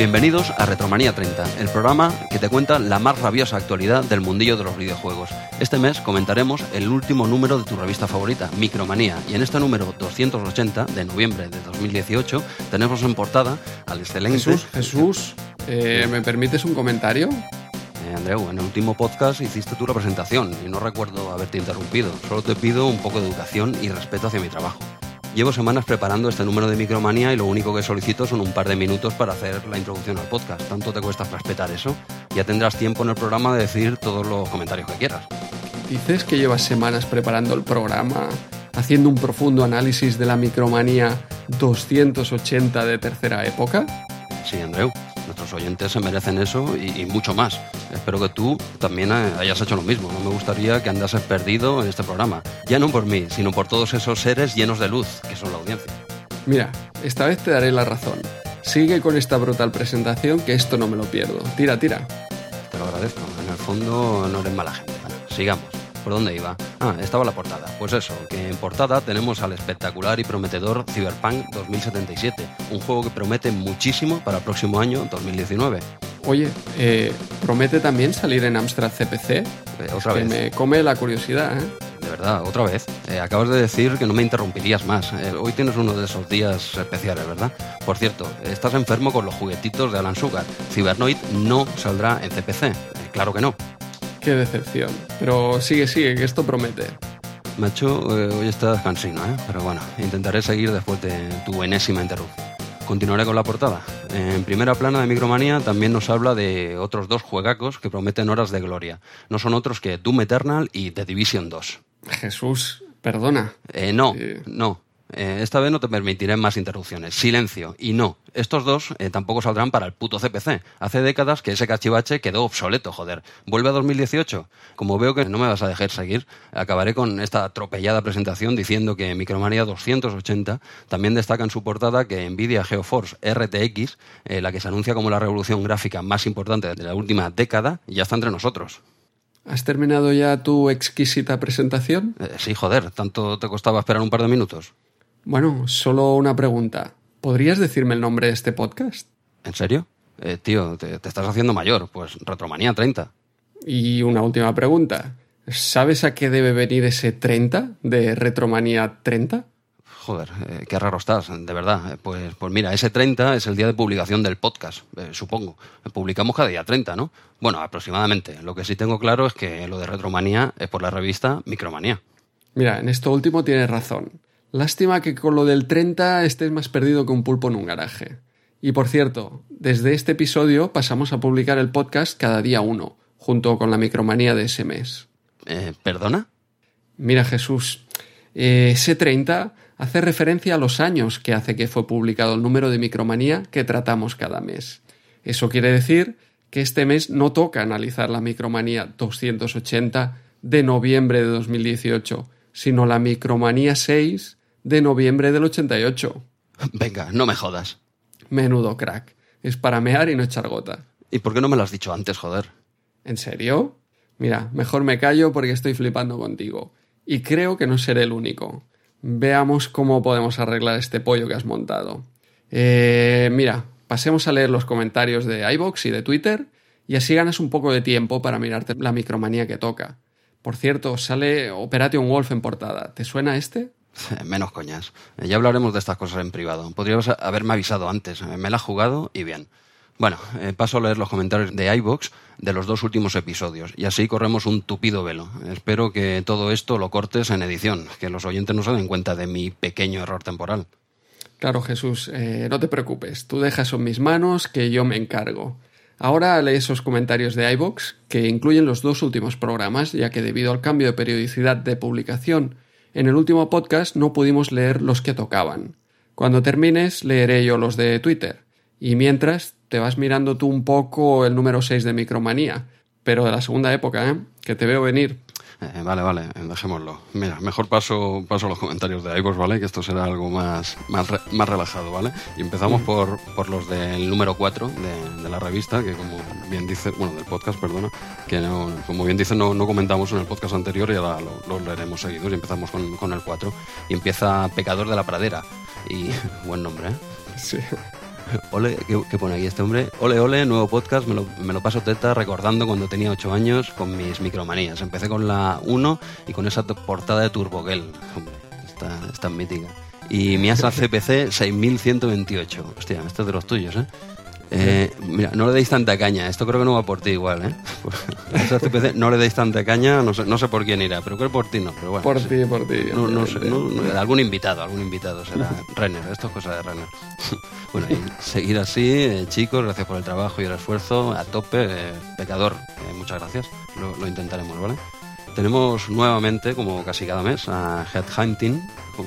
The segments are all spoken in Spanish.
Bienvenidos a Retromanía 30, el programa que te cuenta la más rabiosa actualidad del mundillo de los videojuegos. Este mes comentaremos el último número de tu revista favorita, Micromanía, y en este número 280 de noviembre de 2018 tenemos en portada al excelente... Jesús, Jesús, eh, ¿me permites un comentario? Eh, Andreu, en el último podcast hiciste tú la presentación y no recuerdo haberte interrumpido. Solo te pido un poco de educación y respeto hacia mi trabajo. Llevo semanas preparando este número de Micromanía y lo único que solicito son un par de minutos para hacer la introducción al podcast. ¿Tanto te cuesta respetar eso? Ya tendrás tiempo en el programa de decir todos los comentarios que quieras. Dices que llevas semanas preparando el programa, haciendo un profundo análisis de la Micromanía 280 de tercera época. Sí, Andreu. Nuestros oyentes se merecen eso y, y, mucho más. Espero que tú también hayas hecho lo mismo. No me gustaría que andases perdido en este programa. Ya no por mí, sino por todos esos seres llenos de luz que son la audiencia. Mira, esta vez te daré la razón. Sigue con esta brutal presentación que esto no me lo pierdo. Tira, tira. Te lo agradezco. En el fondo no eres mala gente. Bueno, sigamos. ¿Por dónde iba? Ah, estaba la portada. Pues eso, que en portada tenemos al espectacular y prometedor Cyberpunk 2077, un juego que promete muchísimo para el próximo año, 2019. Oye, eh, ¿promete también salir en Amstrad CPC? Eh, otra que vez. me come la curiosidad, ¿eh? De verdad, otra vez. Eh, acabas de decir que no me interrumpirías más. Eh, hoy tienes uno de esos días especiales, ¿verdad? Por cierto, estás enfermo con los juguetitos de Alan Sugar. Cybernoid no saldrá en CPC. Eh, claro que no. Qué decepción. Pero sigue, sigue, que esto promete. Macho, eh, hoy estás cansino, ¿eh? Pero bueno, intentaré seguir después de tu enésima interrupción. Continuaré con la portada. En primera plana de Micromanía también nos habla de otros dos juegacos que prometen horas de gloria. No son otros que Doom Eternal y The Division 2. Jesús, perdona. Eh, no, Eh. no. Eh, esta vez no te permitiré más interrupciones. Silencio. Y no. Estos dos eh, tampoco saldrán para el puto CPC. Hace décadas que ese cachivache quedó obsoleto, joder. Vuelve a 2018. Como veo que no me vas a dejar seguir, acabaré con esta atropellada presentación diciendo que Micromanía 280 también destaca en su portada que Nvidia GeoForce RTX, eh, la que se anuncia como la revolución gráfica más importante de la última década, ya está entre nosotros. ¿Has terminado ya tu exquisita presentación? Eh, sí, joder, ¿tanto te costaba esperar un par de minutos? Bueno, solo una pregunta. ¿Podrías decirme el nombre de este podcast? ¿En serio? Eh, tío, te, te estás haciendo mayor. Pues Retromanía 30. Y una última pregunta. ¿Sabes a qué debe venir ese 30 de Retromanía 30? Joder, eh, qué raro estás, de verdad. Eh, Pues, pues mira, ese 30 es el día de publicación del podcast, eh, supongo. Publicamos cada día 30, ¿no? Bueno, aproximadamente. Lo que sí tengo claro es que lo de Retromanía es por la revista Micromanía. Mira, en esto último tienes razón. Lástima que con lo del 30 estés más perdido que un pulpo en un garaje. Y por cierto, desde este episodio pasamos a publicar el podcast cada día uno, junto con la micromanía de ese mes. Eh, ¿Perdona? Mira Jesús, eh, ese 30 hace referencia a los años que hace que fue publicado el número de micromanía que tratamos cada mes. Eso quiere decir que este mes no toca analizar la micromanía 280 de noviembre de 2018, sino la micromanía 6 de noviembre del 88. Venga, no me jodas. Menudo crack. Es para mear y no echar gota. ¿Y por qué no me lo has dicho antes, joder? ¿En serio? Mira, mejor me callo porque estoy flipando contigo. Y creo que no seré el único. Veamos cómo podemos arreglar este pollo que has montado. Eh, mira, pasemos a leer los comentarios de iBox y de Twitter y así ganas un poco de tiempo para mirarte la micromanía que toca. Por cierto, sale Operation Wolf en portada. ¿Te suena este? Menos coñas. Eh, Ya hablaremos de estas cosas en privado. Podrías haberme avisado antes. Eh, Me la he jugado y bien. Bueno, eh, paso a leer los comentarios de iVox de los dos últimos episodios y así corremos un tupido velo. Espero que todo esto lo cortes en edición, que los oyentes no se den cuenta de mi pequeño error temporal. Claro, Jesús, no te preocupes. Tú dejas en mis manos que yo me encargo. Ahora lee esos comentarios de iVox que incluyen los dos últimos programas, ya que debido al cambio de periodicidad de publicación en el último podcast no pudimos leer los que tocaban. Cuando termines, leeré yo los de Twitter. Y mientras, te vas mirando tú un poco el número 6 de Micromanía, pero de la segunda época, ¿eh? Que te veo venir. Eh, vale, vale, eh, dejémoslo. Mira, mejor paso, paso los comentarios de iVoox, ¿vale? Que esto será algo más, más, re- más relajado, ¿vale? Y empezamos por, por los del número 4 de, de la revista, que como bien dice, bueno, del podcast, perdona, que no, como bien dice, no, no comentamos en el podcast anterior y ahora lo, lo leeremos seguidos y empezamos con, con el 4. Y empieza Pecador de la Pradera. Y buen nombre, ¿eh? Sí. Ole, ¿qué, pone aquí este hombre? Ole, ole, nuevo podcast, me lo, me lo paso teta recordando cuando tenía 8 años con mis micromanías. Empecé con la 1 y con esa portada de Turbogel. Hombre, está, está mítica. Y mi ASA CPC 6128. Hostia, este es de los tuyos, ¿eh? Eh, mira, no le deis tanta caña. Esto creo que no va por ti igual, ¿eh? No le deis tanta caña, no sé, no sé por quién irá, pero creo que por ti no. Pero bueno, por ti, por ti. No, no sé, algún invitado, algún invitado será. Renner, esto es cosa de Renner. bueno, y seguir así, eh, chicos, gracias por el trabajo y el esfuerzo, a tope, eh, pecador, eh, muchas gracias. Lo, lo intentaremos, ¿vale? Tenemos nuevamente, como casi cada mes, a Headhunting.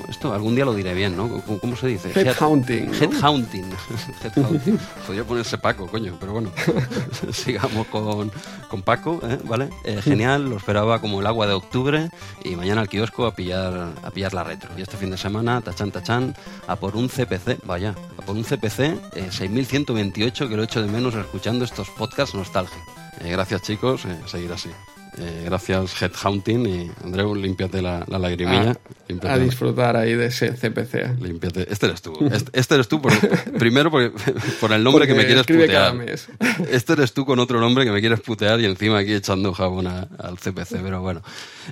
Esto algún día lo diré bien, ¿no? ¿Cómo, se dice? Headhunting. Headhunting. Headhunting. Podría ponerse Paco, coño, pero bueno. Sigamos con, con Paco, ¿eh? ¿vale? Eh, genial, lo esperaba como el agua de octubre y mañana al kiosco a pillar, a pillar la retro. Y este fin de semana, tachan, tachan, a por un CPC, vaya, a por un CPC eh, 6128 que lo echo de menos escuchando estos podcasts nostálgicos. Eh, gracias chicos, seguir así. Eh, gracias Headhunting y Andreu, límpiate la, la lagrimilla. a disfrutar ahí de ese CPC. Límpiate. Este eres tú. Este, este eres tú, por, primero por, por, el nombre que me quieres putear. Este eres tú con otro nombre que me quieres putear y encima aquí echando jabón al CPC. Pero bueno,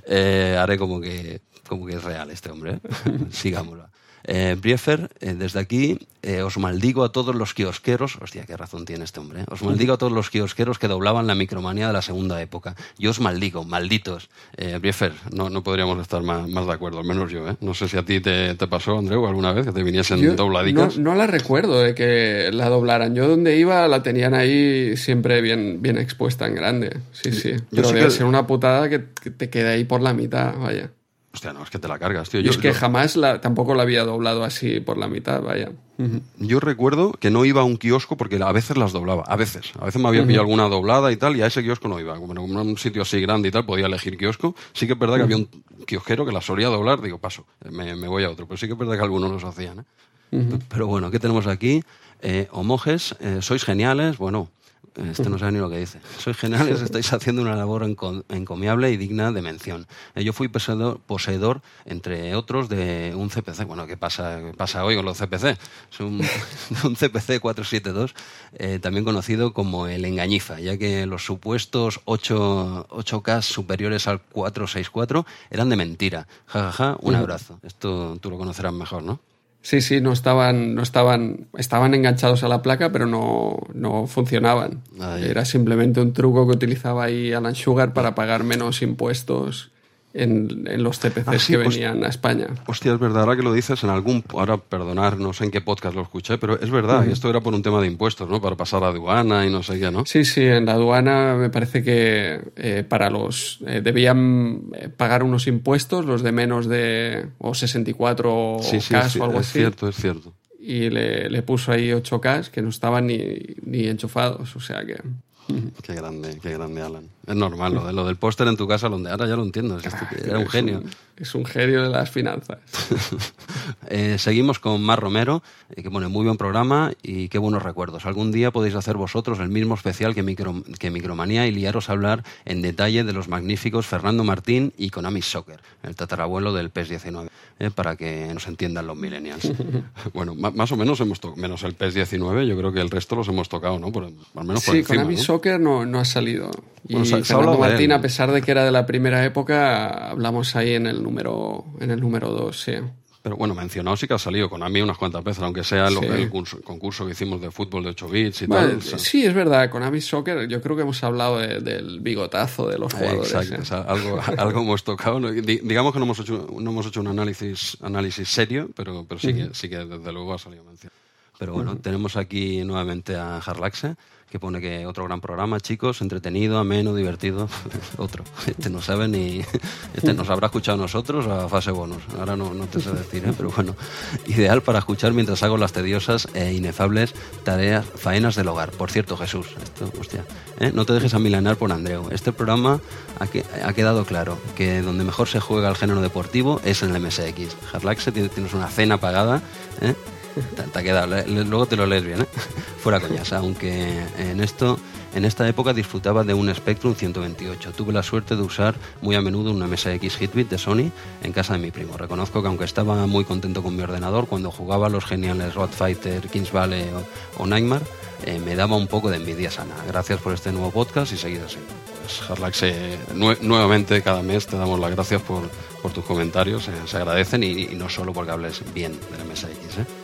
eh, haré como que, como que es real este hombre. ¿eh? Sigámoslo. Eh, Briefer, eh, desde aquí eh, os maldigo a todos los kiosqueros, hostia, qué razón tiene este hombre, os maldigo a todos los kiosqueros que doblaban la micromanía de la segunda época. Yo os maldigo, malditos. Briefer, no, no podríamos estar más, más, de acuerdo, al menos yo. No sé si a ti te, te pasó, Andreu, alguna vez que te viniesen dobladicas. No, la recuerdo de que la doblaran. Yo donde iba la tenían ahí siempre bien, bien expuesta en grande. Sí, sí. Pero debe ser una putada que, que te quede ahí por la mitad, vaya. Hostia, no, es que te la cargas, tío. Yo, es que jamás la, tampoco la había doblado así por la mitad, vaya. Yo recuerdo que no iba a un kiosco porque a veces las doblaba, a veces. A veces me había pillado alguna doblada y tal, y a ese kiosco no iba. Como en un sitio así grande y tal, podía elegir kiosco. Sí que es verdad que había un kiosquero que la solía doblar, digo, paso, me, voy a otro. Pero sí que es verdad que algunos los hacían. ¿eh? Pero bueno, ¿qué tenemos aquí? Eh, homoges, eh, sois geniales, bueno, este no sabe ni lo que dice. Sois geniales, estáis haciendo una labor encomiable y digna de mención. Eh, yo fui poseedor, entre otros, de un CPC. Bueno, ¿qué pasa, pasa hoy con los CPC? Es un, CPC 472, eh, también conocido como el engañifa, ya que los supuestos 8, 8K superiores al 464 eran de mentira. Ja, ja, ja, un abrazo. Esto tú lo conocerás mejor, ¿no? Sí, sí, no estaban, no estaban, estaban enganchados a la placa, pero no, no funcionaban. Era simplemente un truco que utilizaba ahí Alan Sugar para pagar menos impuestos en, en los CPCs ah, que venían a España. Hostia, es verdad, ahora que lo dices en algún... Ahora, perdonar, no sé en qué podcast lo escuché, pero es verdad, y esto era por un tema de impuestos, ¿no? Para pasar a aduana y no sé qué, ¿no? Sí, sí, en la aduana me parece que eh, para los... Eh, debían eh, pagar unos impuestos, los de menos de... o 64 sí, sí, sí, o algo es así. Es cierto, es cierto. Y le, le puso ahí 8K que no estaban ni, ni enchufados, o sea que... Qué grande, qué grande, Alan. Es normal, lo, de, lo del póster en tu casa, donde ahora ya lo entiendo, es era un genio. es un genio de las finanzas. Eh, seguimos con Mar Romero, eh, que pone muy buen programa y qué buenos recuerdos. Algún día podéis hacer vosotros el mismo especial que, micro, que Micromanía y liaros a hablar en detalle de los magníficos Fernando Martín y Konami Soccer, el tatarabuelo del PES 19, eh, para que nos entiendan los millennials. bueno, más o menos hemos tocado, menos el PES 19, yo creo que el resto los hemos tocado, ¿no? Por, al menos por sí, Konami Soccer no, no ha salido. Y Martín, a pesar de que era de la primera época, hablamos ahí en el número en el número 2, sí. Pero bueno, mencionado sí que ha salido con AMI unas cuantas veces, aunque sea el concurso que hicimos de fútbol de 8 bits y tal. Sí, es verdad, con AMI Soccer yo creo que hemos hablado del bigotazo de los jugadores. Exacto, ¿eh? algo, algo hemos tocado. Digamos que no hemos hecho, no hemos hecho un análisis, análisis serio, pero, pero sí, que, sí que desde luego ha salido mencionado. Pero bueno, tenemos aquí nuevamente a Harlaxe que pone que otro gran programa, chicos, entretenido, ameno, divertido. otro. Este no sabe ni. Este nos habrá escuchado nosotros a fase bonus. Ahora no, no te sé decir, ¿eh? pero bueno. Ideal para escuchar mientras hago las tediosas e inefables tareas, faenas del hogar. Por cierto, Jesús, esto, hostia, ¿eh? no te dejes amilanar por Andreu. Este programa ha, que, ha, quedado claro que donde mejor se juega el género deportivo es en el MSX. Harlaxe, tienes una cena pagada. ¿eh? Te, ha quedado, luego te lo lees bien, ¿eh? fuera coñas, aunque en esto En esta época disfrutaba de un Spectrum 128. Tuve la suerte de usar muy a menudo un MSX Hitbit de Sony en casa de mi primo. Reconozco que aunque estaba muy contento con mi ordenador, cuando jugaba los geniales Road Fighter, Kings Valley o, Nightmare, eh, me daba un poco de envidia sana. Gracias por este nuevo podcast y seguid así. Pues Harlax, nuevamente cada mes te damos las gracias por, tus comentarios, eh, se agradecen y, no solo porque hables bien del MSX. ¿eh?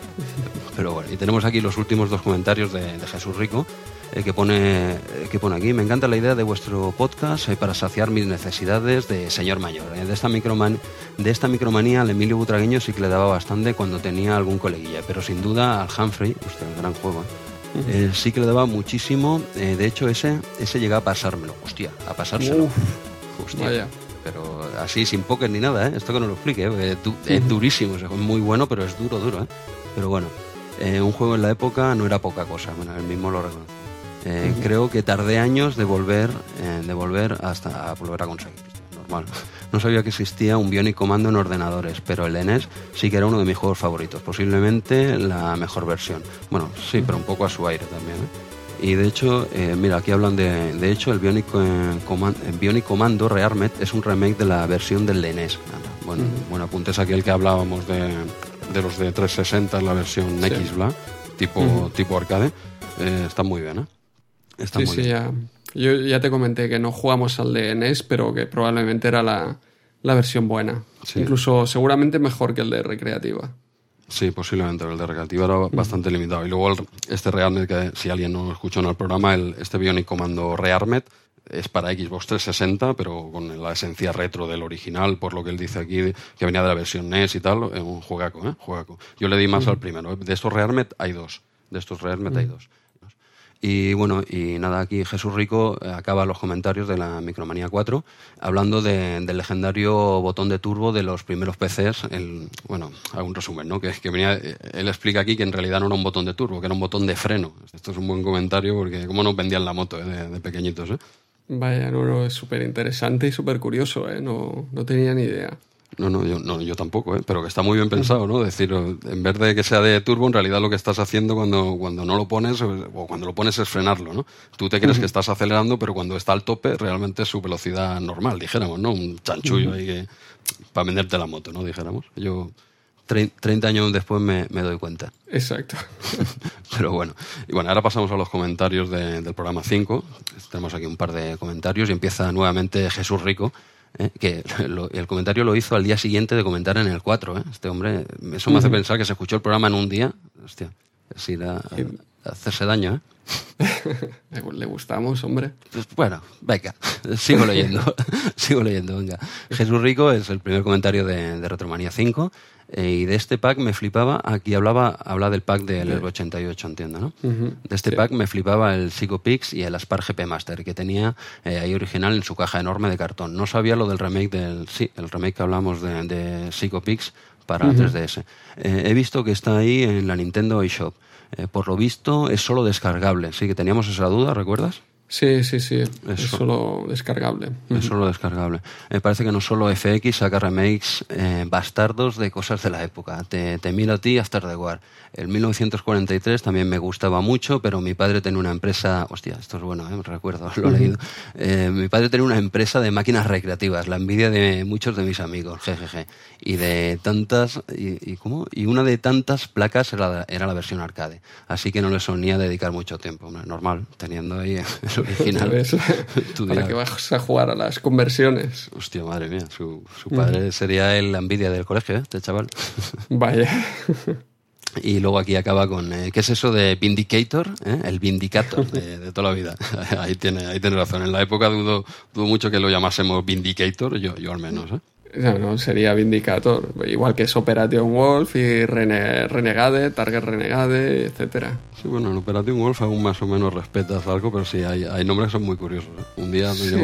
Pero bueno, y tenemos aquí los últimos dos comentarios de, Jesús Rico, eh, que, pone, eh, que pone aquí, me encanta la idea de vuestro podcast eh, para saciar mis necesidades de señor mayor. de, esta microman de esta micromanía al Emilio Butragueño sí que le daba bastante cuando tenía algún coleguilla, pero sin duda al Humphrey, usted, el gran juego, sí que le daba muchísimo. de hecho, ese, ese llega a pasármelo, hostia, a pasárselo. Vaya pero así sin poker ni nada, Esto que no lo explique, es durísimo, es muy bueno, pero es duro, duro. Pero bueno, eh, un juego en la época no era poca cosa, bueno, él mismo lo reconoce. Eh, creo que tardé años de volver, eh, de volver hasta volver a conseguir. Normal. No sabía que existía un Bionic Commando en ordenadores, pero el NES sí que era uno de mis juegos favoritos, posiblemente la mejor versión. Bueno, sí, pero un poco a su aire también. Y de hecho, mira, aquí hablan de. De hecho, el Bionic, Commando, Bionic Commando Rearmed es un remake de la versión del NES. Bueno, bueno, apuntes aquí el que hablábamos de, de los de 360 en la versión X Bla, tipo, tipo arcade, eh, están muy bien, ¿eh? sí, sí, Ya, yo ya te comenté que no jugamos al de NES, pero que probablemente era la, versión buena. Incluso seguramente mejor que el de recreativa. Sí, posiblemente. El de recreativa era bastante limitado. Y luego este Rearmed, que si alguien no escuchó en el programa, el, este Bionic Comando Rearmed, es para Xbox 360, pero con la esencia retro del original, por lo que él dice aquí, que venía de la versión NES y tal, un juegaco, ¿eh? Juegaco. Yo le di más al primero. De estos Rearmed hay dos. De estos Rearmed hay dos. Y bueno, y nada, aquí Jesús Rico eh, acaba los comentarios de la Micromanía 4 hablando del legendario botón de turbo de los primeros PCs. El, bueno, hago un resumen, ¿no? Que, que venía, él explica aquí que en realidad no era un botón de turbo, que era un botón de freno. Esto es un buen comentario porque cómo nos vendían la moto ¿eh? de, de, pequeñitos, ¿eh? Vaya, no, no, es súper interesante y súper curioso, ¿eh? No, no tenía ni idea. No, no, yo, no, yo tampoco, ¿eh? pero que está muy bien pensado, ¿no? Decir, en vez de que sea de turbo, en realidad lo que estás haciendo cuando, cuando no lo pones, o cuando lo pones es frenarlo, ¿no? Tú te crees que estás acelerando, pero cuando está al tope, realmente es su velocidad normal, dijéramos, ¿no? Un chanchullo ahí que, para venderte la moto, ¿no? Dijéramos. Yo, 30 años después me, doy cuenta. Exacto. Pero bueno, y bueno, ahora pasamos a los comentarios del programa 5. Tenemos aquí un par de comentarios y empieza nuevamente Jesús Rico, ¿eh? que el comentario lo hizo al día siguiente de comentar en el 4. ¿eh? Este hombre, eso me hace pensar que se escuchó el programa en un día. Hostia, es ir a, hacerse daño, ¿eh? ¿Le gustamos, hombre? Pues, bueno, venga, sigo leyendo, sigo leyendo, venga. Jesús Rico es el primer comentario de, de Retromanía 5 eh, y de este pack me flipaba, aquí hablaba, habla del pack del 88, entiendo, ¿no? De este pack me flipaba el Psychopix y el Aspar GP Master, que tenía eh, ahí original en su caja enorme de cartón. No sabía lo del remake del, sí, el remake que hablamos de, de Psychopix para 3DS. Eh, he visto que está ahí en la Nintendo eShop. por lo visto es solo descargable, sí que teníamos esa duda, ¿recuerdas? Sí, sí, sí. Es, solo descargable. Es solo descargable. Me parece que no solo FX saca remakes eh, bastardos de cosas de la época. Te, te miro a ti After the War. El 1943 también me gustaba mucho, pero mi padre tenía una empresa. Hostia, esto es bueno, ¿eh? recuerdo, lo he leído. Eh, mi padre tenía una empresa de máquinas recreativas, la envidia de muchos de mis amigos, jejeje. Y de tantas. ¿Y, y cómo? Y una de tantas placas era, era la versión arcade. Así que no le sonía dedicar mucho tiempo. Normal, teniendo ahí original. ¿Para que vas a jugar a las conversiones? Hostia, madre mía. Su, su padre sería el, envidia del colegio, ¿eh? este chaval. Vaya. Y luego aquí acaba con, eh, ¿qué es eso de Vindicator? ¿Eh? El Vindicator de, toda la vida. ahí, tiene, ahí tiene razón. En la época dudo, dudo mucho que lo llamásemos Vindicator, yo, yo al menos. ¿eh? No, no, sería Vindicator. Igual que es Operation Wolf y Renegade, Target Renegade, etcétera. Sí, bueno, en Operation Wolf aún más o menos respetas algo, pero sí, hay, hay nombres que son muy curiosos. ¿eh? Un día sí.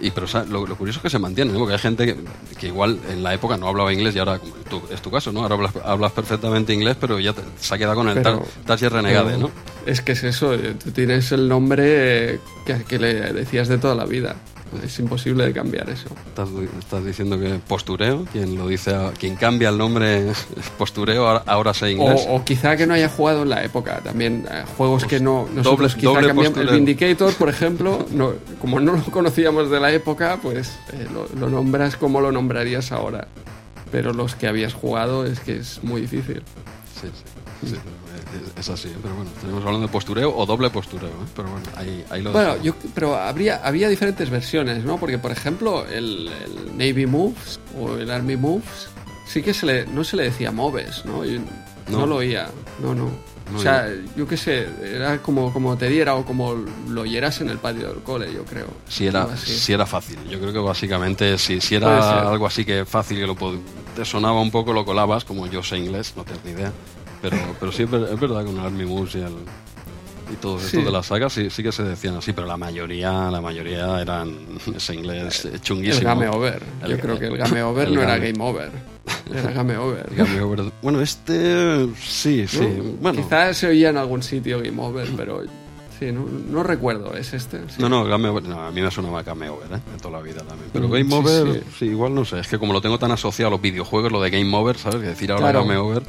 Y pero lo, curioso es que se mantiene, porque hay gente que, igual en la época no hablaba inglés y ahora es tu caso, ¿no? Ahora hablas, perfectamente inglés, pero ya se ha quedado con el Target Renegade, ¿no? Es que es eso, tú tienes el nombre que, que le decías de toda la vida. Es imposible de cambiar eso. Estás, estás diciendo que postureo, quien lo dice, quien cambia el nombre es postureo, ahora, ahora sé O, inglés. o quizá que no haya jugado en la época también. eh, juegos que no. Nosotros doble- quizá doble cambiamos. El postureo. Vindicator, por ejemplo, no, como no lo conocíamos de la época, pues eh, lo, lo nombras como lo nombrarías ahora. Pero los que habías jugado es que es muy difícil. Sí, sí, sí, es, así, pero bueno, tenemos hablando de postureo o doble postureo, ¿eh? pero bueno, ahí, ahí lo Bueno, yo, pero habría, había diferentes versiones, ¿no? Porque, por ejemplo, el, el Navy Moves o el Army Moves sí que se le, no se le decía Moves, ¿no? Yo no. No. lo oía, no, no. No, o sea, yo qué sé, era como, como te diera o como lo oyeras en el patio del cole, yo creo. Si era, si era fácil, yo creo que básicamente si, si era algo así que fácil, que lo te sonaba un poco, lo colabas, como yo sé inglés, no tengo ni idea. Pero, pero sí es, ver- es verdad con el Army Moves y, el, y todo esto Sí. de las sagas sí, sí que se decían así, pero la mayoría, la mayoría eran ese inglés eh, El chunguísimo. Game Over. El- yo creo que el Game Over el no era Game- Over. Era Game Over. Game Over. Bueno, este sí, sí. ¿no? Bueno, Quizás se oía en algún sitio Game Over, pero sí, no, no recuerdo. ¿Es este? Sí. No, no, Game Over, no, a mí me sonaba Game Over, ¿eh? De toda la vida también. Pero Mm, Game sí, Over, sí. sí. igual no sé. Es que como lo tengo tan asociado a los videojuegos, lo de Game Over, ¿sabes? Que decir ahora Claro. Game Over.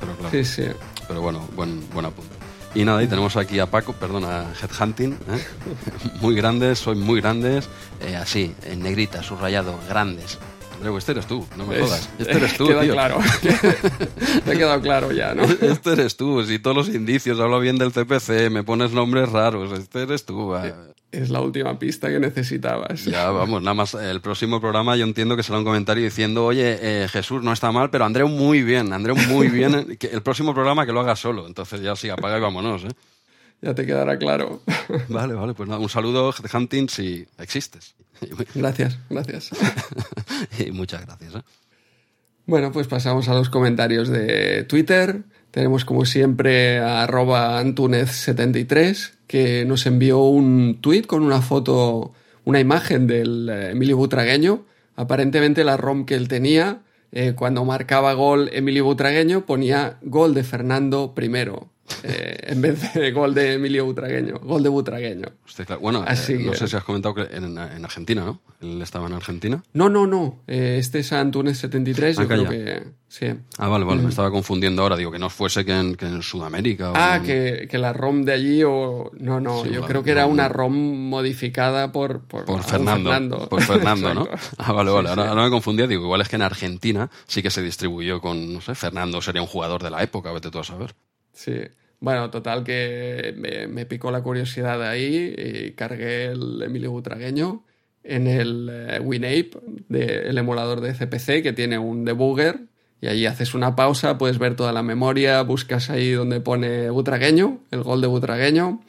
Pero claro. Sí, sí. Pero bueno, buen, buen apunte. Y nada, y tenemos aquí a Paco, perdón, a Headhunting. ¿eh? muy grandes, soy muy grandes. eh, así, en negrita, subrayado, grandes. Andreu, este eres tú, no me jodas. Este eres tú, Queda tío. claro. Te ha quedado claro ya, ¿no? Este eres tú, si todos los indicios hablo bien del CPC, me pones nombres raros, este eres tú. va. Es la última pista que necesitabas. Ya, vamos, nada más. El próximo programa yo entiendo que será un comentario diciendo, oye, eh, Jesús no está mal, pero Andreu muy bien, Andreu muy bien. que el próximo programa que lo haga solo. Entonces ya sí, apaga y vámonos, ¿eh? Ya te quedará claro. Vale, vale, pues nada, un saludo, Hunting, si existes. Gracias, gracias. y muchas gracias, ¿eh? Bueno, pues pasamos a los comentarios de Twitter. Tenemos como siempre a arroba Antunez73, que nos envió un tweet con una foto, una imagen del eh, Emilio Butragueño. Aparentemente la ROM que él tenía, eh, cuando marcaba gol Emilio Butragueño, ponía gol de Fernando primero. Eh, en vez de gol de Emilio Butragueño, gol de Butragueño. Usted, claro, Bueno, Así eh, no sé si has comentado que en, en Argentina, ¿no? Él estaba en Argentina. No, no, no. eh, este es Antunes73, yo Ah, creo calla. que sí. Ah, vale, vale, me estaba confundiendo ahora. Digo, que no fuese que en, que en Sudamérica. o Ah, en- que, que la ROM de allí o... No, no, Sí, yo vale, creo que era no, una. ROM modificada por... Por, Fernando, Por Fernando, ¿no? Ah, vale, vale. sí. Ahora, ahora me confundía. Digo, igual es que en Argentina sí que se distribuyó con, no sé, Fernando sería un jugador de la época, vete tú a saber. Sí. Bueno, total que me, me picó la curiosidad ahí y cargué el Emilio Butragueño en el eh, WinApe, de- el emulador de CPC, que tiene un debugger, y allí haces una pausa, puedes ver toda la memoria, buscas ahí donde pone Butragueño, el gol de Butragueño,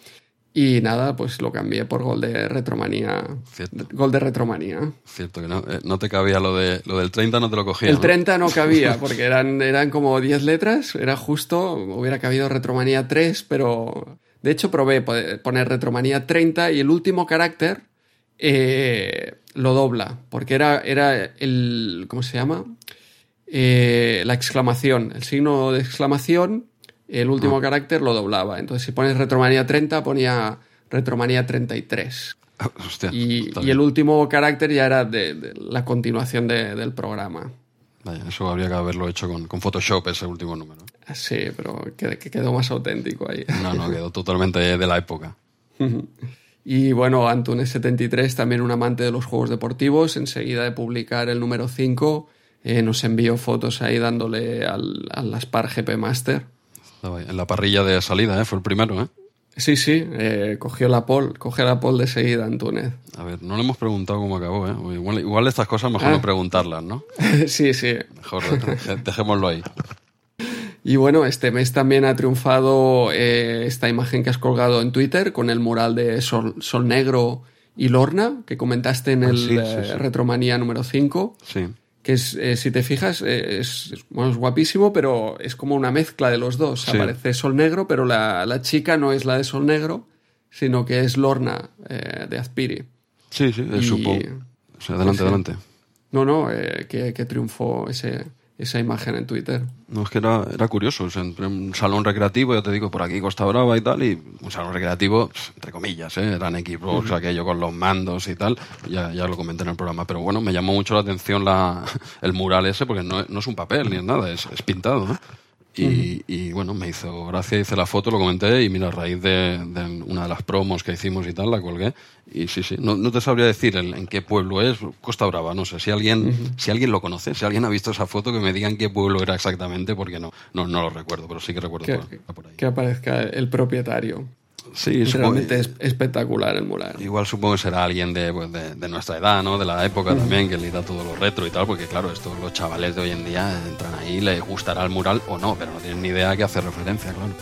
y nada, pues lo cambié por gol de Retromanía. Cierto. Gol de Retromanía. Cierto que no, eh, no te cabía lo, de, lo del 30, no te lo cogía. El ¿no? 30 no cabía, porque eran, eran como 10 letras, era justo, hubiera cabido Retromanía 3, pero de hecho probé po- poner Retromanía 30 y el último carácter eh, lo dobla, porque era, era el, ¿cómo se llama? Eh, la exclamación, el signo de exclamación, el último Ah. carácter lo doblaba. Entonces si pones Retromanía 30 ponía Retromanía 33. Hostia, Y, está y el último carácter ya era de, de la continuación de- del programa. Vaya, eso habría que haberlo hecho con, con Photoshop, ese último número. Sí, pero que, que quedó más auténtico ahí. No, no, quedó totalmente de la época. Y bueno, Antunes73, también un amante de los juegos deportivos, enseguida de publicar el número 5, eh, nos envió fotos ahí dándole al, al Aspar GP Master. En la parrilla de salida, ¿eh? Fue el primero, ¿eh? Sí, sí, eh, cogió la pole, coge la pole de seguida Antunes. A ver, no le hemos preguntado cómo acabó, ¿eh? Igual, igual estas cosas mejor Ah. no preguntarlas, ¿no? sí, sí. Mejor dejémoslo ahí. Y bueno, este mes también ha triunfado eh, esta imagen que has colgado en Twitter con el mural de Sol, Sol Negro y Lorna, que comentaste en Ah, el sí, sí, eh, sí. Retromanía número 5. Sí. Que es, eh, si te fijas, eh, es, bueno, es guapísimo, pero es como una mezcla de los dos. Sí. Aparece Sol Negro, pero la, la chica no es la de Sol Negro, sino que es Lorna eh, de Azpiri. Sí, sí, Y- supongo. O sea, adelante, adelante. No, no, que, que triunfó ese, esa imagen en Twitter. No, es que era, era curioso. entré en un salón recreativo, ya te digo, por aquí Costa Brava y tal, y un salón recreativo, entre comillas, ¿eh? eran equipos, aquello con los mandos y tal. Ya, ya lo comenté en el programa. Pero bueno, me llamó mucho la atención la, el mural ese, porque no, no es un papel ni es nada, es, es pintado, ¿no? Y, bueno, me hizo gracia, hice la foto, lo comenté y mira, a raíz de, una de las promos que hicimos y tal, la colgué. Y sí, sí, no, te sabría decir en, qué pueblo es, Costa Brava, no sé, si alguien, si alguien lo conoce, si alguien ha visto esa foto, que me digan qué pueblo era exactamente, porque no, no, no lo recuerdo, pero sí que recuerdo que, por, ahí. Que aparezca el propietario. Sí, realmente es espectacular el mural. Igual supongo que será alguien pues, de, de, nuestra edad, ¿no? De la época también, que le da todo lo retro y tal, porque claro, estos los chavales de hoy en día entran ahí, les gustará el mural o no, pero no tienen ni idea a qué hacer referencia, claro.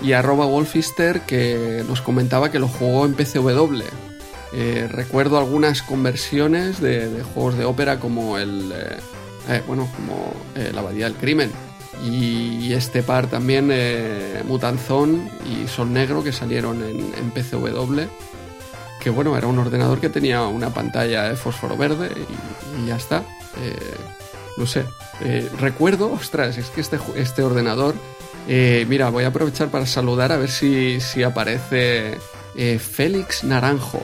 Y arroba Wolfister que nos comentaba que lo jugó en PCW. Eh, recuerdo algunas conversiones de, juegos de ópera como el... Eh, eh, bueno, como La Abadía del Crimen y este par también, eh, Mutanzón y Sol Negro, que salieron en, PCW. Que bueno, era un ordenador que tenía una pantalla de fósforo verde y, ya está. Eh, no sé. Eh, recuerdo, ostras, es que este, este ordenador. mira, voy a aprovechar para saludar a ver si, si aparece Félix Naranjo.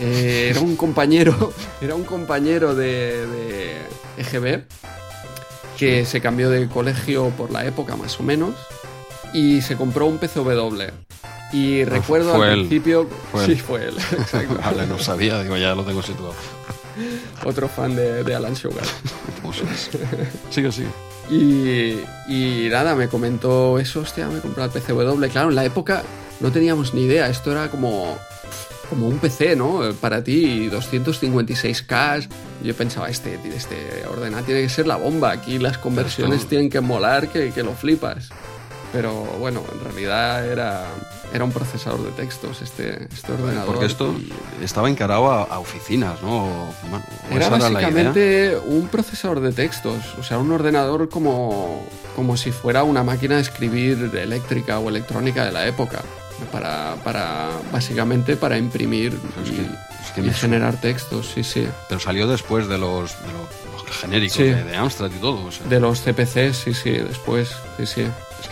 era un compañero. Era un compañero de, de EGB que se cambió de colegio por la época más o menos y se compró un PCW. Y ah, recuerdo al principio... sí, fue él. Vale, no sabía, digo, ya lo tengo situado. Otro fan de, Alan Sugar. sigue, sigue. Y, y nada, me comentó eso, hostia, me compré el PCW. Claro, en la época no teníamos ni idea, esto era como como un PC, ¿no? Para ti, 256K. Yo pensaba, este, este ordenador tiene que ser la bomba. Aquí las conversiones tienen que molar que, que, lo flipas. Pero bueno, en realidad era, era un procesador de textos este, este ordenador. Porque esto estaba encarado a, oficinas, ¿no? era básicamente un procesador de textos, o sea, un ordenador como, como si fuera una máquina de escribir eléctrica o electrónica de la época para, para básicamente para imprimir y, generar textos, sí, sí. Pero salió después de los, de los, genéricos de, Amstrad y todo. De los CPC, sí, sí, después, sí, sí.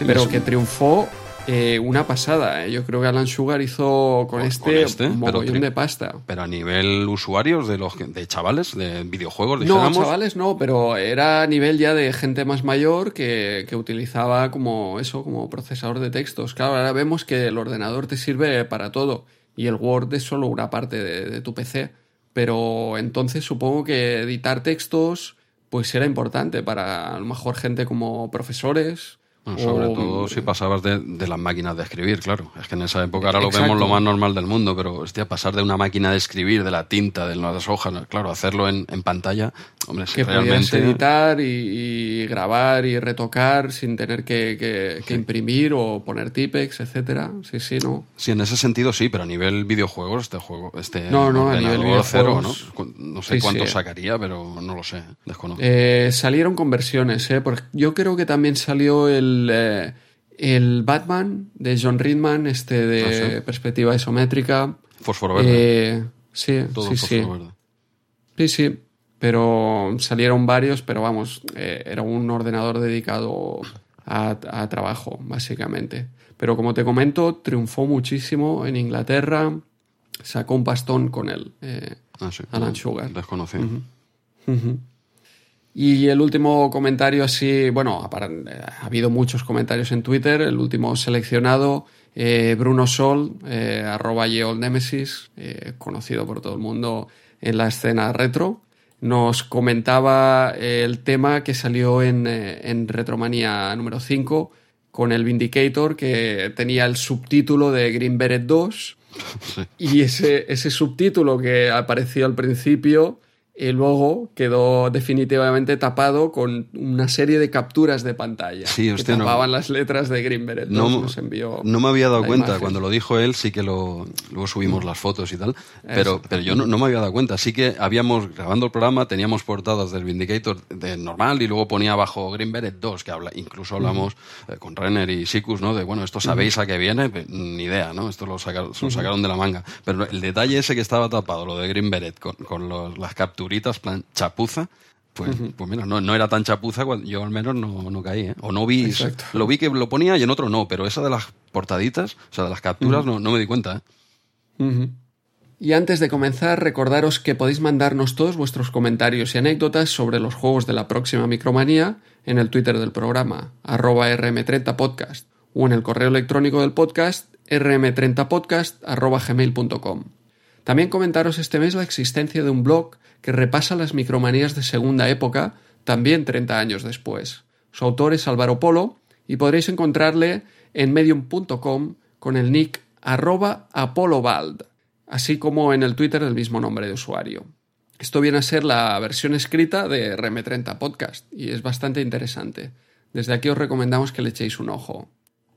Pero que triunfó eh, una pasada. ¿eh? Yo creo que Alan Sugar hizo con, este, este, un mogollón de pasta. Pero a nivel usuarios de los de chavales, de videojuegos, No, chavales no, pero era a nivel ya de gente más mayor que, utilizaba como eso, como procesador de textos. Claro, ahora vemos que el ordenador te sirve para todo y el Word es solo una parte de tu PC. Pero entonces supongo que editar textos pues era importante para a lo mejor gente como profesores sobre todo si pasabas de, las máquinas de escribir, claro. Es que en esa época ahora lo vemos lo más normal del mundo, pero hostia, pasar de una máquina de escribir, de la tinta, de las hojas, claro, hacerlo en, pantalla, hombre, que realmente... editar y, grabar y retocar sin tener que, imprimir o poner tipex, etcétera. Sí, sí, ¿no? Sí, en ese sentido sí, pero a nivel videojuegos este juego, este no, no, a nivel cero, ¿no? No sé cuánto sacaría, pero no lo sé, desconozco. Eh, salieron conversiones, ¿eh? Porque yo creo que también salió el eh, el, Batman de John Ridman, este de ah, perspectiva isométrica. Fósforo verde. Eh, sí, sí, sí. Sí, sí. Pero salieron varios, pero vamos, eh, era un ordenador dedicado a, trabajo, básicamente. Pero como te comento, triunfó muchísimo en Inglaterra. Sacó un bastón con él, ah, Alan Sugar. Desconocido. Y el último comentario así, bueno, ha habido muchos comentarios en Twitter, el último seleccionado, eh, Bruno Sol, eh, arroba Nemesis, eh, conocido por todo el mundo en la escena retro, nos comentaba el tema que salió en, en Retromania número 5 con el Vindicator, que tenía el subtítulo de Green Beret 2, y ese, ese subtítulo que apareció al principio y luego quedó definitivamente tapado con una serie de capturas de pantalla sí, que tapaban las letras de Green No, nos envió no me había dado cuenta, cuando lo dijo él sí que lo, luego subimos las fotos y tal, pero, pero yo no, me había dado cuenta, sí que habíamos, grabando el programa, teníamos portadas del Vindicator de normal y luego ponía abajo Green Beret 2, que habla, incluso hablamos eh, con Renner y Sikus, ¿no? De, bueno, esto sabéis a qué viene, ni idea, ¿no? Esto lo, sacaron, lo sacaron de la manga, pero el detalle ese que estaba tapado, lo de Green Beret, con, con las capturas plan chapuza, Pues, pues mira, no, no, era tan chapuza, yo al menos no, no caí, ¿eh? O no vi, Exacto. lo vi que lo ponía y en otro no, pero esa de las portaditas, o sea, de las capturas, no, no me di cuenta, ¿eh? Y antes de comenzar, recordaros que podéis mandarnos todos vuestros comentarios y anécdotas sobre los juegos de la próxima Micromanía en el Twitter del programa, arroba rm30podcast, o en el correo electrónico del podcast, rm30podcast, arroba gmail.com. También comentaros este mes la existencia de un blog que repasa las micromanías de segunda época, también 30 años después. Su autor es Álvaro Polo y podréis encontrarle en medium.com con el nick arroba apolobald, así como en el Twitter del mismo nombre de usuario. Esto viene a ser la versión escrita de RM30 Podcast y es bastante interesante. Desde aquí os recomendamos que le echéis un ojo.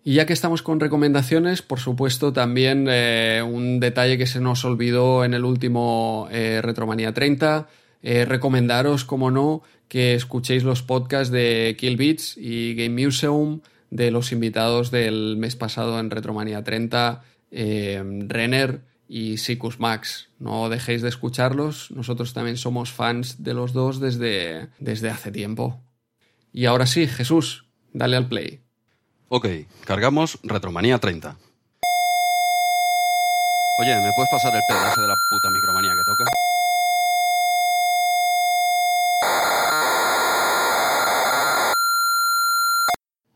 Y ya que estamos con recomendaciones, por supuesto también eh, un detalle que se nos olvidó en el último eh, Retromanía 30, eh, recomendaros, como no, que escuchéis los podcasts de Kill Beats y Game Museum de los invitados del mes pasado en Retromanía 30, Renner y Sicus Max. No dejéis de escucharlos, nosotros también somos fans de los dos desde, desde hace tiempo. Y ahora sí, Jesús, dale al play. Ok, cargamos Retromanía 30. Oye, ¿me puedes pasar el pedazo de la puta micromanía que toca?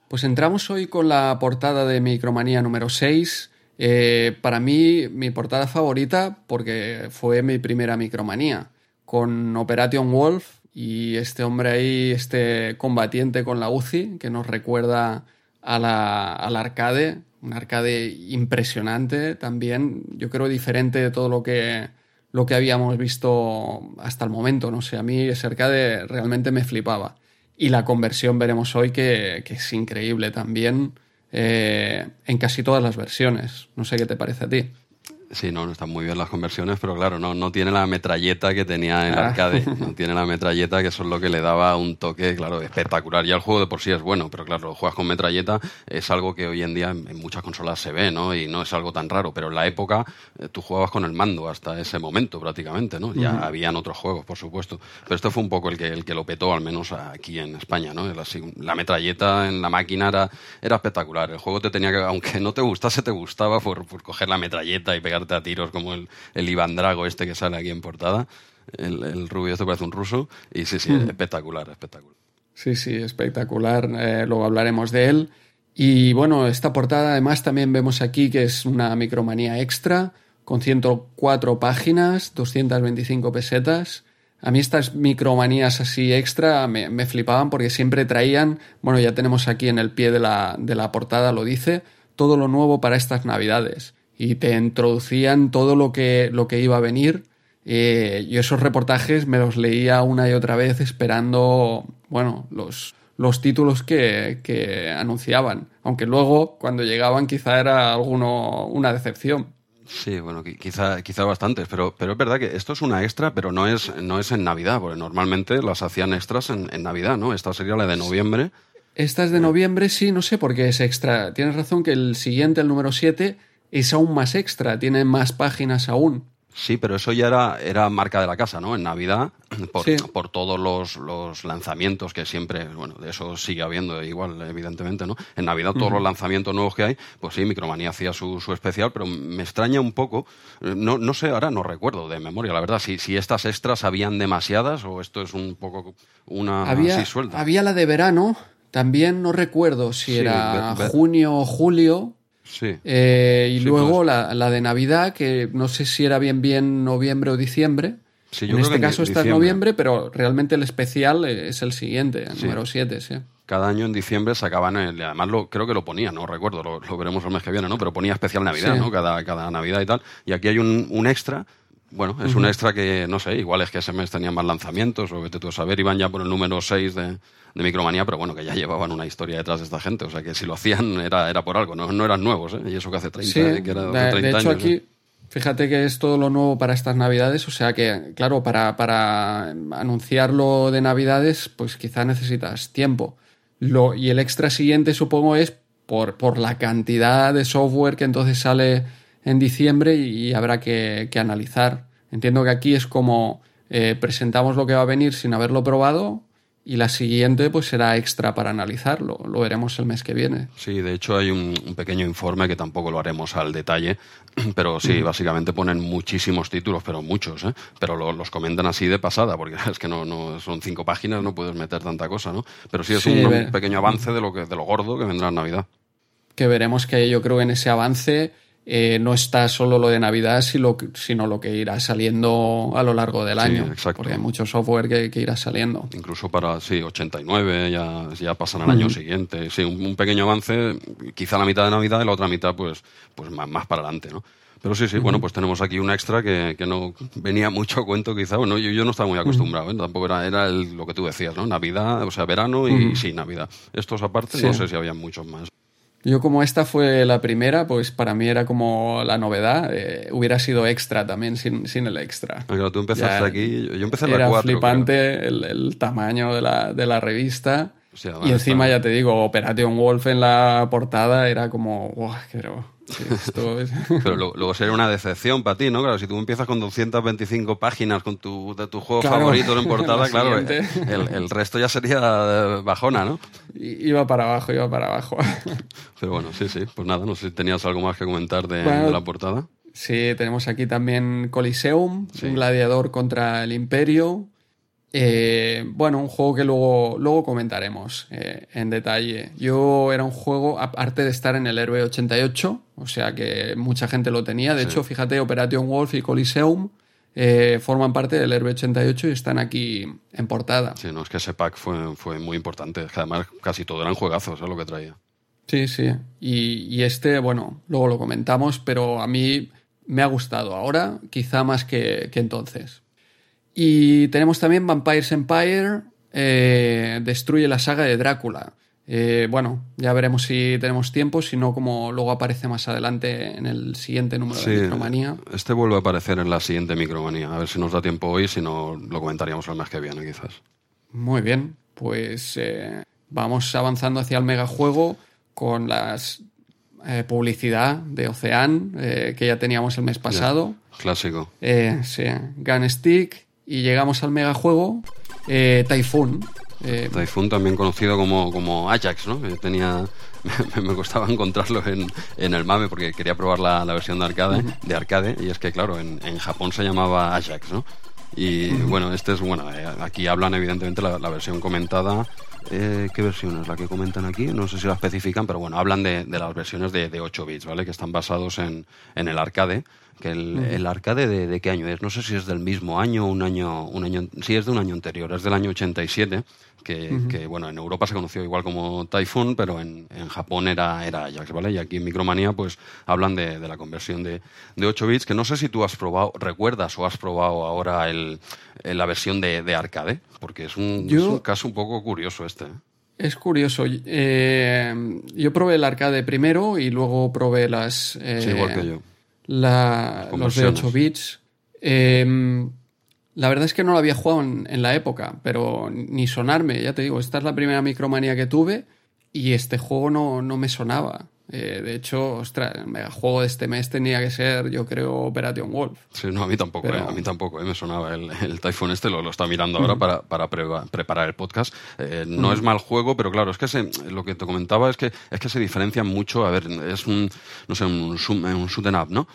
Pues entramos hoy con la portada de Micromanía número 6. Eh, para mí, mi portada favorita, porque fue mi primera Micromanía, con Operation Wolf y este hombre ahí, este combatiente con la UCI, que nos recuerda a la, al arcade, un arcade impresionante también, yo creo diferente de todo lo que, lo que habíamos visto hasta el momento, no sé, a mí ese arcade realmente me flipaba. Y la conversión veremos hoy que, que es increíble también eh, en casi todas las versiones. No sé qué te parece a ti. Sí, no, no están muy bien las conversiones, pero claro, no, no tiene la metralleta que tenía en el Ah. arcade. No tiene la metralleta, que eso es lo que le daba un toque, claro, espectacular. Ya el juego de por sí es bueno, pero claro, juegas con metralleta es algo que hoy en día en, muchas consolas se ve, ¿no? Y no es algo tan raro, pero en la época eh, tú jugabas con el mando hasta ese momento prácticamente, ¿no? Ya habían otros juegos, por supuesto. Pero esto fue un poco el que, el que lo petó, al menos aquí en España, ¿no? Así, la metralleta en la máquina era, era espectacular. El juego te tenía que, aunque no te gustase, te gustaba por, por coger la metralleta y pegarte a tiros como el, el Iván Drago este que sale aquí en portada. El, el rubio este parece un ruso. Y sí, sí, espectacular, espectacular. Sí, sí, espectacular. Eh, luego hablaremos de él. Y bueno, esta portada además también vemos aquí que es una micromanía extra con 104 páginas, 225 pesetas. A mí estas micromanías así extra me, me flipaban porque siempre traían, bueno, ya tenemos aquí en el pie de la, de la portada, lo dice, todo lo nuevo para estas navidades. Y te introducían todo lo que, lo que iba a venir. Eh, y esos reportajes me los leía una y otra vez esperando, bueno, los, los títulos que, que anunciaban. Aunque luego, cuando llegaban, quizá era alguno una decepción. Sí, bueno, qui- quizá, quizá bastantes, pero, pero es verdad que esto es una extra, pero no es, no es en Navidad, porque normalmente las hacían extras en, en Navidad, ¿no? Esta sería la de noviembre. Esta es de noviembre, sí, no sé por qué es extra. Tienes razón que el siguiente, el número 7, es aún más extra, tiene más páginas aún. Sí, pero eso ya era, era marca de la casa, ¿no? En Navidad, por, Sí. por todos los, los lanzamientos que siempre, bueno, de eso sigue habiendo igual, evidentemente, ¿no? En Navidad todos los lanzamientos nuevos que hay, pues sí, Micromanía hacía su, su especial, pero me extraña un poco, eh, no, no sé, ahora no recuerdo de memoria, la verdad, si, si estas extras habían demasiadas o esto es un poco una había, así suelta. había la de verano, también no recuerdo si Sí, era junio o julio. Sí. Eh, y Sí, luego pues. la, la de Navidad, que no sé si era bien bien noviembre o diciembre. Sí, yo en creo este que caso está en noviembre, pero realmente el especial es el siguiente, el número 7, sí. Cada año en diciembre sacaban, el, además lo, creo que lo ponía, no recuerdo, lo, lo veremos el mes que viene, ¿no? Pero ponía especial Navidad, Sí. ¿no? Cada, cada Navidad y tal. Y aquí hay un, un extra, bueno, es un extra que, no sé, igual es que ese mes tenían más lanzamientos, o vete tú a saber, iban ya por el número 6 de, de Micromanía, pero bueno, que ya llevaban una historia detrás de esta gente, o sea que si lo hacían era, era por algo, no, no eran nuevos, ¿eh? Y eso que hace 30, Sí, ¿eh? que era de, hace 30 de hecho años, aquí, ¿eh? fíjate que es todo lo nuevo para estas navidades, o sea que, claro, para, para anunciarlo de navidades, pues quizá necesitas tiempo. Lo, y el extra siguiente supongo es por, por la cantidad de software que entonces sale en diciembre y, habrá que, que analizar. Entiendo que aquí es como eh, presentamos lo que va a venir sin haberlo probado y la siguiente pues será extra para analizarlo. Lo veremos el mes que viene. Sí, de hecho hay un, pequeño informe que tampoco lo haremos al detalle, pero sí, básicamente ponen muchísimos títulos, pero muchos, ¿eh? pero los comentan así de pasada, porque es que no, no son cinco páginas, no puedes meter tanta cosa, ¿no? Pero sí es un, pequeño avance de lo, que, de lo gordo que vendrá en Navidad. Que veremos que yo creo en ese avance eh, no está solo lo de Navidad, sino, lo que irá saliendo a lo largo del año. Exacto. Porque hay mucho software que, irá saliendo. Incluso para, sí, 89, ya, ya pasan al año siguiente. Sí, un, pequeño avance, quizá la mitad de Navidad y la otra mitad, pues, pues más, más para adelante, ¿no? Pero sí, sí, bueno, pues tenemos aquí un extra que, que no venía mucho a cuento quizá. Bueno, yo, yo no estaba muy acostumbrado, ¿eh? tampoco era, era lo que tú decías, ¿no? Navidad, o sea, verano y sí, Navidad. Estos aparte, no sé si había muchos más. Yo como esta fue la primera, pues para mí era como la novedad. Eh, hubiera sido extra también sin, sin el extra. Claro, tú empezaste aquí, yo empecé en la 4. Era flipante el, tamaño de la, de la revista. y encima, ya te digo, Operation Wolf en la portada era como, wow, Pero luego, sería una decepción para ti, ¿no? Claro, si tú empiezas con 225 páginas con tu, de tu juego favorito en portada, claro, el, resto ya sería bajona, ¿no? Iba para abajo, iba para abajo. Pero bueno, sí, sí. Pues nada, no sé si tenías algo más que comentar de, la portada. Sí, tenemos aquí también Coliseum, un gladiador contra el Imperio. Eh, bueno, un juego que luego, luego comentaremos eh, en detalle. Yo era un juego, aparte de estar en el Herbe 88, o sea que mucha gente lo tenía. De hecho, fíjate, Operation Wolf y Coliseum eh, forman parte del Herbe 88 y están aquí en portada. Sí, no, es que ese pack fue, fue muy importante. además, casi todo eran juegazos, es lo que traía. Sí, sí. Y, este, bueno, luego lo comentamos, pero a mí me ha gustado ahora, quizá más que entonces. Y tenemos también Vampires Empire, eh, destruye la saga de Drácula. Eh, bueno, ya veremos si tenemos tiempo, si no, como luego aparece más adelante en el siguiente número de Micromanía. Este vuelve a aparecer en la siguiente Micromanía. A ver si nos da tiempo hoy, si no, lo comentaríamos el mes que viene, quizás. Muy bien, pues eh, vamos avanzando hacia el megajuego con las publicidad de Ocean que ya teníamos el mes pasado. clásico. sí, Gunstick y llegamos al megajuego eh, Typhoon. Eh, Typhoon también conocido como, como Ajax, ¿no? tenía, me, costaba encontrarlo en, en, el MAME porque quería probar la, la versión de arcade, de arcade y es que claro, en, en Japón se llamaba Ajax, ¿no? Y bueno, este es, bueno, eh, aquí hablan evidentemente la, la versión comentada eh, ¿Qué versión es la que comentan aquí? No sé si la especifican, pero bueno, hablan de, de las versiones de, de, 8 bits, ¿vale? Que están basados en, en el arcade que el, arcade de, qué año es, no sé si es del mismo año, un año, un año, sí es de un año anterior, es del año 87, que, que bueno, en Europa se conoció igual como Typhoon, pero en, en, Japón era, era Ajax, ¿vale? Y aquí en Micromanía pues hablan de, de la conversión de, de, 8 bits, que no sé si tú has probado, recuerdas o has probado ahora el, la versión de, de arcade, porque es un, es un caso un poco curioso este. ¿eh? Es curioso. Eh, yo probé el arcade primero y luego probé las. sí, igual que yo la, los de 8 bits. Em, la verdad es que no lo había jugado en, la época, pero ni sonarme, ya te digo, esta es la primera micromanía que tuve y este juego no, no me sonaba. Eh, de hecho, ostras, el megajuego de este mes tenía que ser, yo creo, Operation Wolf. Sí, no, a mí tampoco, eh, a mí tampoco, eh, me sonaba el, el Typhoon este, lo, lo está mirando ahora para, para preparar el podcast. no es mal juego, pero claro, es que se, lo que te comentaba es que, es que se diferencian mucho, a ver, es un, no sé, un, un shoot up, ¿no?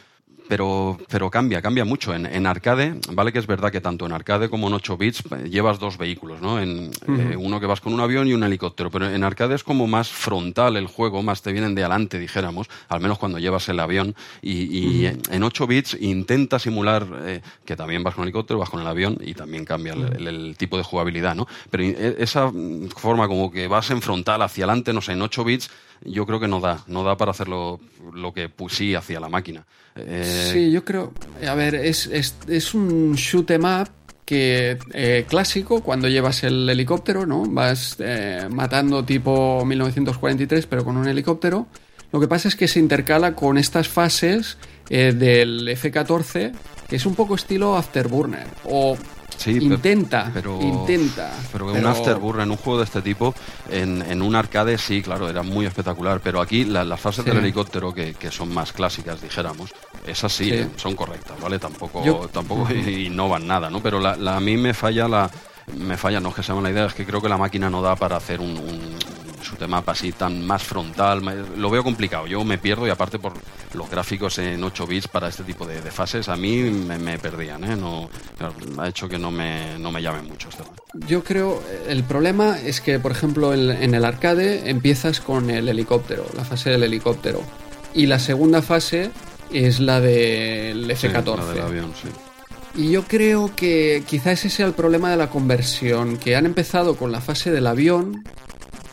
Pero, pero cambia, cambia mucho. En, en, arcade, vale que es verdad que tanto en arcade como en 8 bits eh, llevas dos vehículos, ¿no? En, eh, uno que vas con un avión y un helicóptero, pero en arcade es como más frontal el juego, más te vienen de adelante, dijéramos, al menos cuando llevas el avión. Y, en 8 bits intenta simular eh, que también vas con el helicóptero, vas con el avión y también cambia el, tipo de jugabilidad, ¿no? Pero esa forma como que vas en frontal hacia adelante, no sé, en 8 bits yo creo que no da, no da para hacerlo lo que sí hacía la máquina. Eh, sí, yo creo, a ver, es, es, es un shoot em up que eh, clásico cuando llevas el helicóptero, ¿no? Vas eh, matando tipo 1943 pero con un helicóptero. Lo que pasa es que se intercala con estas fases del F-14 que es un poco estilo Afterburner o Sí, intenta, pero, intenta. Pero un pero- Afterburner en un juego de este tipo, en, en un arcade, sí, claro, era muy espectacular. Pero aquí la- las fases Sí. del helicóptero, que, que son más clásicas, dijéramos, esas sí, Sí. eh, son correctas, ¿vale? Tampoco, Yo- tampoco innovan nada, ¿no? Pero la, la- a mí me falla la. Me falla, no es que sea mala idea, es que creo que la máquina no da para hacer un, un 'em up así tan más frontal. Lo veo complicado, yo me pierdo y aparte por los gráficos en 8 bits para este tipo de, de fases, a mí me, me perdían, ¿eh? No, ha hecho que no me, no me llame mucho este. Yo creo, el problema es que, por ejemplo, el- en el arcade empiezas con el helicóptero, la fase del helicóptero. Y la segunda fase es la del Sí, F-14. la del avión, sí. Y yo creo que quizá ese sea el problema de la conversión, que han empezado con la fase del avión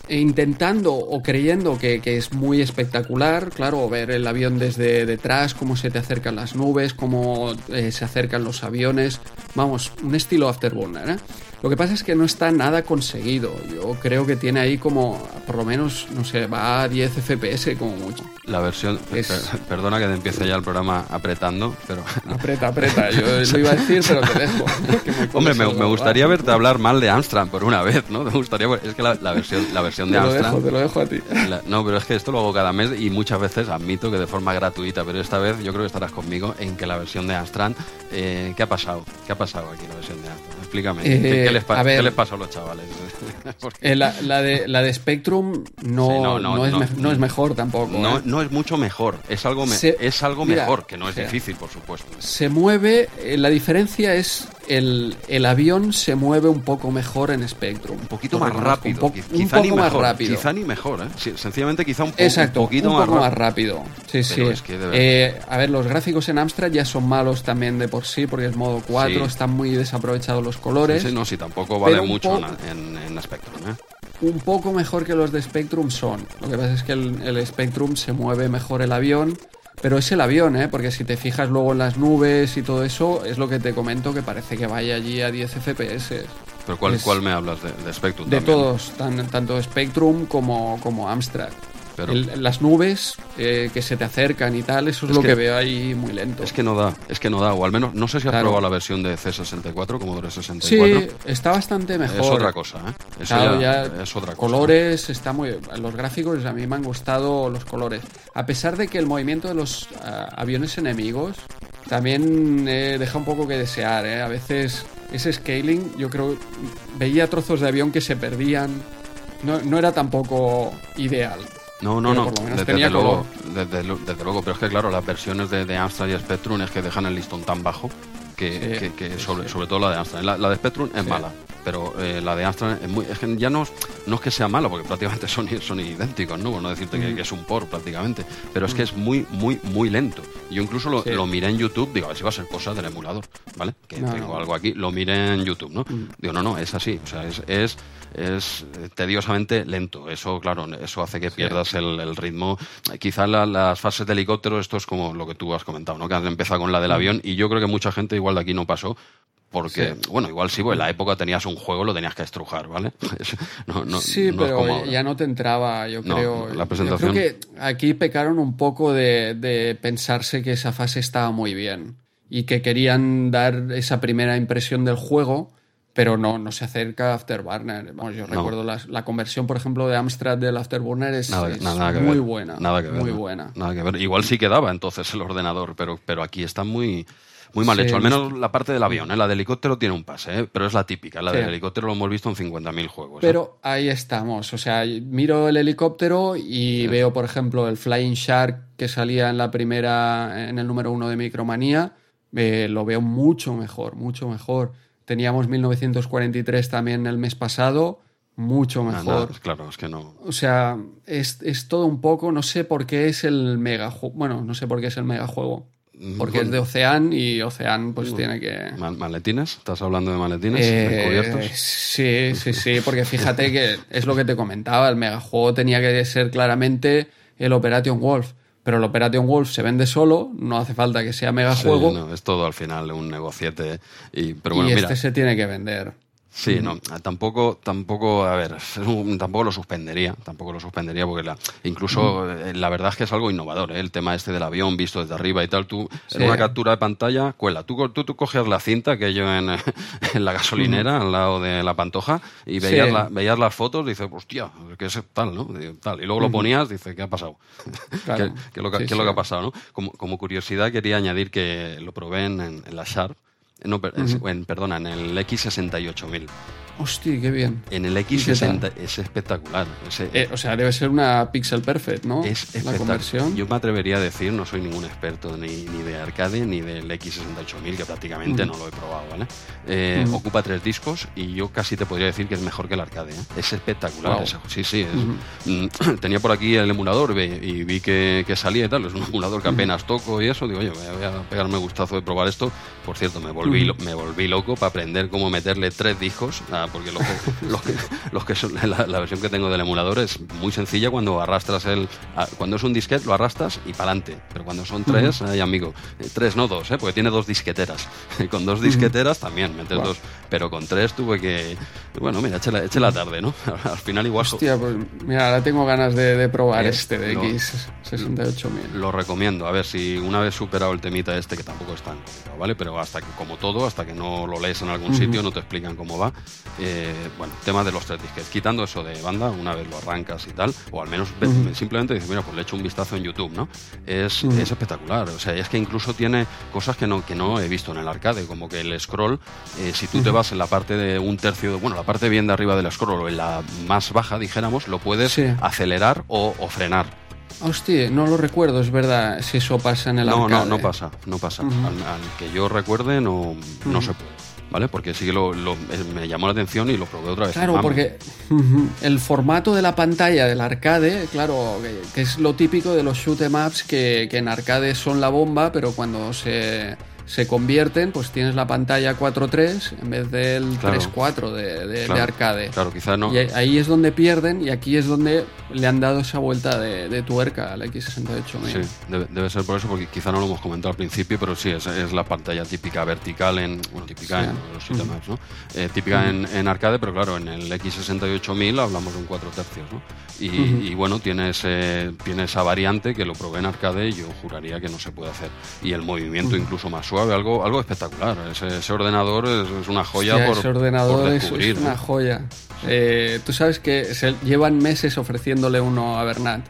intentando o creyendo que, que es muy espectacular, claro, ver el avión desde detrás, cómo se te acercan las nubes, cómo eh, se acercan los aviones, vamos, un estilo Afterburner, ¿eh? Lo que pasa es que no está nada conseguido, yo creo que tiene ahí como, por lo menos, no sé, va a 10 FPS como mucho. La versión, Es- perdona que te empiece ya el programa apretando, pero Aprieta, aprieta, yo lo iba a decir, pero te dejo. me Hombre, me, gustaría verte hablar mal de Amstrad por una vez, ¿no? Me gustaría, es que la, la versión, la versión de Te lo Amstrad... dejo, te lo dejo a ti. la- no, pero es que esto lo hago cada mes y muchas veces admito que de forma gratuita, pero esta vez yo creo que estarás conmigo en que la versión de Amstrad, eh, ¿qué ha pasado? ¿Qué ha pasado aquí la versión de Amstrad? Explícame, ¿qué, Eh, qué les, a ver. qué les pasa a los chavales? Eh, la, la de, la de Spectrum no, Sí, no, es, no. me- no es mejor tampoco. no, ¿eh? no es mucho mejor, es algo, me- Se- es algo mira, mejor, que no es difícil, por supuesto. Se mueve, eh, la diferencia es el, el avión se mueve un poco mejor en Spectrum. Un poquito más rápido, Un, po- qui- un quizá poco ni más mejor, rápido. quizá ni mejor, ¿eh? Sí, sencillamente quizá un, po- Exacto, un poquito un más poco más rápido. Sí, sí. Es que Eh, a ver, los gráficos en Amstrad ya son malos también de por sí, porque es modo 4, Sí. están muy desaprovechados los colores. Sí, sí, no, sí, tampoco vale mucho en, en, en Spectrum, ¿eh? un poco mejor que los de Spectrum son. Lo que pasa es que el, el Spectrum se mueve mejor el avión, pero es el avión, ¿eh? Porque si te fijas luego en las nubes y todo eso, es lo que te comento que parece que vaya allí a 10 FPS. Pero ¿cuál, Es- cuál me hablas de, de Spectrum? De también? todos, tan- tanto Spectrum como, como Amstrad. Pero- El- las nubes eh, que se te acercan y tal, eso es, Es lo que- que, veo ahí muy lento. Es que no da, es que no da, o al menos, no sé si has Claro. probado la versión de C64, Commodore 64. sí, está bastante mejor. es otra cosa, ¿eh? Eso Claro, ya ya es otra cosa. colores, está muy los gráficos a mí me han gustado los colores. A pesar de que el movimiento de los ah, aviones enemigos también eh, deja un poco que desear, ¿eh? A veces ese scaling, yo creo veía trozos de avión que se perdían. No, no era tampoco ideal. No, no, Pero no, por lo menos desde, tenía luego, desde, lu- desde luego, pero es que claro, las versiones de, de Amstrad y Spectrum es que dejan el listón tan bajo que, Sí, que- que sobre, sí. sobre todo la de Amstrad. La, la de Spectrum es Sí. mala, pero eh, la de Amstrad es muy, es que ya no, es- no es que sea mala, porque prácticamente son, son idénticos, ¿no? Por no decirte Mm. que, que es un por prácticamente, pero es que es muy, muy, muy lento. Yo incluso lo, miré en YouTube, digo, a ver si va a ser cosa del emulador, ¿vale? Que No, tengo no. algo aquí, lo miré en YouTube, ¿no? Mm. Digo, no, no, es así, o sea, es, es, es eh, tediosamente lento. Eso, claro, eso hace que pierdas el, el ritmo. Quizá la- las fases de helicóptero, esto es como lo que tú has comentado, ¿no? Que has empezado con la del avión y yo creo que mucha gente igual de aquí no pasó. Porque, bueno, igual sí, pues en la época tenías un juego, lo tenías que estrujar, ¿ale? Es- no, no, sí, no pero ya no te entraba, yo creo. la Yo presentación- creo que aquí pecaron un poco de, de pensarse que esa fase estaba muy bien y que querían dar esa primera impresión del juego, pero no, no se acerca a Afterburner. Vamos, yo No. recuerdo la, la conversión, por ejemplo, de Amstrad del Afterburner es, Nada, es nada que muy ver. buena. Nada que ver. Muy buena. Nada que ver. Igual sí quedaba entonces el ordenador, pero, pero aquí está muy, muy mal Sí, hecho. Al no menos la parte del avión, ¿eh? La del helicóptero tiene un pase, ¿eh? Pero es la típica. La Sí. del helicóptero lo hemos visto en 50.000 juegos. ¿eh? Pero ahí estamos. O sea, miro el helicóptero y veo, por ejemplo, el Flying Shark que salía en la primera, en el número uno de Micromanía. eh, lo veo mucho mejor, mucho mejor. Teníamos 1943 también el mes pasado, mucho Nada, mejor. claro, es que no. O sea, es, es todo un poco, no sé por qué es el mega Bueno, no sé por qué es el megajuego. Porque es de Ocean y Ocean pues tiene que... Ma- ¿Maletines? ¿Estás hablando de maletines Eh, sí, sí, sí, porque fíjate que es lo que te comentaba, el megajuego tenía que ser claramente el Operation Wolf, pero el Operation Wolf se vende solo, no hace falta que sea Sí, megajuego no, es todo al final un negociete. Y, pero y bueno, este mira, se tiene que vender. Sí, no, tampoco, tampoco, a ver, tampoco lo suspendería, tampoco lo suspendería porque la, incluso eh, la verdad es que es algo innovador, ¿eh? el tema este del avión visto desde arriba y tal, tú en una captura de pantalla, cuela, tú, tú, tú cogías la cinta que yo en, en la gasolinera al lado de la pantoja y veías, veías las fotos dices, hostia, ¿qué es tal, no? Tal. Y luego lo ponías, dices, ¿qué ha pasado? ¿Qué, es lo que, es lo que ha pasado, no? Como, como, curiosidad quería añadir que lo probé en, en la Sharp no, en, perdona, en el X68000. Hostia, qué bien. En el X60 es espectacular. Eh, o sea, debe ser una Pixel Perfect, ¿no? Es la conversión. Yo me atrevería a decir, no soy ningún experto ni, ni de arcade ni del X68000, que prácticamente no lo he probado, ¿vale? Eh, ocupa tres discos y yo casi te podría decir que es mejor que el arcade. ¿eh? Es espectacular. sí, sí. Mm, tenía por aquí el emulador y vi que, que, salía y tal. Es un emulador que apenas toco y eso. Digo, oye, voy a pegarme gustazo de probar esto. Por cierto, me volví, me volví loco para aprender cómo meterle tres discos porque los que, los que, los que son, la, versión que tengo del emulador es muy sencilla cuando arrastras el. Cuando es un disquete, lo arrastras y para adelante. Pero cuando son tres, amigo, eh, tres no dos, ¿eh? porque tiene dos disqueteras. con dos disqueteras también metes dos. Pero con tres tuve que. Bueno, mira, eche la, tarde, ¿no? Al final igual. Hostia, pues mira, ahora tengo ganas de, probar este de X68000. Lo recomiendo. A ver si una vez superado el temita este, que tampoco es tan complicado, ¿vale? Pero hasta que, como todo, hasta que no lo lees en algún sitio, no te explican cómo va. Eh, bueno, tema de los tres disquetes. Quitando eso de banda, una vez lo arrancas y tal, o al menos simplemente dices, mira, pues le echo un vistazo en YouTube, ¿no? Es, es, espectacular. O sea, es que incluso tiene cosas que no, que no he visto en el arcade, como que el scroll, eh, si tú te vas en la parte de un tercio, de, bueno, la parte bien de arriba del scroll o en la más baja, dijéramos, lo puedes acelerar o, frenar. Hostia, no lo recuerdo, es verdad, si eso pasa en el no, arcade. No, no pasa, no pasa. al, que yo recuerde no, no se puede. ¿Vale? Porque sí que lo, me llamó la atención y lo probé otra vez. Claro, porque el formato de la pantalla del arcade, claro, que, es lo típico de los shoot em ups que, que en arcade son la bomba, pero cuando se se convierten, pues tienes la pantalla 4.3 en vez del 3.4 de, de, arcade. Claro, quizás no. Y ahí es donde pierden y aquí es donde le han dado esa vuelta de, tuerca al X68. Sí, debe, ser por eso, porque quizá no lo hemos comentado al principio, pero sí, es, es la pantalla típica vertical en. Bueno, típica en los uh ¿no? Eh, típica en, en, arcade, pero claro, en el X68000 hablamos de un 4 tercios, ¿no? Y, bueno, tiene, ese, tiene esa variante que lo probé en arcade y yo juraría que no se puede hacer. Y el movimiento incluso más suave algo, algo espectacular. Ese, ordenador es, una joya por, ese ordenador Es, una joya. Eh, Tú sabes que se llevan meses ofreciéndole uno a Bernat.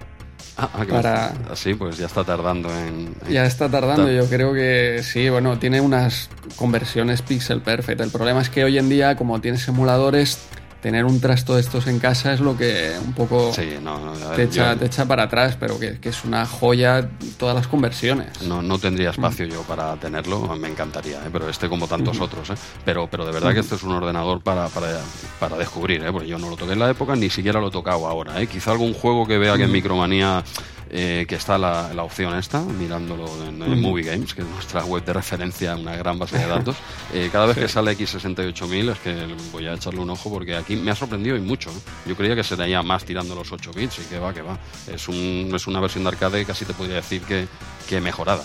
Ah, ah para... Sí, pues ya está tardando en... Ya está tardando, yo creo que sí, bueno, tiene unas conversiones pixel perfect. El problema es que hoy en día, como tienes emuladores, tener un trasto de estos en casa es lo que un poco te, echa, te, echa, para atrás, pero que, es una joya todas las conversiones. No, no tendría espacio yo para tenerlo, me encantaría, ¿eh? pero este como tantos otros. ¿eh? Pero, pero de verdad que este es un ordenador para, para, para descubrir, ¿eh? porque yo no lo toqué en la época, ni siquiera lo he tocado ahora. ¿eh? Quizá algún juego que vea que en Micromanía eh, que está la, la, opción esta, mirándolo en, Movie Games, que es nuestra web de referencia, una gran base de datos. Eh, cada vez que sale X68000 es que voy a echarle un ojo porque aquí me ha sorprendido y mucho. Yo creía que sería más tirando los 8 bits y que va, que va. Es, un, es una versión de arcade casi te podría decir que, que mejorada.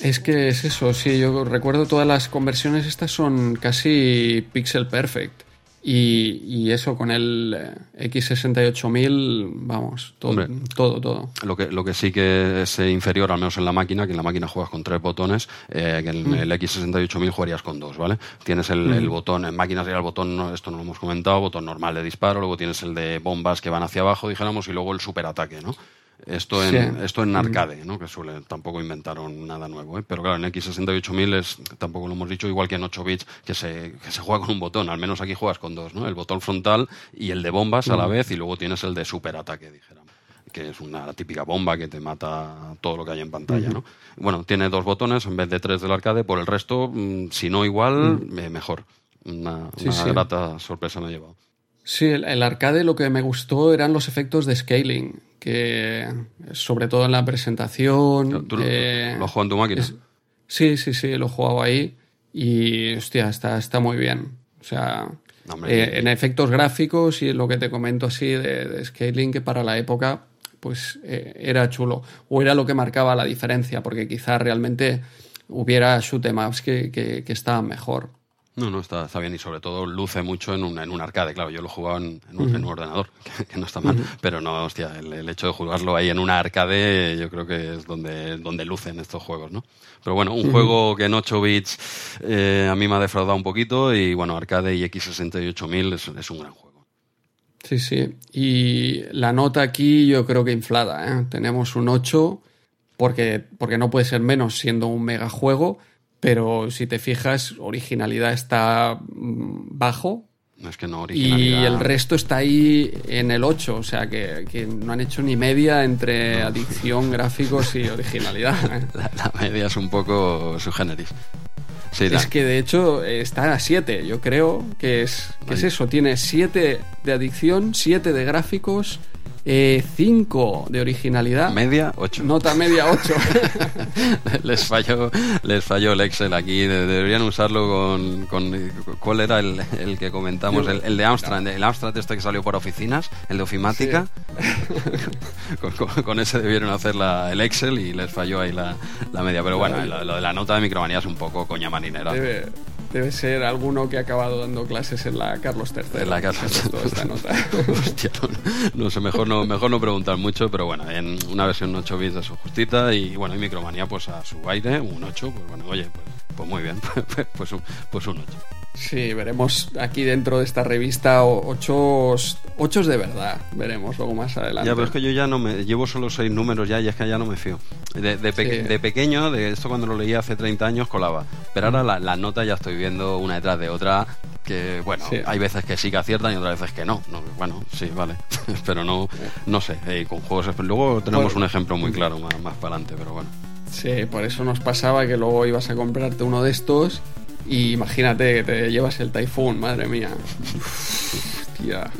Es que es eso, sí, yo recuerdo todas las conversiones estas son casi pixel perfect. Y, eso con el eh, X68000, vamos, todo, todo, todo. Lo que, lo que sí que es inferior, al menos en la máquina, que en la máquina juegas con tres botones, eh, que en mm. el X68000 jugarías con dos, ¿vale? Tienes el, el mm. botón, en máquinas sería el botón, esto no lo hemos comentado, botón normal de disparo, luego tienes el de bombas que van hacia abajo, dijéramos, y luego el superataque, ¿no? Esto en, esto en arcade, ¿no? que suele, tampoco inventaron nada nuevo. ¿eh? Pero claro, en X68000 es, tampoco lo hemos dicho, igual que en 8 bits, que se, que se juega con un botón. Al menos aquí juegas con dos, ¿no? el botón frontal y el de bombas a la vez, y luego tienes el de superataque, dijéramos que es una típica bomba que te mata todo lo que hay en pantalla. ¿no? Bueno, tiene dos botones en vez de tres del arcade, por el resto, mm, si no igual, eh, mejor. Una, grata sorpresa me ha llevado. Sí, el, arcade lo que me gustó eran los efectos de scaling, que sobre todo en la presentación... ¿Tú, eh, ¿Lo has jugado en tu máquina? sí, sí, sí, lo he jugado ahí y, hostia, está, está muy bien. O sea, eh, en efectos gráficos y lo que te comento así de, scaling, que para la época pues eh, era chulo. O era lo que marcaba la diferencia, porque quizá realmente hubiera shoot em ups que, que, que estaban mejor. No, no, está, está bien y sobre todo luce mucho en un, en un arcade. Claro, yo lo he jugado en, en, un, en un, ordenador, que, no está mal, pero no, hostia, el, el, hecho de jugarlo ahí en un arcade yo creo que es donde, donde lucen estos juegos, ¿no? Pero bueno, un juego que en 8 bits eh, a mí me ha defraudado un poquito y bueno, arcade y X68000 es, es un gran juego. Sí, sí. Y la nota aquí yo creo que inflada. ¿eh? Tenemos un 8 porque, porque no puede ser menos siendo un mega juego, pero si te fijas, originalidad está bajo. No es que no originalidad. Y el resto está ahí en el 8, o sea que, que no han hecho ni media entre no. adicción, gráficos y originalidad. La, la, media es un poco su generis. Sí, es que de hecho está a 7, yo creo que es, que es eso, tiene 7 de adicción, 7 de gráficos, 5 eh, de originalidad. Media 8. Nota media 8. les, falló, les falló el Excel aquí. Deberían usarlo con. con ¿Cuál era el, el que comentamos? El, el, de Amstrad. El Amstrad este que salió por oficinas, el de ofimática. Sí. con, con, con, ese debieron hacer la, el Excel y les falló ahí la, la media. Pero bueno, lo, lo, de la nota de micromanía es un poco coña marinera. Debe, debe ser alguno que ha acabado dando clases en la Carlos III. En la Carlos III. esta nota. Hostia, no, no, sé, mejor no, mejor no preguntar mucho, pero bueno, en una versión 8 bits de su justita y bueno, y Micromanía pues a su aire, un 8, pues bueno, oye, pues, pues muy bien, pues, un, pues un 8. Sí, veremos aquí dentro de esta revista ocho, ocho de verdad. Veremos luego más adelante. Ya, pero es que yo ya no me. Llevo solo seis números ya y es que ya no me fío. De, de, peque, sí. de pequeño, de esto cuando lo leía hace 30 años, colaba. Pero ahora la, la nota ya estoy viendo una detrás de otra. Que bueno, sí. hay veces que sí que aciertan y otras veces que no. no bueno, sí, vale. pero no, no sé. Eh, con juegos. Luego tenemos bueno, un ejemplo muy claro más, más para adelante, pero bueno. Sí, por eso nos pasaba que luego ibas a comprarte uno de estos y imagínate que te llevas el Typhoon, madre mía. Hostia.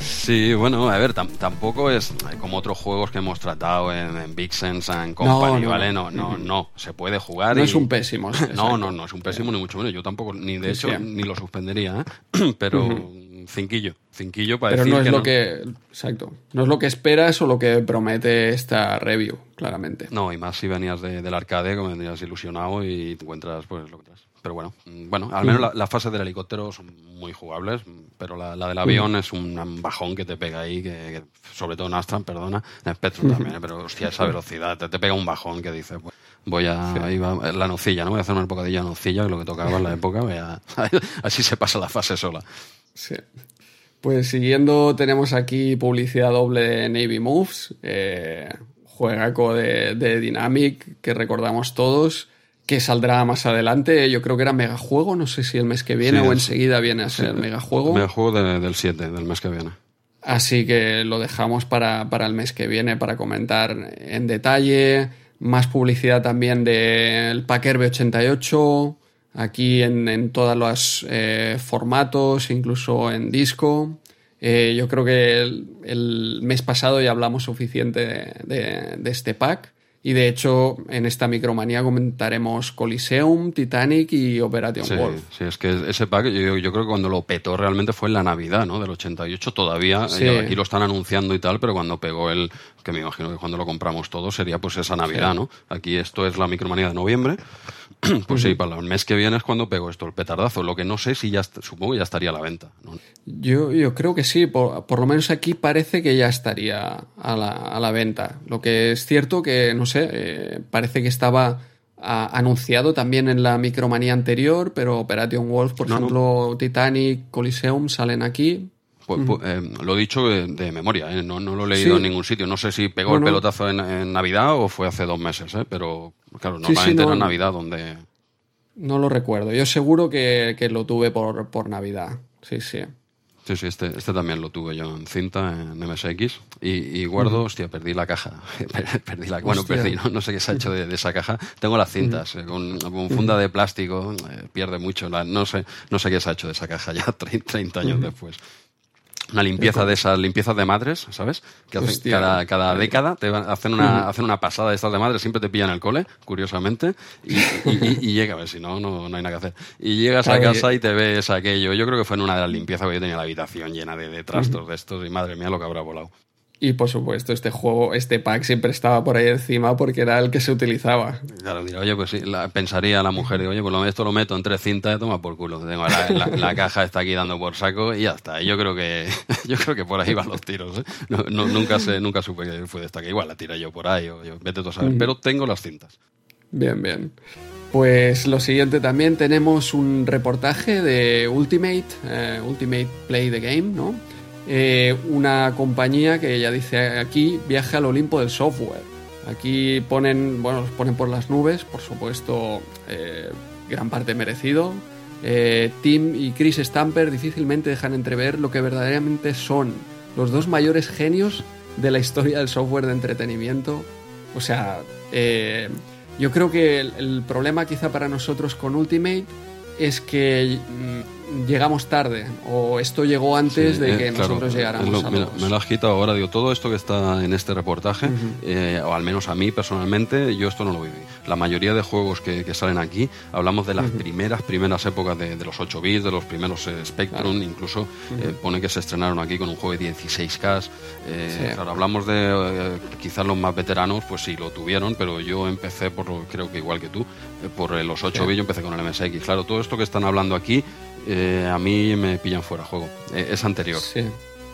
Sí, bueno, a ver, tampoco es como otros juegos que hemos tratado en, en Big Sense and Company, no, no, ¿vale? No, no, no, se puede jugar. No y... es un pésimo. no, no, no es un pésimo ni mucho menos. Yo tampoco, ni de hecho, sí. ni lo suspendería, ¿eh? pero. Uh -huh cinquillo, cinquillo para Pero decir no es que lo no. que, exacto, no es lo que esperas o lo que promete esta review, claramente. No, y más si venías de, del arcade, como venías ilusionado y te encuentras pues lo que traes. Pero bueno, mm, bueno, al menos mm. la, las fases del helicóptero son muy jugables, pero la, la del avión mm. es un bajón que te pega ahí, que, que sobre todo en Astran, perdona, en Spectrum también, ¿eh? pero hostia, esa velocidad, te, te pega un bajón que dices, pues, voy a sí. ahí va, la nocilla, ¿no? Voy a hacer una bocadilla de nocilla, que lo que tocaba en la época, voy a, así se pasa la fase sola. Sí. Pues siguiendo, tenemos aquí publicidad doble de Navy Moves, eh, juegaco de, de, Dynamic que recordamos todos, que saldrá más adelante. Yo creo que era megajuego, no sé si el mes que viene sí, o enseguida viene a ser sí, megajuego. Megajuego de, del 7, del mes que viene. Así que lo dejamos para, para el mes que viene para comentar en detalle. Más publicidad también del Packer B88 aquí en, en todos los eh, formatos, incluso en disco. Eh, yo creo que el, el, mes pasado ya hablamos suficiente de, de, de, este pack. Y de hecho, en esta micromanía comentaremos Coliseum, Titanic y Operation sí, Wolf. Sí, es que ese pack yo, yo, creo que cuando lo petó realmente fue en la Navidad, ¿no? Del 88 todavía. Sí. Aquí lo están anunciando y tal, pero cuando pegó el, que me imagino que cuando lo compramos todos sería pues esa Navidad, sí. ¿no? Aquí esto es la micromanía de noviembre. Pues sí, para el mes que viene es cuando pego esto, el petardazo. Lo que no sé si ya, supongo que ya estaría a la venta. ¿no? Yo, yo creo que sí, por, por, lo menos aquí parece que ya estaría a la, a la venta. Lo que es cierto que, no sé, eh, parece que estaba a, anunciado también en la micromanía anterior, pero Operation Wolf, por no, ejemplo, no. Titanic, Coliseum salen aquí. Pues, pues, eh, lo he dicho de, de memoria, ¿eh? no, no, lo he leído sí. en ningún sitio. No sé si pegó el pelotazo en, en, Navidad o fue hace dos meses, ¿eh? pero claro, normalmente sí, sí, no, era Navidad donde. No lo recuerdo. Yo seguro que, que lo tuve por, por Navidad. Sí, sí. Sí, sí, este, este también lo tuve yo en cinta, en MSX. Y, y guardo, uh -huh. hostia, perdí la caja. perdí la Bueno, perdí, no, no, sé qué se ha hecho de, de esa caja. Tengo las cintas, uh -huh. con, con, funda de plástico, eh, pierde mucho. La, no, sé, no sé qué se ha hecho de esa caja ya 30 años uh -huh. después una limpieza de esas limpiezas de madres, ¿sabes? Que hacen Hostia, cada, cada década te hacen una, hacen una pasada de estas de madres, siempre te pillan el cole, curiosamente, y, y, y, llega, a ver si no, no, no, hay nada que hacer. Y llegas a casa y te ves aquello. Yo creo que fue en una de las limpiezas que yo tenía la habitación llena de, de trastos de estos, y madre mía lo que habrá volado. Y por supuesto, este juego, este pack siempre estaba por ahí encima porque era el que se utilizaba. Claro, dirá, oye, pues sí, pensaría la mujer, oye, pues esto lo meto en tres cintas y toma por culo. Tengo la, caja está aquí dando por saco y ya está. yo creo que yo creo que por ahí van los tiros. ¿eh? nunca sé, nunca supe que fue de esta que igual la tira yo por ahí o yo, vete tú a saber. Pero tengo las cintas. Bien, bien. Pues lo siguiente también tenemos un reportaje de Ultimate, eh, Ultimate Play the Game, ¿no? Eh, una compañía que ya dice aquí viaja al Olimpo del software. Aquí ponen, bueno, los ponen por las nubes, por supuesto, eh, gran parte merecido. Tim y Chris Stamper difícilmente dejan entrever lo que verdaderamente son los dos mayores genios de la historia del software de entretenimiento. O sea, yo creo que el, problema quizá para nosotros con Ultimate es que mm, llegamos tarde o esto llegó antes de eh, que nosotros llegáramos a me, lo has quitado ahora, digo, todo esto que está en este reportaje, eh, o al menos a mí personalmente, yo esto no lo viví. La mayoría de juegos que, salen aquí, hablamos de las primeras, primeras épocas de, los 8 bits, de los primeros eh, Spectrum, incluso pone que se estrenaron aquí con un juego de 16K. Claro, hablamos de quizás los más veteranos, pues sí, lo tuvieron, pero yo empecé, por creo que igual que tú, por los 8 bits, yo empecé con el MSX. Claro, todo esto que están hablando aquí, eh, a mí me pillan fuera juego. Eh, es anterior. Sí.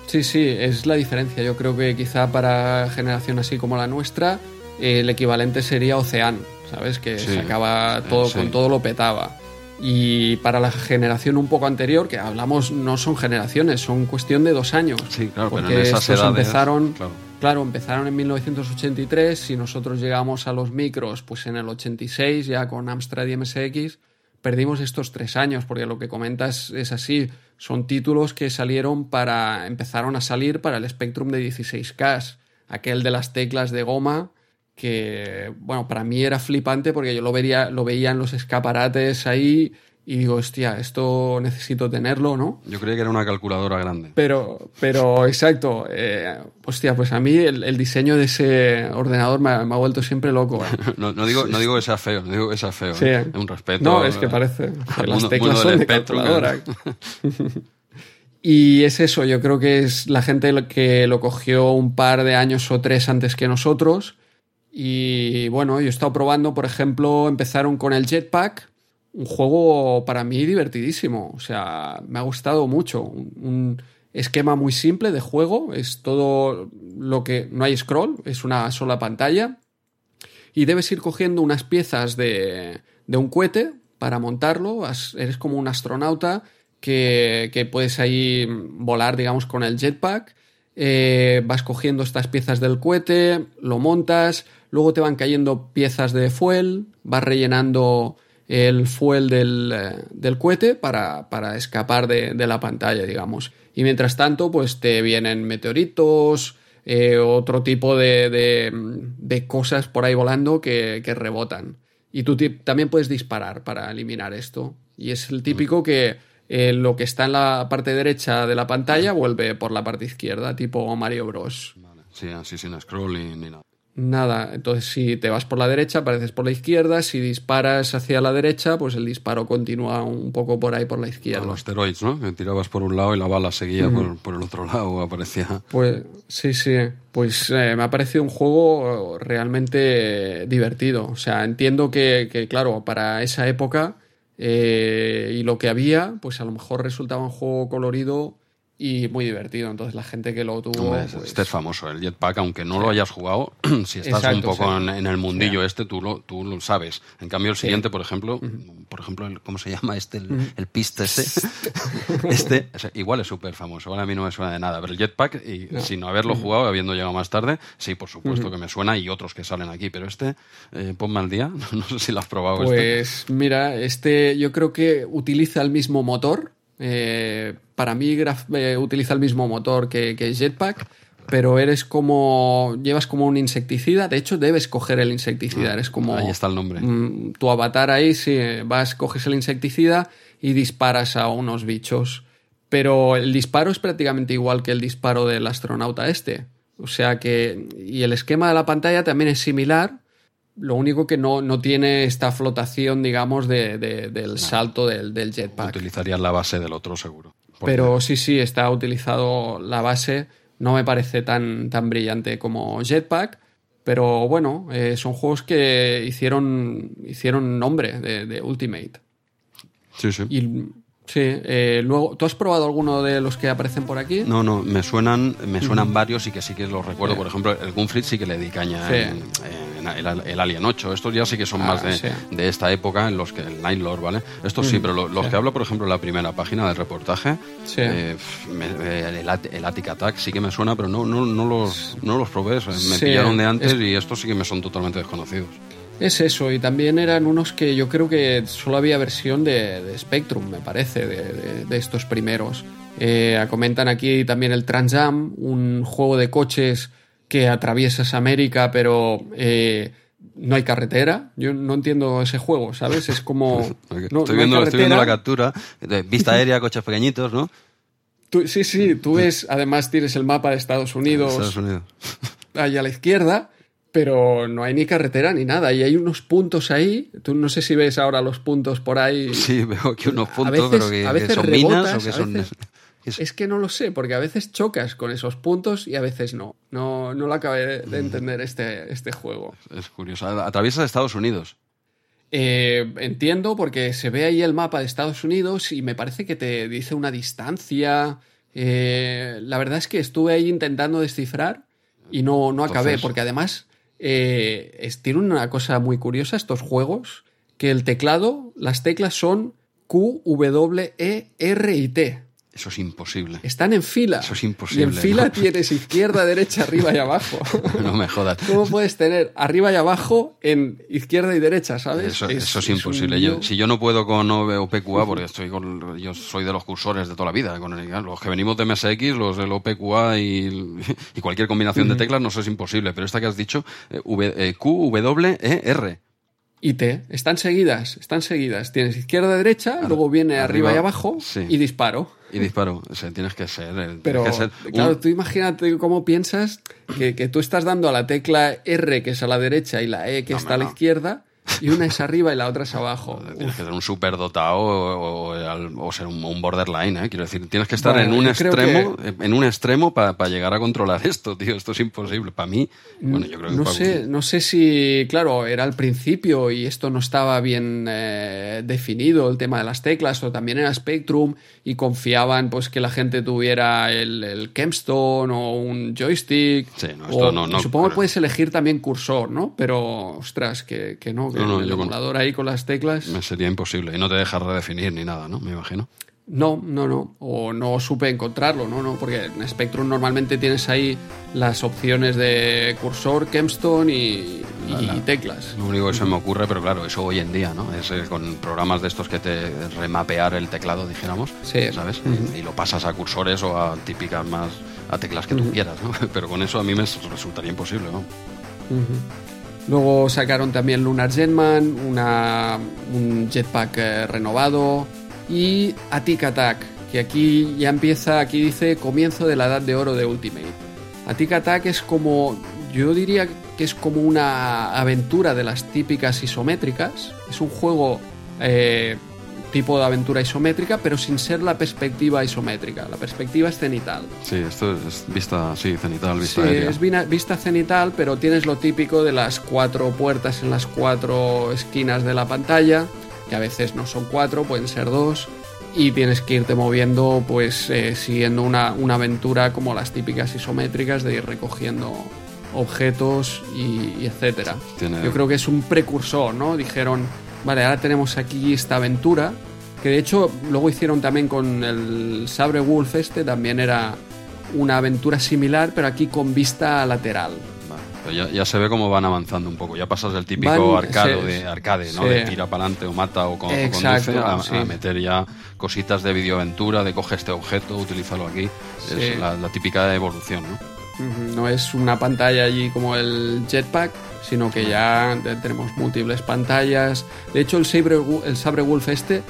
sí, sí, es la diferencia. Yo creo que quizá para generación así como la nuestra, el equivalente sería Ocean, ¿sabes? Que se acaba todo, con todo lo petaba. Y para la generación un poco anterior, que hablamos, no son generaciones, son cuestión de dos años. Sí, claro, porque pero en esas edades, empezaron, claro. empezaron en 1983 y nosotros llegamos a los micros pues en el 86 ya con Amstrad y MSX perdimos estos tres años, porque lo que comentas es así. Son títulos que salieron para. empezaron a salir para el Spectrum de 16K. Aquel de las teclas de goma, que, bueno, para mí era flipante porque yo lo veía, lo veía en los escaparates ahí y digo, hostia, esto necesito tenerlo, ¿no? Yo creía que era una calculadora grande. Pero, pero exacto, eh, hostia, pues a mí el, diseño de ese ordenador me ha, vuelto siempre loco. ¿eh? no, digo, no digo que sea feo, no digo que sea feo, sí. ¿eh? un respeto. No, es que parece, las teclas son de calculadora. y es eso, yo creo que es la gente que lo cogió un par de años o tres antes que nosotros. Y bueno, yo he estado probando, por ejemplo, empezaron con el Jetpack un juego para mí divertidísimo. O sea, me ha gustado mucho. Un, esquema muy simple de juego. Es todo lo que. No hay scroll, es una sola pantalla. Y debes ir cogiendo unas piezas de, de un cohete para montarlo. Eres como un astronauta que, que puedes ahí volar, digamos, con el jetpack. Eh, vas cogiendo estas piezas del cohete, lo montas, luego te van cayendo piezas de fuel, vas rellenando el fuel del, eh, del cohete para, para escapar de, de, la pantalla, digamos. Y mientras tanto, pues te vienen meteoritos, eh, otro tipo de, de, de, cosas por ahí volando que, que rebotan. Y tú también puedes disparar para eliminar esto. Y es el típico que eh, lo que está en la parte derecha de la pantalla vuelve por la parte izquierda, tipo Mario Bros. Sí, así sin scrolling ni nada. Nada, entonces si te vas por la derecha, apareces por la izquierda, si disparas hacia la derecha, pues el disparo continúa un poco por ahí por la izquierda. los asteroides, ¿no? Que tirabas por un lado y la bala seguía por, el otro lado, aparecía. Pues sí, sí, pues eh, me ha parecido un juego realmente divertido. O sea, entiendo que, claro, para esa época eh, y lo que había, pues a lo mejor resultaba un juego colorido y muy divertido. Entonces la gente que lo tuvo... Pues este es famoso, el Jetpack, aunque no lo hayas jugado, si estás un poco en, el mundillo este, tú lo, tú lo sabes. En cambio el siguiente, por ejemplo, por ejemplo, ¿cómo se llama este? El, piste este. este igual es súper famoso, ahora a mí no me suena de nada, pero el Jetpack, y sin no haberlo jugado, habiendo llegado más tarde, sí, por supuesto que me suena y otros que salen aquí, pero este, eh, ponme al día, no sé si lo has probado. Este. Pues mira, este yo creo que utiliza el mismo motor eh, para mí eh, utiliza el mismo motor que, Jetpack, pero eres como. llevas como un insecticida. De hecho, debes coger el insecticida. Ah, eres como. Ahí está el nombre. Mm, tu avatar ahí, sí, vas, coges el insecticida y disparas a unos bichos. Pero el disparo es prácticamente igual que el disparo del astronauta este. O sea que. Y el esquema de la pantalla también es similar, lo único que no, no tiene esta flotación, digamos, de, del salto del, del jetpack. Utilizarías la base del otro, seguro. Pero sí, sí, está utilizado la base no me parece tan, tan brillante como Jetpack, pero bueno, eh, son juegos que hicieron, hicieron nombre de, de Ultimate. Sí, sí. Y Sí, eh, luego, ¿tú has probado alguno de los que aparecen por aquí? No, no, me suenan, me suenan varios y que sí que los recuerdo. Por ejemplo, el Gunfleet sí que le di caña en, en el, el, Alien 8. Estos ya sí que son Ah, más de, sí. de esta época, en los que el Nightlord, ¿vale? Estos sí, pero lo- los que hablo, por ejemplo, en la primera página del reportaje, Sí. eh, me- eh, el, el Attic Attack sí que me suena, pero no, no, no, los, no los probé. me Sí, pillaron de antes es- y estos sí que me son totalmente desconocidos. Es eso, y también eran unos que yo creo que solo había versión de, de Spectrum, me parece, de, de- de estos primeros. Eh, comentan aquí también el Trans Am, un juego de coches que atraviesas América, pero eh, no hay carretera. Yo no entiendo ese juego, ¿sabes? Es como... Estoy, no- no hay viendo, estoy viendo la captura. de Vista aérea, coches pequeñitos, ¿no? Tú- sí, sí, tú ves, además tienes el mapa de Estados Unidos Estados Unidos. ahí a la izquierda, pero no hay ni carretera ni nada. Y hay unos puntos ahí. Tú no sé si ves ahora los puntos por ahí. Sí, veo aquí unos puntos, veces- pero que, a que veces son minas rebotas, o que son... veces- ¿qué es? Que no lo sé, porque a veces chocas con esos puntos y a veces no. No, no lo acabé Mm. de entender este, este juego. Es curioso. Atraviesa Estados Unidos. Eh, entiendo porque se ve ahí el mapa de Estados Unidos y me parece que te dice una distancia. Eh, la verdad es que estuve ahí intentando descifrar y no, no acabé, Entonces- porque además eh, tienen una cosa muy curiosa estos juegos, que el teclado, las teclas son Q, W, E, R y T. Eso es imposible. Están en fila. Eso es Y imposible, en fila ¿no? tienes izquierda, derecha, arriba y abajo. No me jodas. ¿Cómo puedes tener arriba y abajo en izquierda y derecha, sabes? Eso, eso es imposible. Yo, si yo no puedo con OV o PQA, porque estoy con, yo soy de los cursores de toda la vida, con el- los que venimos de MSX, los del OPQA y, y cualquier combinación de teclas, no sé, es imposible. Pero esta que has dicho, eh, V- eh, Q, W, E, R. y T. Están seguidas, están seguidas. Tienes izquierda, derecha, luego viene arriba, arriba, y abajo sí. y disparo. Y disparo. O sea, tienes que ser. eh, Pero, que ser un- claro, tú imagínate cómo piensas que, que tú estás dando a la tecla R, que es a la derecha, y la E, que No, está a la no. izquierda, y una es arriba y la otra es abajo. Tienes que ser un superdotado o, o, ser un, un borderline, ¿eh? Quiero decir, tienes que estar Bueno, en un extremo, en un extremo para llegar a controlar esto, tío. Esto es imposible. Para mí, bueno, yo creo que No sé, no sé si, claro, era al principio y esto no estaba bien eh, definido, el tema de las teclas, o también era Spectrum y confiaban pues que la gente tuviera el, el Kempstone o un joystick. Sí, no, esto o- no- supongo que pero- puedes elegir también cursor, ¿no? Pero, ostras, que, que no, que No, no, el con- emulador ahí con las teclas. Me sería imposible. Y no te dejas redefinir ni nada, ¿no? Me imagino. No, no, no. O no supe encontrarlo, no, no. Porque en Spectrum normalmente tienes ahí las opciones de cursor, Kempstone y, y teclas. Lo único que se me ocurre, pero claro, eso hoy en día, ¿no? Es eh, con programas de estos que te remapear el teclado, dijéramos, Sí. ¿sabes? y, y lo pasas a cursores o a típicas más, a teclas que tú quieras, ¿no? Pero con eso a mí me resultaría imposible, ¿no? Luego sacaron también Lunar Jetman, una, un jetpack eh, renovado y Attic Attack, que aquí ya empieza, aquí dice comienzo de la edad de oro de Ultimate. Attic Attack es como, yo diría que es como una aventura de las típicas isométricas. Es un juego eh, tipo de aventura isométrica, pero sin ser la perspectiva isométrica. La perspectiva es cenital. Sí, esto es vista, sí, cenital, Sí, vista aérea. es vista cenital, pero tienes lo típico de las cuatro puertas en las cuatro esquinas de la pantalla, que a veces no son cuatro, pueden ser dos, y tienes que irte moviendo, pues eh, siguiendo una, una aventura como las típicas isométricas de ir recogiendo objetos y, y etcétera. Tiene- Yo creo que es un precursor, ¿no? Dijeron, vale, ahora tenemos aquí esta aventura, que de hecho luego hicieron también con el Sabre Wolf este, también era una aventura similar, pero aquí con vista lateral. Vale, ya, ya se ve cómo van avanzando un poco. Ya pasas del típico Van- arcado sí, de arcade, ¿no? sí. De tira para adelante o mata o, con, o Exacto, conduce, a, sí. a meter ya cositas de videoaventura, de coge este objeto, utilízalo aquí. Es la, la típica evolución, ¿no? No es una pantalla allí como el jetpack, sino que ya te- tenemos múltiples pantallas. De hecho, el Sabre, el Sabre Wolf este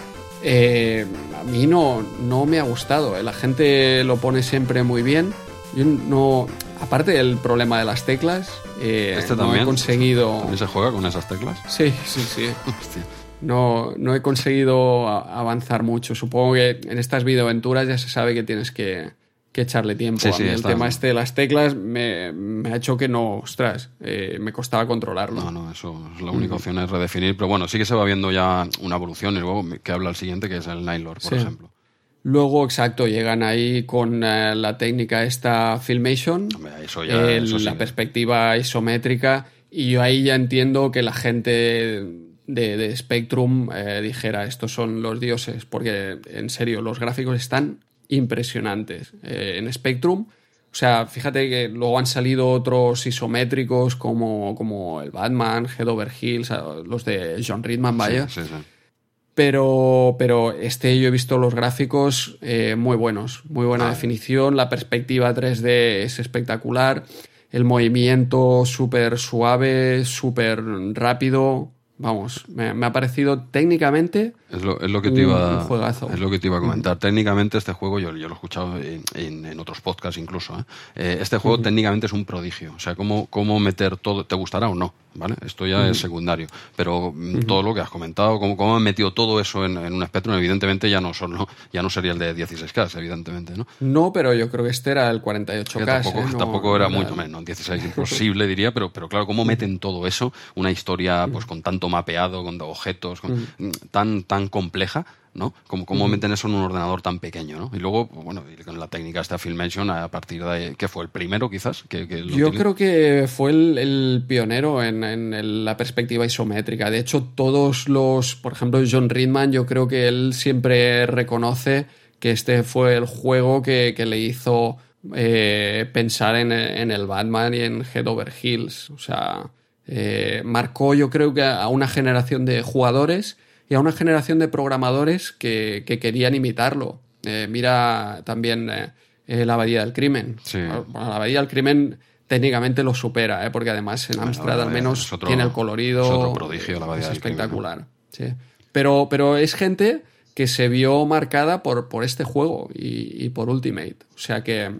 eh, a mí no, no me ha gustado. eh. La gente lo pone siempre muy bien. Yo no... Aparte del problema de las teclas, eh, Este no también. he conseguido... ¿También se juega con esas teclas? Sí, sí, sí. Hostia. No, no he conseguido avanzar mucho. Supongo que en estas videoaventuras ya se sabe que tienes que, que echarle tiempo. Sí, A sí, mí el tema este de las teclas me, me ha hecho que no, ostras, eh, me costaba controlarlo. No, no, eso es la única opción es redefinir. Pero bueno, sí que se va viendo ya una evolución y luego que habla el siguiente, que es el Nylor, por Sí. ejemplo. Luego, exacto, llegan ahí con eh, la técnica esta Filmation, Hombre, eso ya- el- eso sí. la perspectiva isométrica, y yo ahí ya entiendo que la gente de, de Spectrum eh, dijera, estos son los dioses, porque en serio, los gráficos están impresionantes. Eh, en Spectrum, o sea, fíjate que luego han salido otros isométricos como, como el Batman, Head Over Heels, los de John Ridman, vaya. Sí, sí, sí. Pero, pero este yo he visto los gráficos eh, muy buenos, muy buena Vale. definición, la perspectiva 3D es espectacular, el movimiento súper suave, súper rápido, vamos, me, me ha parecido técnicamente Es lo, es lo que te iba, es lo que te iba a comentar. Técnicamente este juego, yo, yo lo he escuchado en, en- en otros podcasts incluso, ¿eh? Eh, este juego técnicamente es un prodigio. O sea, cómo, cómo meter todo, te gustará o no, ¿vale? Esto ya es secundario. Pero mm, todo lo que has comentado, cómo, cómo han metido todo eso en, en un espectro, evidentemente ya no, son, ¿no? ya no sería el de 16K, evidentemente, ¿no? no, pero yo creo que este era el 48K. Que tampoco, ¿eh? No- tampoco era no, en 16 imposible diría, pero, pero claro, cómo meten todo eso, una historia pues con tanto mapeado, con objetos, con- tan, tan compleja, ¿no? Como cómo meten eso en un ordenador tan pequeño, ¿no? Y luego, bueno, con la técnica esta Filmation, a partir de ¿qué fue? ¿El primero quizás? Que, que Yo creo que fue el, el pionero en, la perspectiva isométrica. De hecho, todos los, por ejemplo, John Ridman, yo creo que él siempre reconoce que este fue el juego que, que le hizo eh, pensar en, en el Batman y en Head Over Heels. O sea, eh, marcó yo creo que a una generación de jugadores y a una generación de programadores que, que querían imitarlo. Eh, mira también eh, eh, la Abadía del Crimen. Sí. Bueno, la Abadía del Crimen técnicamente lo supera, porque además en Bueno, Amstrad al menos otro- tiene el colorido. es otro prodigio, la Abadía es del Crimen, ¿no? espectacular. sí. pero, pero es gente que se vio marcada por, por este juego y, y por Ultimate. O sea que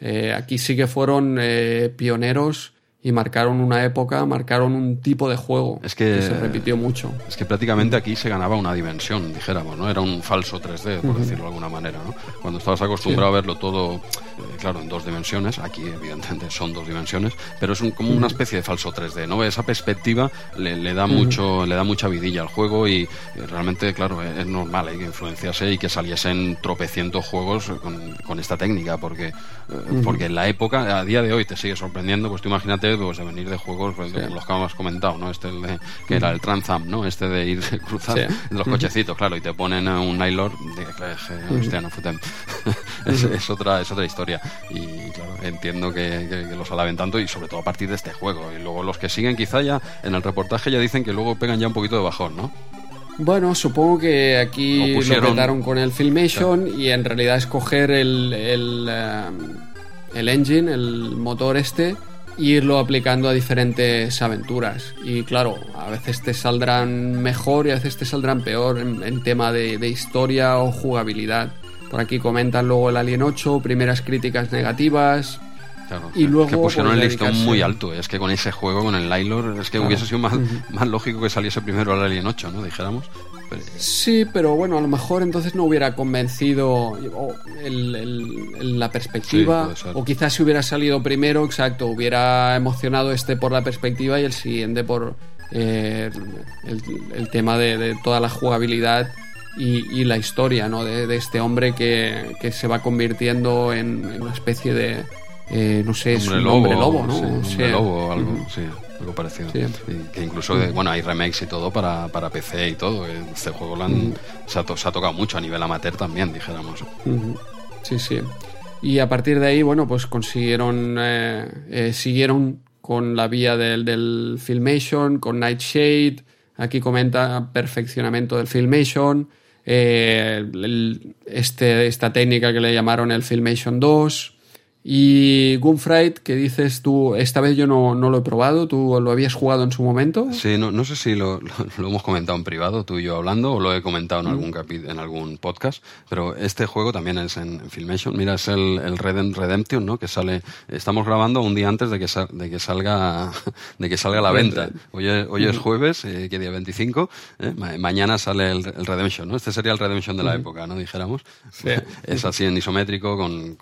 eh, aquí sí que fueron eh, pioneros y marcaron una época, marcaron un tipo de juego Es que- se repitió mucho. Es que prácticamente aquí se ganaba una dimensión, dijéramos, ¿no? Era un falso 3D, por decirlo de alguna manera, ¿no? Cuando estabas acostumbrado a verlo todo, eh, claro, en dos dimensiones, aquí evidentemente son dos dimensiones, pero es un- como una especie de falso 3D, ¿no? Esa perspectiva le, le da mucho, le da mucha vidilla al juego y, eh, realmente, claro, es, es normal hay que influenciarse y que saliesen tropecientos juegos con, con esta técnica, porque, eh, porque en la época, a día de hoy te sigue sorprendiendo, pues tú imagínate pues, de venir de juegos pues, como los que hemos comentado, ¿no? Este el de- que era el Transam, ¿no? Este de ir cruzando Sí. los cochecitos, claro, y te ponen un Nylor de que, hostia, no es, es otra, es otra historia. Y claro, entiendo que, que- que los alaben tanto y sobre todo a partir de este juego. Y luego los que siguen quizá ya en el reportaje ya dicen que luego pegan ya un poquito de bajón, ¿no? Bueno, supongo que aquí Lo lo, pusieron- petaron con el Filmation y en realidad es coger el, el, eh, el engine, el motor este, irlo aplicando a diferentes aventuras. Y claro, a veces te saldrán mejor y a veces te saldrán peor en, tema de, de historia o jugabilidad. Por aquí comentan luego el Alien 8, primeras críticas negativas. Claro, Y luego, que pusieron pues, el listón muy alto. Es que con ese juego, con el Nylor, es que hubiese sido más, más lógico que saliese primero el Alien 8, ¿no? Dijéramos. Pero- Sí, pero bueno, a lo mejor entonces no hubiera convencido el- el- el- la Sí, perspectiva, ser. o quizás si hubiera salido primero, exacto, hubiera emocionado este por la perspectiva y el siguiente por eh, el, el tema de, de toda la jugabilidad y, y la historia ¿no? de, de este hombre que, que se va convirtiendo en, en una especie de, eh, no sé, es un hombre lobo, ¿no? sí, hombre lobo algo, sí, algo parecido. Sí. Que incluso, de- bueno, hay remakes y todo para, para PC y todo. Este juego lo han- se, ha to- se ha tocado mucho a nivel amateur también, dijéramos. Sí, sí. Y a partir de ahí, bueno, pues consiguieron, eh, eh, siguieron con la vía del, del Filmation, con Nightshade. Aquí comenta perfeccionamiento del Filmation. eh, el- este, esta técnica que le llamaron el Filmation 2. Y Gunfright, que dices tú, esta vez yo no, no, lo he probado, tú lo habías jugado en su momento. Sí, no, no sé si lo, lo, hemos comentado en privado, tú y yo hablando, o lo he comentado en, mm. algún, en algún podcast, pero este juego también es en, Filmation. Mira, es el, el Redemption, ¿no? Que sale, estamos grabando un día antes de que, de que salga de que salga a la venta. Hoy es, hoy es jueves, eh, que día 25, eh, mañana sale el, Redemption, ¿no? Este sería el Redemption de la época, ¿no? Dijéramos. Es así en isométrico, con,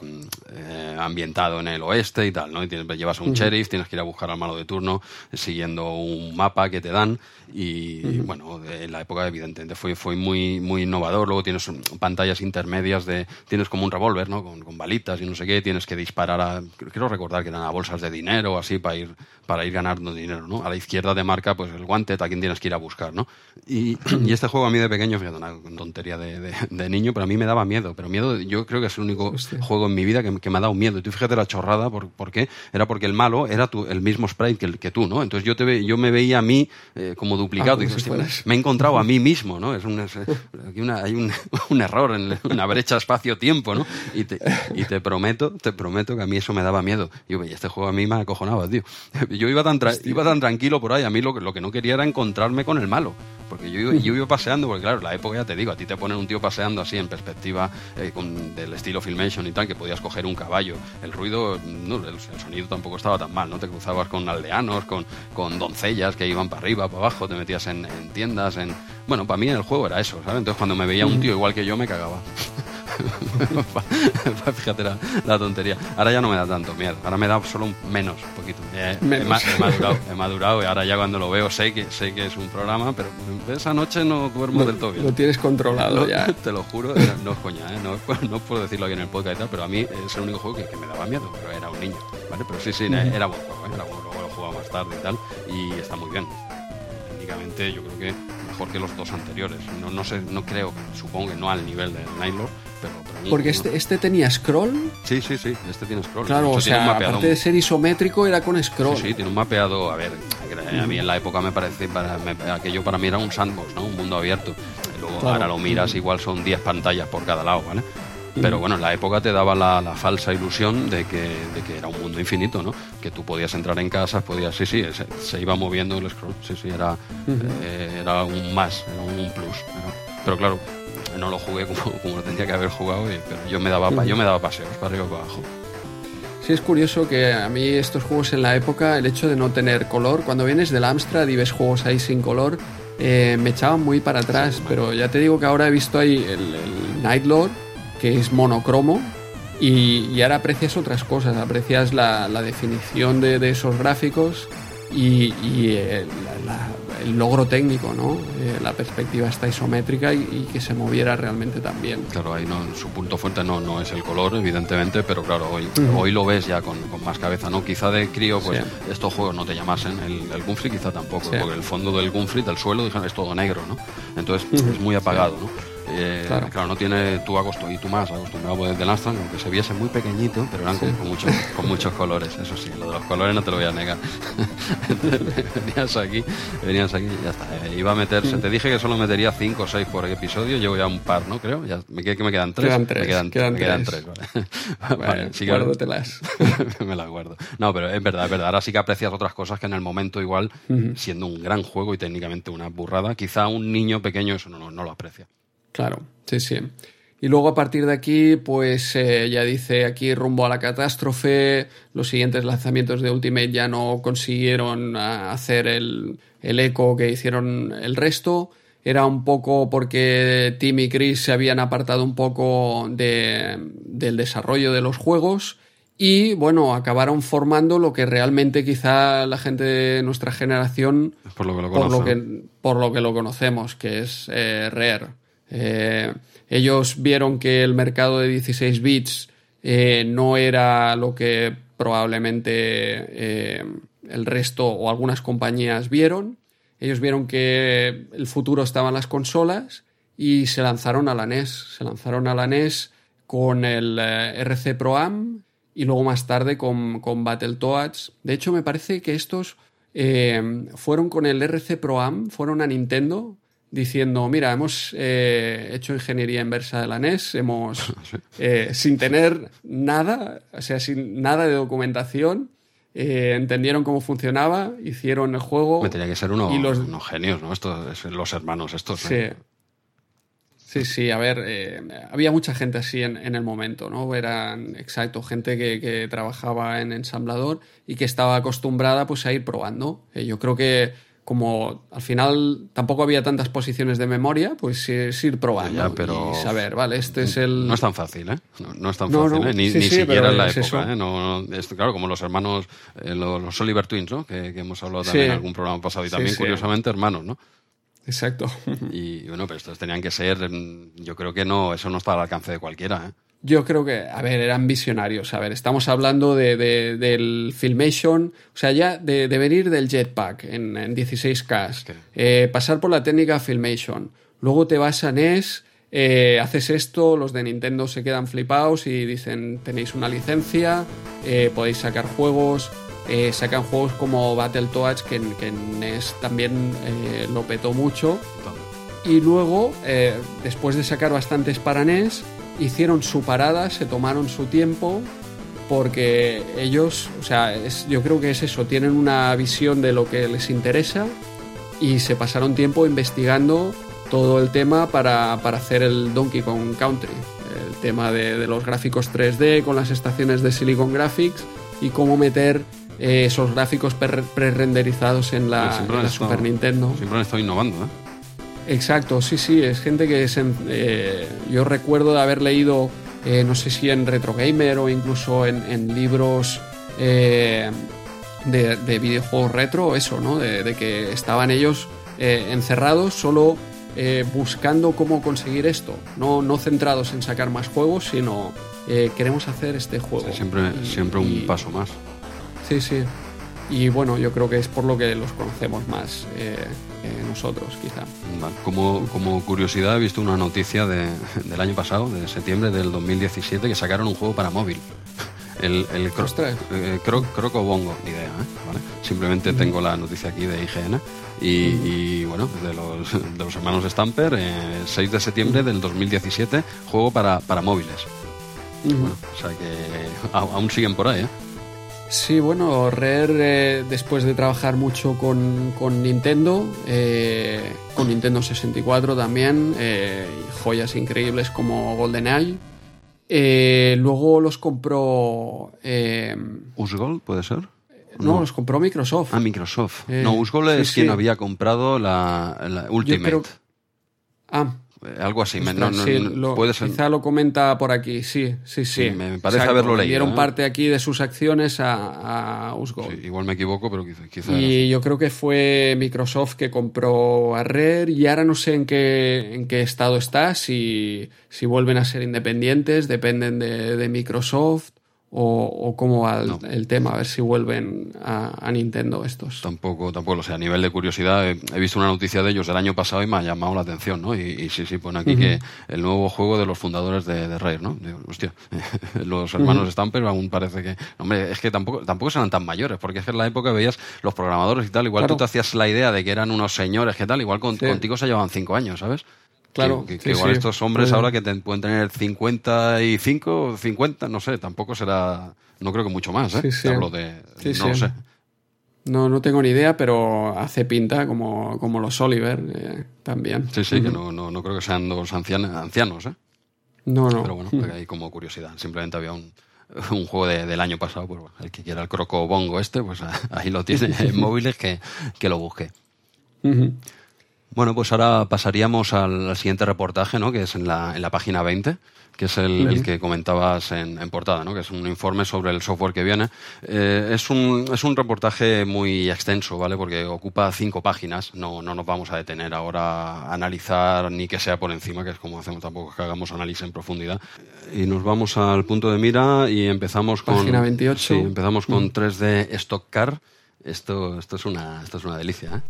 eh, ambientado en el oeste y tal, ¿no? Y tienes, llevas un sheriff, tienes que ir a buscar al malo de turno siguiendo un mapa que te dan y, bueno, en la época evidentemente fue, fue muy, muy innovador. Luego tienes pantallas intermedias de, tienes como un revólver, ¿no? Con, con, balitas y no sé qué, tienes que disparar a, quiero recordar que eran a bolsas de dinero o así para ir, para ir ganando dinero, ¿no? A la izquierda de marca, pues el guante, a quien tienes que ir a buscar, ¿no? Y, y este juego a mí de pequeño, fíjate, una tontería de, de, niño, pero a mí me daba miedo. Pero miedo, yo creo que es el único juego en mi vida que, que me ha dado miedo. Y tú fíjate la chorrada, ¿por, ¿por qué? Era porque el malo era tu, el mismo sprite que, que, tú, ¿no? Entonces yo, te yo me veía a mí eh, como duplicado. Ah, y me he encontrado a mí mismo, ¿no? Es un, aquí una, hay un, un, error, en una brecha espacio-tiempo, ¿no? Y te, y te prometo, te prometo que a mí eso me daba miedo. Y yo, este juego a mí me acojonaba, tío. Yo iba tan, iba tan tranquilo por ahí, a mí lo, lo que no quería era encontrarme con el malo. Porque yo, yo iba paseando, porque claro, la época ya te digo, a ti te ponen un tío paseando así en perspectiva eh, con, del estilo Filmation y tal, que podías coger un caballo. El ruido, no, el, sonido tampoco estaba tan mal, ¿no? Te cruzabas con aldeanos, con, con doncellas que iban para arriba, para abajo, te metías en, en tiendas, en... Bueno, para mí el juego era eso, ¿sabes? Entonces cuando me veía un tío igual que yo me cagaba. Fíjate la, tontería. Ahora ya no me da tanto miedo. Ahora me da solo un menos, un poquito. He, madurado, he, madurado, y ahora ya cuando lo veo sé que sé que es un programa, pero esa noche no duermo del todo bien. Lo tienes controlado ya. Te lo juro, no es coña, ¿eh? no, no, puedo decirlo aquí en el podcast y tal, pero a mí es el único juego que, me daba miedo, pero era un niño, ¿vale? Pero sí, sí, era buen juego, ¿eh? era bueno, luego lo jugaba más tarde y tal, y está muy bien. Técnicamente yo creo que mejor que los dos anteriores. No, no sé, no creo, supongo que no al nivel de Nightlord, porque este, este tenía scroll. Sí, sí, sí, este tiene scroll. Claro, o sea, aparte de ser isométrico, era con scroll. Sí, sí, tiene un mapeado. A ver, a mí en la época me parece, para, aquello para mí era un sandbox, ¿no? Un mundo abierto. Luego ahora lo miras, igual son 10 pantallas por cada lado, ¿vale? Pero bueno, en la época te daba la, falsa ilusión de que, de que, era un mundo infinito, ¿no? Que tú podías entrar en casas, podías, sí, sí, se, iba moviendo el scroll, sí, sí, era, eh, era un más, era un plus. pero claro, no lo jugué como, como lo tendría que haber jugado, pero yo me daba, yo me daba paseos para arriba y para abajo. Sí, es curioso que a mí estos juegos en la época, el hecho de no tener color, cuando vienes del Amstrad y ves juegos ahí sin color, eh, me echaban muy para atrás, pero ya te digo que ahora he visto ahí el, el Nightlord, que es monocromo, y, ahora aprecias otras cosas, aprecias la, definición de, esos gráficos y, el logro técnico, ¿no? Eh, la perspectiva está isométrica y, que se moviera realmente también. Claro, ahí no, su punto fuerte no, no es el color, evidentemente, pero claro, hoy, hoy lo ves ya con, más cabeza, ¿no? Quizá de crío, pues estos juegos no te llamasen, el, el quizá tampoco, porque el fondo del Gunfrey, del suelo, es todo negro, ¿no? Entonces es muy apagado, ¿no? Eh, claro. no tiene tú agosto y tú más acostumbrado desde el Aston, aunque se viese muy pequeñito, pero eran con, muchos, con muchos colores, eso sí, lo de los colores no te lo voy a negar. venías aquí, venías aquí ya está. Eh, iba a meterse, te dije que solo metería 5 o 6 por episodio, llevo ya un par, ¿no? Creo, ya me, que me quedan 3. Quedan 3. Me quedan, quedan, me quedan 3, vale. vale, sí, guárdatelas. me las guardo. No, pero es verdad, es verdad. Ahora sí que aprecias otras cosas que en el momento igual, siendo un gran juego y técnicamente una burrada, quizá un niño pequeño eso no, no lo aprecia. Claro, sí, sí. Y luego a partir de aquí, pues eh, ya dice aquí rumbo a la catástrofe, los siguientes lanzamientos de Ultimate ya no consiguieron ah, hacer el, eco que hicieron el resto. Era un poco porque Tim y Chris se habían apartado un poco del desarrollo de los juegos y bueno, acabaron formando lo que realmente quizá la gente de nuestra generación, por lo que lo, por lo, que, lo conocemos, que es eh, Rare. Eh, ellos vieron que el mercado de 16 bits eh, no era lo que probablemente eh, el resto o algunas compañías vieron. Ellos vieron que el futuro estaba en las consolas y se lanzaron a la NES. Se lanzaron a la NES con el RC Pro Am y luego más tarde con, con Battletoads. De hecho, me parece que estos fueron con el RC Pro Am, fueron a Nintendo diciendo, mira, hemos eh, hecho ingeniería inversa de la NES, hemos, eh, sin tener nada, o sea, sin nada de documentación, eh, entendieron cómo funcionaba, hicieron el juego. Me tenía que ser uno, y los- unos genios, ¿no? Estos, los hermanos estos. Sí. Sí, sí, a ver, eh, había mucha gente así en, en el momento, ¿no? Eran, exacto, gente que, que trabajaba en ensamblador y que estaba acostumbrada pues a ir probando. Eh, yo creo que como al final tampoco había tantas posiciones de memoria, pues es ir probando Ya, pero- y saber, vale, este es el... No es tan fácil, ¿eh? No, no es tan No, fácil, no, ¿eh? Ni, sí, ni sí, siquiera en la época. ¿eh? No, no- es- claro, como los hermanos, eh, los, los Oliver Twins, ¿no? Que, que hemos hablado también Sí. en algún programa pasado y también, curiosamente, hermanos, ¿no? Exacto. Y bueno, pero estos tenían que ser, mm, yo creo que no, eso no está al alcance de cualquiera, ¿eh? Yo creo que, a ver, eran visionarios. A ver, estamos hablando de, de- del Filmation, o sea, ya de, de venir del Jetpack en, en 16K, que- eh, pasar por la técnica Filmation, luego te vas a NES, eh, haces esto, los de Nintendo se quedan flipados y dicen, tenéis una licencia, eh, podéis sacar juegos, eh, sacan juegos como Battletoads, que, que en NES también lo petó mucho. Y luego, después de sacar bastantes para NES, hicieron su parada, se tomaron su tiempo, porque ellos, o sea, es- yo creo que es eso, tienen una visión de lo que les interesa y se pasaron tiempo investigando todo el tema para, para hacer el Donkey Kong Country, el tema de, de los gráficos 3D con las estaciones de Silicon Graphics y cómo meter eh, esos gráficos pre-renderizados en la, siempre en la Super Nintendo. Siempre han estado innovando, ¿eh? Exacto, sí, sí, es gente que es en- eh, yo recuerdo de haber leído, eh, no sé si en Retro Gamer o incluso en, en libros eh, de, de videojuegos retro, eso, ¿no? De, de que estaban ellos eh, encerrados solo eh, buscando cómo conseguir esto, no, no centrados en sacar más juegos, sino eh, queremos hacer este juego. Sí, siempre, Y- siempre un y- paso más. Sí, sí. Y bueno, yo creo que es por lo que los conocemos más eh, eh, nosotros, quizá. Como, como curiosidad, he visto una noticia de- del año pasado, de septiembre del 2017, que sacaron un juego para móvil. El, el cro- eh, cro- Croco Bongo, ni idea, ¿eh? ¿Vale? Simplemente tengo la noticia aquí de IGN. Y, y, bueno, de los, de los hermanos Stamper, eh, 6 de septiembre del 2017, juego para, para móviles. Bueno, o sea que aún siguen por ahí, ¿eh? Sí, bueno, Rare, eh, después de trabajar mucho con, con Nintendo, eh, con Nintendo 64 también, eh, joyas increíbles como GoldenEye, eh, luego los compró... eh, ¿Usgol puede ser? no, los compró Microsoft. Ah, Microsoft. No, Usgol sí, es quien había comprado la, Ultimate. creo- Ah, Algo así. me- no, no, sí, lo- puede ser. quizá lo comenta por aquí, sí, sí, sí. Sí, me parece haberlo leído, Dieron ¿eh? parte aquí de sus acciones a. Sí, igual me equivoco, pero quizá. quizá Y yo creo que fue Microsoft que compró a Rare y ahora no sé en qué, en qué estado está, si, si vuelven a ser independientes, dependen de, de Microsoft o, o cómo va el, No. el tema, a ver si vuelven a, a Nintendo estos. Tampoco, tampoco lo sé. A nivel de curiosidad, he, he visto una noticia de ellos del año pasado y me ha llamado la atención, ¿no? Y, y sí, sí, pone aquí que el nuevo juego de los fundadores de, de Rare, ¿no? Digo, hostia, los hermanos Stamper aún parece que... Hombre, es que tampoco, tampoco serán tan mayores, porque es que en la época veías los programadores y tal, igual Claro. tú te hacías la idea de que eran unos señores que tal, igual con- Sí. contigo se llevaban cinco años, ¿sabes? Claro, Que, que- sí, igual sí. estos hombres ahora que te- pueden tener 55, 50, no sé, tampoco será... No creo que mucho más, ¿eh? Sí. Te hablo de... No lo sé. No, no tengo ni idea, pero hace pinta como, como los Oliver eh, también. Sí, sí, que no, no, no creo que sean dos ancian- ancianos, ¿eh? No, no. Pero bueno, ahí como curiosidad. Simplemente había un, un juego de- del año pasado, pues bueno, el que quiera el croco bongo este, pues ahí lo tiene en móviles que, que lo busque. Ujú. Bueno, pues ahora pasaríamos al, al siguiente reportaje, ¿no? Que es en la, en la página 20, que es el, el que comentabas en, en portada, ¿no? Que es un informe sobre el software que viene. Eh, es, un, es un reportaje muy extenso, ¿vale? Porque ocupa cinco páginas. No, no nos vamos a detener ahora a analizar ni que sea por encima, que es como hacemos tampoco que hagamos análisis en profundidad. Y nos vamos al punto de mira y empezamos con... Página 28. Sí, empezamos con 3D Stock Car. Esto, esto, es una, esto es una delicia, ¿eh?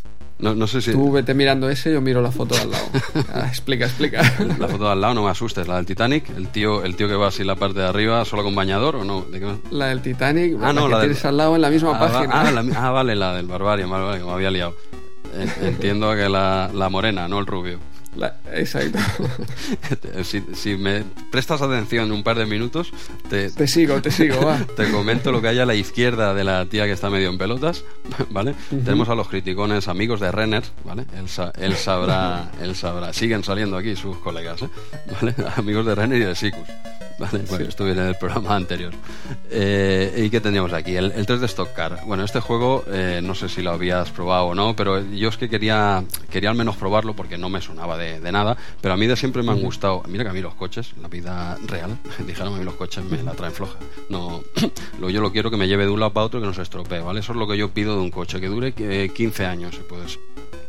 No, no sé si... Tú vete mirando ese, yo miro la foto de al lado. Ah, explica, explica. La foto de al lado, no me asustes, la del Titanic, el tío, el tío que va así la parte de arriba, solo con bañador o no, ¿de qué? La del Titanic, Ah, no, la que del- tienes al lado en la misma ah, página. ah, la ah, vale, la del Barbarian, vale, vale, que me había liado. Entiendo que la, la morena, no el rubio. Exacto. si, me prestas atención un par de minutos, te, te sigo, te sigo, va. Te comento lo que hay a la izquierda de la tía que está medio en pelotas, ¿vale? Tenemos a los criticones amigos de Renner, ¿vale? Él, sabrá, él sabrá. Siguen saliendo aquí sus colegas, ¿eh? ¿Vale? Amigos de Renner y de Sicus. Vale, bueno, estuvieron en el programa anterior. Eh, ¿Y qué teníamos aquí? El, 3 de Stock Car. Bueno, este juego, eh, no sé si lo habías probado o no, pero yo es que quería, quería al menos probarlo porque no me sonaba de, nada. Pero a mí de siempre me han gustado. Mira que a mí los coches, la vida real, dijeron a mí los coches me la traen floja. No, yo lo quiero que me lleve de un lado para otro que no se estropee, ¿vale? Eso es lo que yo pido de un coche, que dure 15 años, si puedes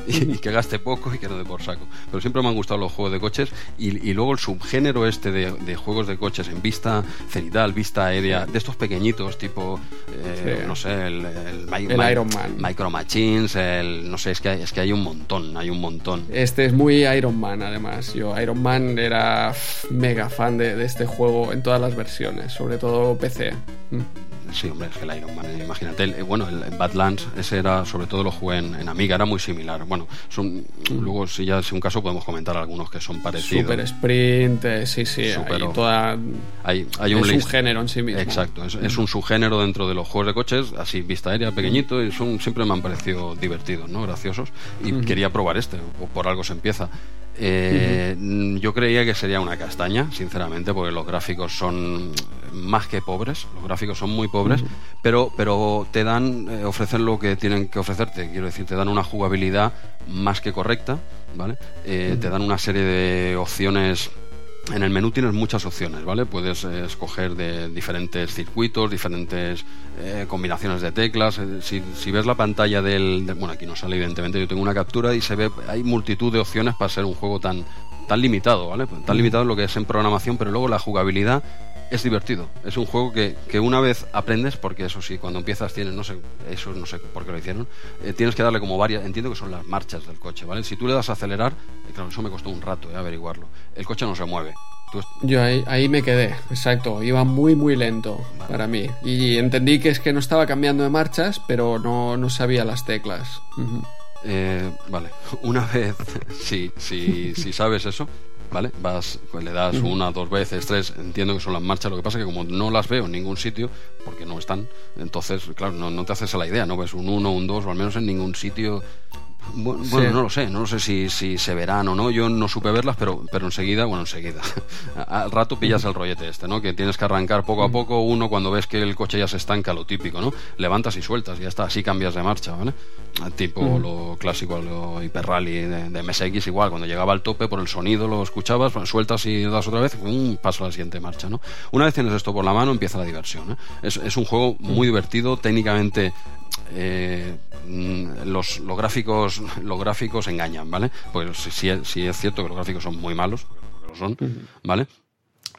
y, que gaste poco y que no dé por saco. Pero siempre me han gustado los juegos de coches y, luego el subgénero este de, juegos de coches en vista cenital, vista aérea, de estos pequeñitos tipo, eh, no sé, el, el, Iron Man. Micro Machines, el, no sé, es que, hay, es que hay un montón, hay un montón. Este es muy Iron Man además. Yo Iron Man era mega fan de, de este juego en todas las versiones, sobre todo PC. Sí, hombre, es que el Iron Man, imagínate. El, bueno, el Badlands, ese era, sobre todo lo jugué en, Amiga, era muy similar. Bueno, son, luego, si ya es un caso, podemos comentar algunos que son parecidos. Super Sprint, eh, sí, sí, hay, toda, hay, hay un es un género en sí mismo. Exacto, es, un subgénero dentro de los juegos de coches, así vista aérea, pequeñito, y son, siempre me han parecido divertidos, ¿no? Graciosos. Y quería probar este, o por algo se empieza. Eh, yo creía que sería una castaña, sinceramente, porque los gráficos son más que pobres, los gráficos son muy pobres, pero, pero te dan, eh, ofrecen lo que tienen que ofrecerte, quiero decir, te dan una jugabilidad más que correcta, ¿vale? Eh, te dan una serie de opciones en el menú tienes muchas opciones, ¿vale? Puedes eh, escoger de diferentes circuitos, diferentes eh, combinaciones de teclas. Eh, si, ves la pantalla del, Bueno, aquí no sale evidentemente, yo tengo una captura y se ve... Hay multitud de opciones para ser un juego tan, tan limitado, ¿vale? Tan limitado lo que es en programación, pero luego la jugabilidad es divertido. Es un juego que, que, una vez aprendes, porque eso sí, cuando empiezas tienes, no sé, eso no sé por qué lo hicieron, eh, tienes que darle como varias, entiendo que son las marchas del coche, ¿vale? Si tú le das a acelerar, eh, claro, eso me costó un rato eh, averiguarlo, el coche no se mueve. Yo ahí, ahí, me quedé, exacto, iba muy muy lento para mí y entendí que es que no estaba cambiando de marchas, pero no, no sabía las teclas. Vale, una vez, sí, sí, si sabes eso, ¿vale? Vas, pues le das una, dos veces, tres, entiendo que son las marchas, lo que pasa es que como no las veo en ningún sitio, porque no están, entonces, claro, no, no te haces a la idea, no ves un uno, un dos, o al menos en ningún sitio bueno, no lo sé, no lo sé si, si, se verán o no. Yo no supe verlas, pero, pero enseguida, bueno, enseguida. Al rato pillas el rollete este, ¿no? Que tienes que arrancar poco a poco. Uno, cuando ves que el coche ya se estanca, lo típico, ¿no? Levantas y sueltas y ya está, así cambias de marcha, ¿vale? Tipo lo clásico, lo hiper rally de, MSX, igual. Cuando llegaba al tope, por el sonido lo escuchabas, sueltas y das otra vez, un paso a la siguiente marcha, ¿no? Una vez tienes esto por la mano, empieza la diversión, ¿eh? es, es un juego muy divertido, técnicamente eh, mm, los, los, gráficos los gráficos engañan, ¿vale? Pues sí, sí, es cierto que los gráficos son muy malos, porque lo son, ¿vale?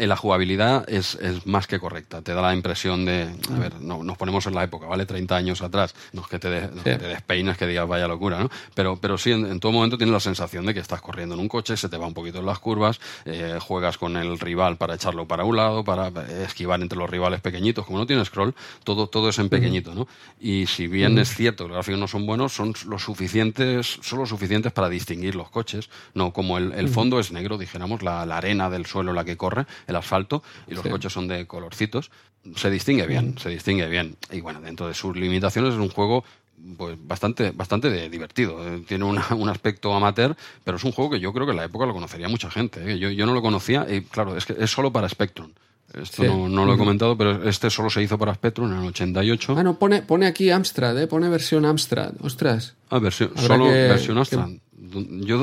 La jugabilidad es, es, más que correcta. Te da la impresión de, a ver, no, nos ponemos en la época, ¿vale? 30 años atrás, no es que te, despeinas, que digas vaya locura, ¿no? Pero, pero sí, en, todo momento tienes la sensación de que estás corriendo en un coche, se te va un poquito en las curvas, eh, juegas con el rival para echarlo para un lado, para esquivar entre los rivales pequeñitos. Como no tienes scroll, todo, todo es en pequeñito, ¿no? Y si bien es cierto que los gráficos no son buenos, son los suficientes, son suficientes para distinguir los coches, no como el, el fondo es negro, dijéramos, la, la arena del suelo la que corre, el asfalto y los coches son de colorcitos, se distingue bien, se distingue bien. Y bueno, dentro de sus limitaciones es un juego pues bastante, bastante divertido. Eh, tiene un aspecto amateur, pero es un juego que yo creo que en la época lo conocería mucha gente. ¿eh? Yo, yo no lo conocía y claro, es que es solo para Spectrum. Esto no, lo he comentado, pero este solo se hizo para Spectrum en el 88. Ah, no, pone, pone aquí Amstrad, ¿eh? pone versión Amstrad. Ostras. Ah, versión, solo versión Amstrad.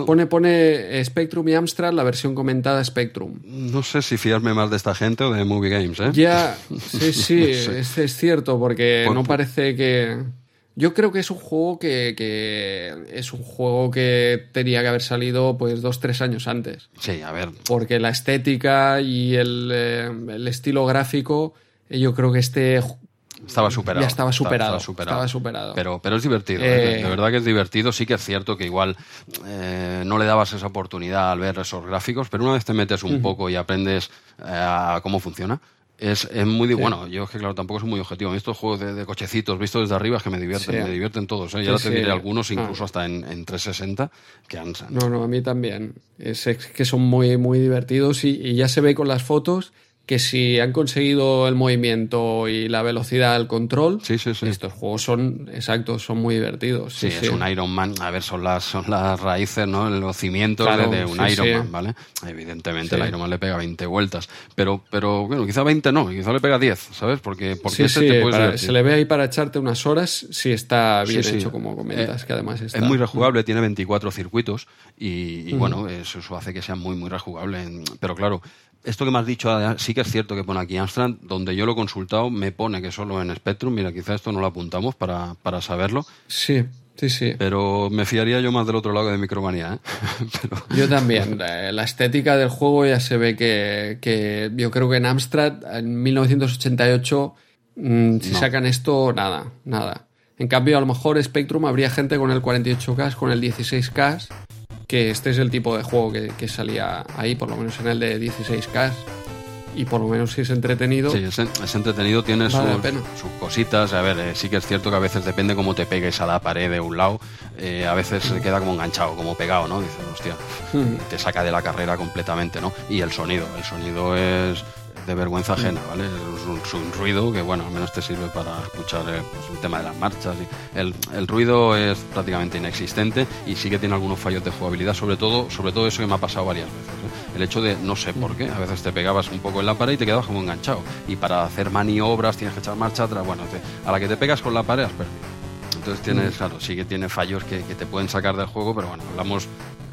Pone, pone Spectrum y Amstrad la versión comentada Spectrum. No sé si fiarme más de esta gente o de Movie Games, ¿eh? Ya, sí, sí, es, cierto, porque no parece que... Yo creo que es un juego que, que, es un juego que tenía que haber salido pues dos, tres años antes. Sí, a ver. Porque la estética y el, eh, el estilo gráfico, yo creo que este estaba superado. Ya estaba superado. Estaba, superado. Pero, pero es divertido. ¿eh? De eh. verdad que es divertido. Sí que es cierto que igual eh, no le dabas esa oportunidad al ver esos gráficos, pero una vez te metes un poco y aprendes a cómo funciona, Es, es muy... Bueno, yo es que claro, tampoco soy muy objetivo. Estos juegos de, cochecitos vistos desde arriba es que me divierten, me divierten todos. ¿eh? Ya te diré algunos, incluso ah. hasta en, en, 360, que han... No, no, a mí también. Es, que son muy, muy divertidos y, y ya se ve con las fotos que si han conseguido el movimiento y la velocidad del control, sí, sí, sí. estos juegos son, exacto, son muy divertidos. Sí, es un Iron Man, a ver, son las, son las raíces, ¿no? Los cimientos de, un Iron Man, ¿vale? Evidentemente el Iron Man le pega 20 vueltas, pero, pero bueno, quizá 20 no, quizá le pega 10, ¿sabes? Porque, porque te se le ve ahí para echarte unas horas si está bien hecho, como comentas, que además está... Es muy rejugable, tiene 24 circuitos y, bueno, eso, eso hace que sea muy, muy rejugable, pero claro, esto que me has dicho ah, sí que es cierto que pone aquí Amstrad, donde yo lo he consultado me pone que solo en Spectrum, mira, quizá esto no lo apuntamos para, para saberlo. Sí, sí, sí. Pero me fiaría yo más del otro lado de Micromanía. ¿eh? Yo también. La estética del juego ya se ve que, que yo creo que en Amstrad, en 1988, mm, si sacan esto, nada, nada. En cambio, a lo mejor Spectrum habría gente con el 48K, con el 16K que este es el tipo de juego que, salía ahí, por lo menos en el de 16K. Y por lo menos si es entretenido. Sí, es, entretenido, tiene sus, cositas. A ver, eh, sí que es cierto que a veces depende cómo te pegues a la pared de un lado. Eh, a veces se queda como enganchado, como pegado, ¿no? Dices, hostia, te saca de la carrera completamente, ¿no? Y el sonido, el sonido es de vergüenza ajena, ¿vale? Es un, ruido que, bueno, al menos te sirve para escuchar eh, pues, el tema de las marchas. Y el, el, ruido es prácticamente inexistente y sí que tiene algunos fallos de jugabilidad, sobre todo, sobre todo eso que me ha pasado varias veces. ¿eh? El hecho de, no sé por qué, a veces te pegabas un poco en la pared y te quedabas como enganchado. Y para hacer maniobras tienes que echar marcha atrás. Bueno, a la que te pegas con la pared has perdido. Entonces tienes, claro, sí que tiene fallos que, que, te pueden sacar del juego, pero bueno, hablamos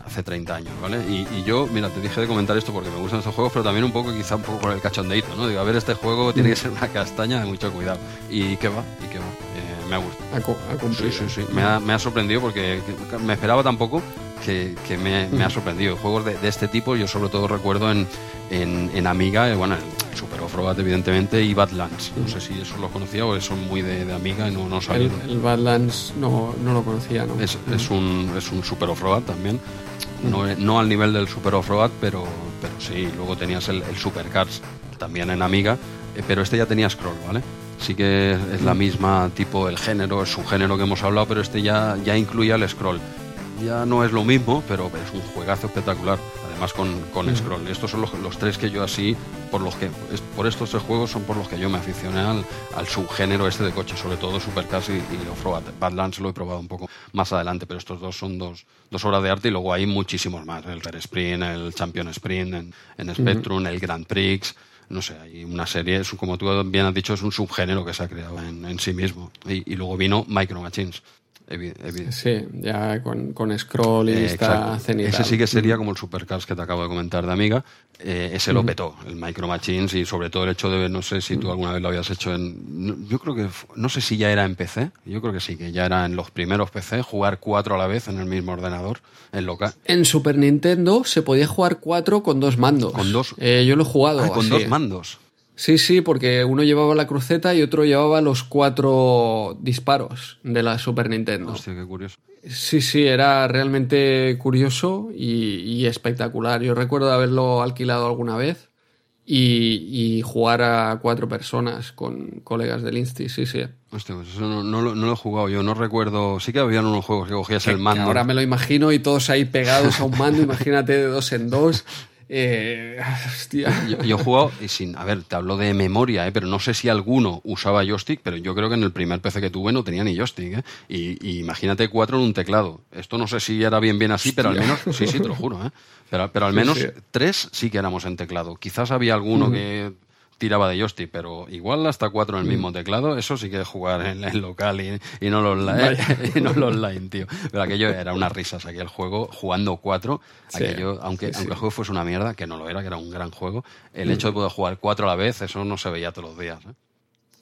hace 30 años, ¿vale? Y, yo, mira, te dije de comentar esto porque me gustan estos juegos, pero también un poco, quizá un poco por el cachondeito, ¿no? Digo, a ver, este juego tiene que ser una castaña de mucho cuidado. Y qué va, y qué va. Eh, me ha gustado. sí, sí, sí. Me ha, me ha sorprendido porque me esperaba tampoco que, que me, me, ha sorprendido. Juegos de, de, este tipo, yo sobre todo recuerdo en, en, en Amiga, eh, bueno, Super Off-Road evidentemente y Badlands. No sé si eso lo conocía o son muy de, Amiga y no, no sabía. El, Badlands no, no, lo conocía, ¿no? Es, es, un, es un Super Off-Road también. No, no, al nivel del Super Off-Road, pero, pero sí. Luego tenías el, el Supercars también en Amiga, eh, pero este ya tenía scroll, ¿vale? sí que es la misma tipo el género, es un género que hemos hablado, pero este ya, ya incluía el scroll. Ya no es lo mismo, pero es un juegazo espectacular además con, con scroll. Estos son los, tres que yo así, por los que, por estos tres juegos son por los que yo me aficioné al, al subgénero este de coche, sobre todo Supercars y, y Off-Road. Badlands lo he probado un poco más adelante, pero estos dos son dos, dos obras de arte y luego hay muchísimos más. El Red Sprint, el Champion Sprint en, en Spectrum, el Grand Prix no sé, hay una serie, es, como tú bien has dicho, es un subgénero que se ha creado en, en sí mismo. Y, y, luego vino Micro Machines, Sí, ya con, con scroll y eh, esta Ese sí que sería como el Supercars que te acabo de comentar de Amiga. Eh, ese lo petó, el Micro Machines y sobre todo el hecho de, no sé si tú alguna vez lo habías hecho en... Yo creo que, no sé si ya era en PC, yo creo que sí, que ya era en los primeros PC, jugar cuatro a la vez en el mismo ordenador, en local. En Super Nintendo se podía jugar cuatro con dos mandos. Con dos. Eh, yo lo he jugado. Ah, con dos mandos. Sí, sí, porque uno llevaba la cruceta y otro llevaba los cuatro disparos de la Super Nintendo. Hostia, qué curioso. Sí, sí, era realmente curioso y, espectacular. Yo recuerdo haberlo alquilado alguna vez y, jugar a cuatro personas con colegas del Insti, sí, sí. Hostia, pues eso no, lo, he jugado yo, no recuerdo. Sí que habían unos juegos que cogías el mando. ahora me lo imagino y todos ahí pegados a un mando, imagínate de dos en dos. Eh, Yo, he jugado, y sin, a ver, te hablo de memoria, ¿eh? pero no sé si alguno usaba joystick, pero yo creo que en el primer PC que tuve no tenía ni joystick. ¿eh? Y, imagínate cuatro en un teclado. Esto no sé si era bien bien así, pero al menos, sí, sí, te lo juro. ¿eh? Pero, pero al menos tres sí que éramos en teclado. Quizás había alguno que tiraba de joystick, pero igual hasta cuatro en el mismo mm. teclado, eso sí que es jugar en el local y, no, los online, y no los online, tío. Pero aquello era unas risas, aquel juego, jugando cuatro, aquello, aunque, aunque el juego fuese una mierda, que no lo era, que era un gran juego, el hecho de mm. poder jugar cuatro a la vez, eso no se veía todos los días. ¿eh?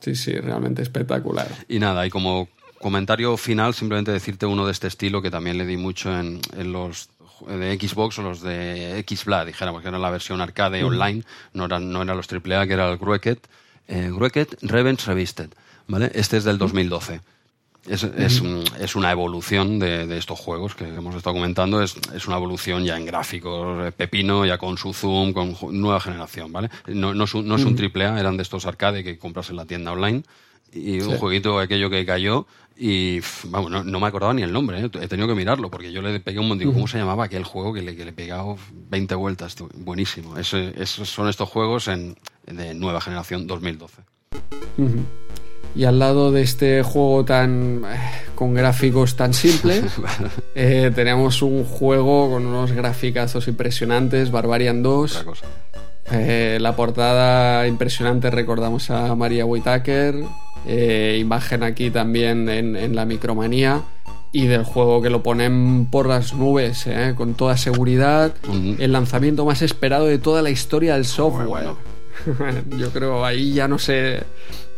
Sí, sí, realmente espectacular. Y nada, y como comentario final, simplemente decirte uno de este estilo que también le di mucho en, en los de Xbox o los de XBLA, dijéramos, que era la versión arcade online, no eran, no eran los AAA, que era el Grueket, eh, Grueket Revenge Revisited, ¿vale? Este es del 2012. Es, es, una evolución de, estos juegos que hemos estado comentando, es, es, una evolución ya en gráficos, eh, pepino, ya con su zoom, con nueva generación, ¿vale? No, no, es, un, no es un triple A, eran de estos arcade que compras en la tienda online. Y un jueguito aquello que cayó y vamos, no, me acordaba ni el nombre, ¿eh? he tenido que mirarlo porque yo le pegué un montón. ¿Cómo se llamaba aquel juego que le, que le he pegado 20 vueltas? Buenísimo. esos son estos juegos en, de nueva generación 2012. Y al lado de este juego tan eh, con gráficos tan simples, eh, tenemos un juego con unos graficazos impresionantes, Barbarian 2. Eh, la portada impresionante, recordamos a María Whitaker. Imagen aquí también en, la micromanía. Y del juego que lo ponen por las nubes, con toda seguridad. El lanzamiento más esperado de toda la historia del software. Yo creo ahí ya no sé.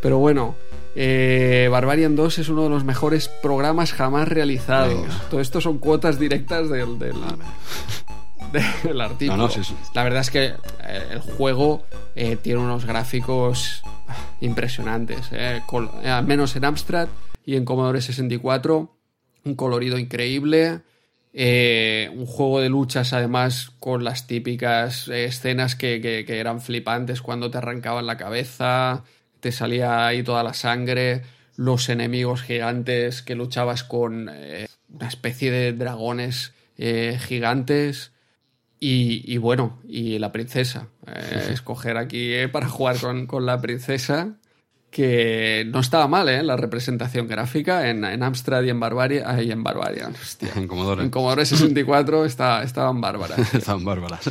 Pero bueno, eh, Barbarian 2 es uno de los mejores programas jamás realizados. Todo esto son cuotas directas del, del, artículo. La verdad es que eh, el juego eh, tiene unos gráficos impresionantes. al menos en Amstrad y en Commodore 64. Un colorido increíble. un juego de luchas además con las típicas escenas que, que, eran flipantes cuando te arrancaban la cabeza, te salía ahí toda la sangre, los enemigos gigantes que luchabas con eh, una especie de dragones eh, gigantes y, bueno, y la princesa. Eh, escoger aquí para jugar con, con la princesa que no estaba mal, ¿eh? La representación gráfica en, en Amstrad y en Barbaria. Ahí en Barbaria, hostia. En Commodore. En Commodore 64 está, estaban bárbaras. estaban bárbaras.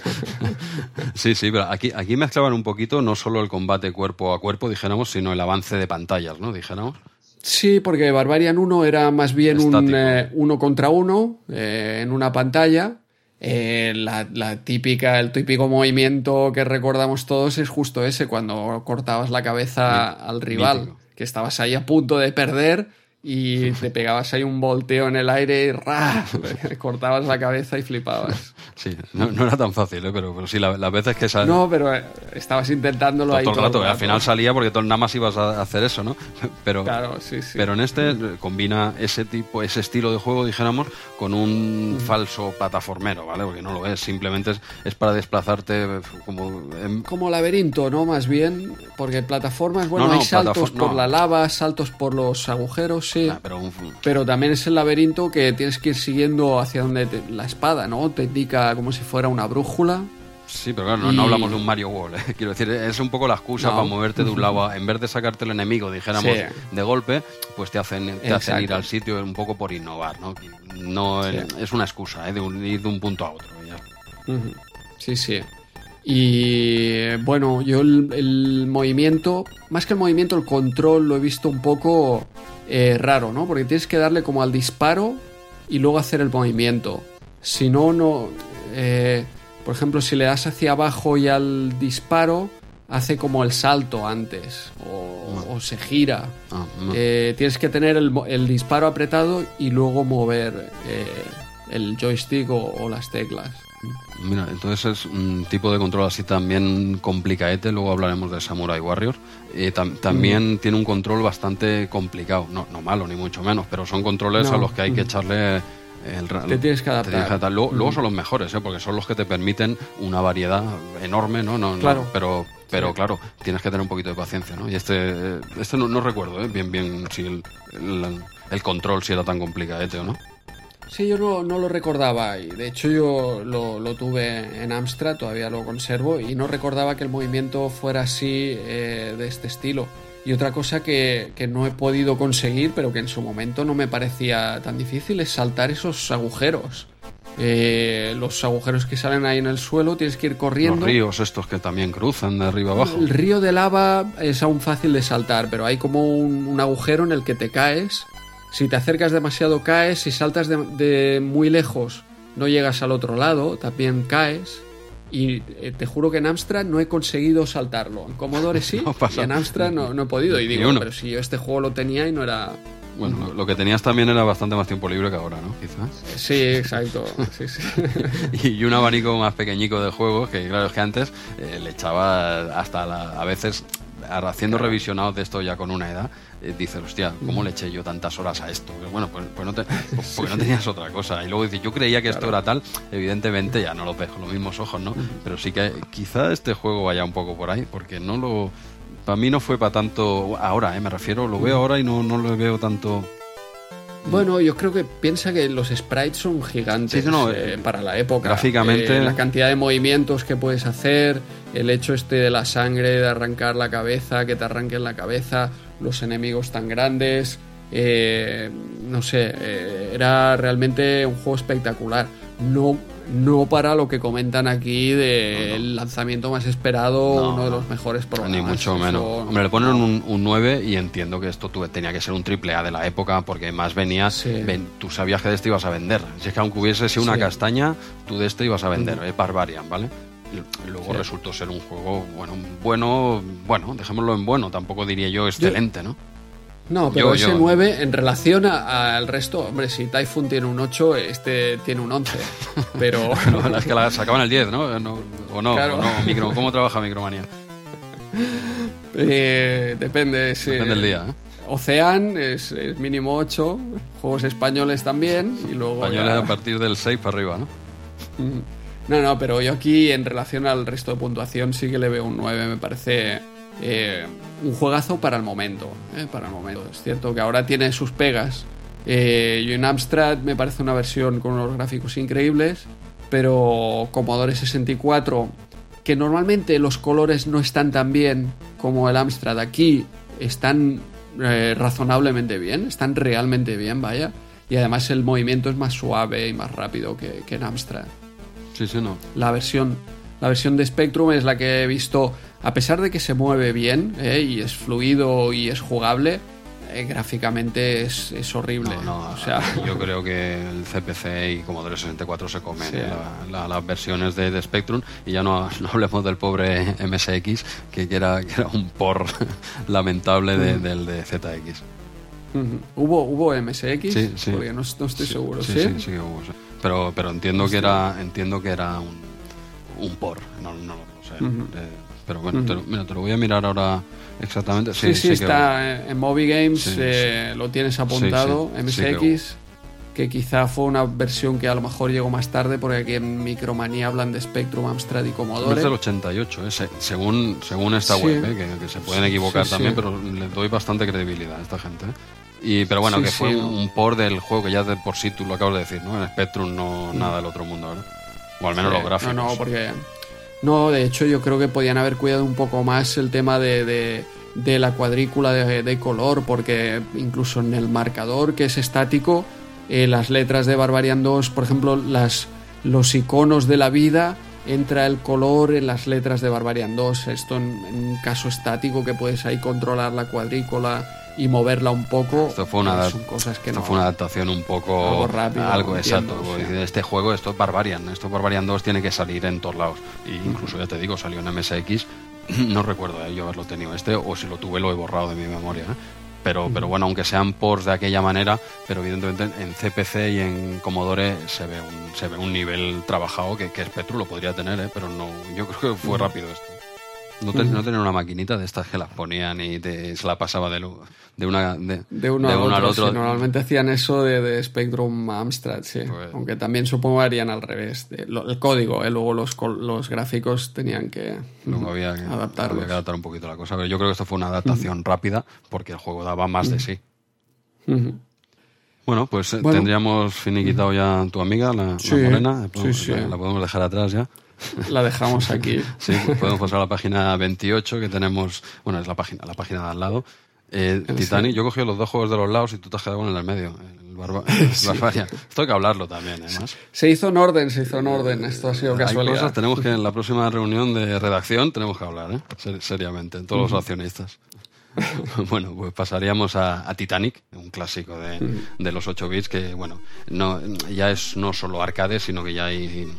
sí, sí, pero aquí, aquí mezclaban un poquito no solo el combate cuerpo a cuerpo, dijéramos, sino el avance de pantallas, ¿no? Dijéramos. Sí, porque Barbarian 1 era más bien un eh, uno contra uno eh, en una pantalla eh, la, típica, el típico movimiento que recordamos todos es justo ese, cuando cortabas la cabeza al rival, que estabas ahí a punto de perder y te pegabas ahí un volteo en el aire y ¡ra! cortabas la cabeza y flipabas. Sí, no, era tan fácil, ¿eh? pero, pero sí, las la veces que salía. No, pero eh, estabas intentándolo ahí. Todo, el rato, al final salía porque nada más ibas a hacer eso, ¿no? Pero, claro, sí, sí. pero en este combina ese tipo, ese estilo de juego, dijéramos, con un falso plataformero, ¿vale? Porque no lo es, simplemente es, para desplazarte como. Como laberinto, ¿no? Más bien, porque plataformas, bueno, hay saltos por la lava, saltos por los agujeros Ah, pero, también es el laberinto que tienes que ir siguiendo hacia donde la espada, ¿no? Te indica como si fuera una brújula. Sí, pero claro, no, hablamos de un Mario World. ¿eh? Quiero decir, es un poco la excusa para moverte de un lado a, En vez de sacarte el enemigo, dijéramos, de golpe, pues te hacen, te hacen ir al sitio un poco por innovar, ¿no? no Es una excusa, ¿eh? De ir de un punto a otro. Sí, sí. Y bueno, yo el, movimiento, más que el movimiento, el control lo he visto un poco eh, raro, ¿no? Porque tienes que darle como al disparo y luego hacer el movimiento. Si no, no. Eh, por ejemplo, si le das hacia abajo y al disparo, hace como el salto antes o, se gira. Ah, eh, tienes que tener el, disparo apretado y luego mover el joystick o las teclas. Mira, entonces es un tipo de control así también complicaete, luego hablaremos de Samurai Warriors. Eh, también mm. tiene un control bastante complicado, no, no malo ni mucho menos, pero son controles a los que hay que mm. echarle el, te tienes que adaptar. Luego, mm. son los mejores, ¿eh? porque son los que te permiten una variedad enorme, ¿no? no, claro. pero pero claro, tienes que tener un poquito de paciencia, ¿no? Y este, este no, recuerdo, ¿eh? Bien, bien, si el, el, control si era tan complicado o no. Sí, yo no, lo recordaba y de hecho yo lo, tuve en Amstrad, todavía lo conservo y no recordaba que el movimiento fuera así eh, de este estilo. Y otra cosa que, no he podido conseguir, pero que en su momento no me parecía tan difícil, es saltar esos agujeros. Eh, los agujeros que salen ahí en el suelo, tienes que ir corriendo. Los ríos estos que también cruzan de arriba abajo. El río de lava es aún fácil de saltar, pero hay como un agujero en el que te caes si te acercas demasiado caes, si saltas de, muy lejos no llegas al otro lado, también caes. Y eh, te juro que en Amstrad no he conseguido saltarlo. En Commodore sí, y en Amstrad no, he podido. Y digo, pero si yo este juego lo tenía y no era... Bueno, lo que tenías también era bastante más tiempo libre que ahora, ¿no? Quizás. Sí, exacto. y un abanico más pequeñico de juegos, que claro, es que antes eh, le echaba hasta a veces haciendo revisionados de esto ya con una edad, eh, dices, hostia, ¿cómo le eché yo tantas horas a esto? Bueno, pues, pues no te, pues porque no tenías otra cosa. Y luego dices, yo creía que esto era tal, evidentemente ya no lo ves con los mismos ojos, ¿no? Pero sí que quizá este juego vaya un poco por ahí, porque no lo... Para mí no fue para tanto ahora, ¿eh? me refiero, lo veo ahora y no, no lo veo tanto bueno, yo creo que piensa que los sprites son gigantes eh, para la época. Gráficamente. Eh, la cantidad de movimientos que puedes hacer, el hecho este de la sangre, de arrancar la cabeza, que te arranquen la cabeza, los enemigos tan grandes. Eh, no sé, era realmente un juego espectacular. No no para lo que comentan aquí del lanzamiento más esperado, uno de los mejores programas. Ni mucho menos. Hombre, le ponen un, 9 y entiendo que esto tenía que ser un triple A de la época porque más venías, tú sabías que de este ibas a vender. Si es que aunque hubiese sido una castaña, tú de este ibas a vender, es Barbarian, ¿vale? Luego resultó ser un juego, bueno, bueno, bueno, dejémoslo en bueno, tampoco diría yo excelente, ¿no? No, pero ese 9 en relación al resto, hombre, si Typhoon tiene un 8, este tiene un 11. Pero. no, es que la sacaban el 10, ¿no? o no, o no micro, ¿Cómo trabaja Micromanía? Eh, depende, sí. Depende del día, ¿eh? Ocean es, mínimo 8, juegos españoles también, y luego. Españoles a partir del 6 para arriba, ¿no? No, no, pero yo aquí en relación al resto de puntuación sí que le veo un 9, me parece eh, un juegazo para el momento. Eh, para el momento. Es cierto que ahora tiene sus pegas. Eh, yo en Amstrad me parece una versión con unos gráficos increíbles, pero Commodore 64, que normalmente los colores no están tan bien como el Amstrad, aquí están razonablemente bien, están realmente bien, vaya. Y además el movimiento es más suave y más rápido que, que en Amstrad. Sí, sí, no. La versión, la versión de Spectrum es la que he visto a pesar de que se mueve bien eh, y es fluido y es jugable, eh, gráficamente es, horrible. o sea... Yo creo que el CPC y Commodore 64 se comen las versiones de, Spectrum y ya no, hablemos del pobre MSX, que, era, un por lamentable del de ZX. ¿Hubo, ¿Hubo MSX? Sí, sí. Porque no, estoy seguro. Sí, sí, sí, hubo. Pero, pero entiendo, que era, entiendo que era un, un por, no, no lo sé. Pero bueno, te, lo, mira, te lo voy a mirar ahora exactamente. Sí, sí, está en Moby Games, eh, lo tienes apuntado, MSX, que, quizá fue una versión que a lo mejor llegó más tarde, porque aquí en Micromanía hablan de Spectrum, Amstrad y Commodore. Es del 88, eh, según, según esta web, eh, que, se pueden equivocar también, pero le doy bastante credibilidad a esta gente. Y, pero bueno, que fue un, por del juego que ya de por sí tú lo acabas de decir, ¿no? En Spectrum no mm. nada del otro mundo, ¿verdad? O al menos los gráficos. No, no, porque no, de hecho yo creo que podían haber cuidado un poco más el tema de, de, la cuadrícula de, color, porque incluso en el marcador que es estático, eh, las letras de Barbarian 2, por ejemplo, las, los iconos de la vida, entra el color en las letras de Barbarian 2. Esto en, en un caso estático que puedes ahí controlar la cuadrícula y moverla un poco. Esto fue una, cosas que fue una adaptación un poco. Algo rápido. Algo exacto. Este juego, esto es Barbarian. Esto Barbarian 2 tiene que salir en todos lados. Y incluso, ya te digo, salió en MSX. No recuerdo eh, yo haberlo tenido este, o si lo tuve lo he borrado de mi memoria. ¿eh? Pero, pero bueno, aunque sean ports de aquella manera, pero evidentemente en CPC y en Commodore se ve un, se ve un nivel trabajado que, que Spectrum lo podría tener, ¿eh? pero no, yo creo que fue rápido esto. No, tener una maquinita de estas que las ponían y te, se la pasaba de, de una de, uno, al otro. normalmente hacían eso de, Spectrum Amstrad, sí. Pues- Aunque también supongo harían al revés. el código, ¿eh? luego los, los gráficos tenían que, luego había que adaptar un poquito la cosa. Pero yo creo que esto fue una adaptación rápida porque el juego daba más de sí. Bueno, pues eh, tendríamos finiquitado ya tu amiga, la, morena. la podemos dejar atrás ya. La dejamos aquí. Sí, podemos pasar a la página 28 que tenemos, bueno, es la página, la página de al lado. Eh, Titanic, yo he cogido los dos juegos de los lados y tú te has quedado con el del medio. El Barbaria. Esto hay que hablarlo también, además. Se hizo en orden, se hizo en orden. Esto ha sido casualidad. Hay cosas, tenemos que en la próxima reunión de redacción tenemos que hablar, ¿eh? seriamente, en todos los accionistas. bueno, pues pasaríamos a, Titanic, un clásico de, de, los 8 bits que, bueno, no, ya es no solo arcade, sino que ya hay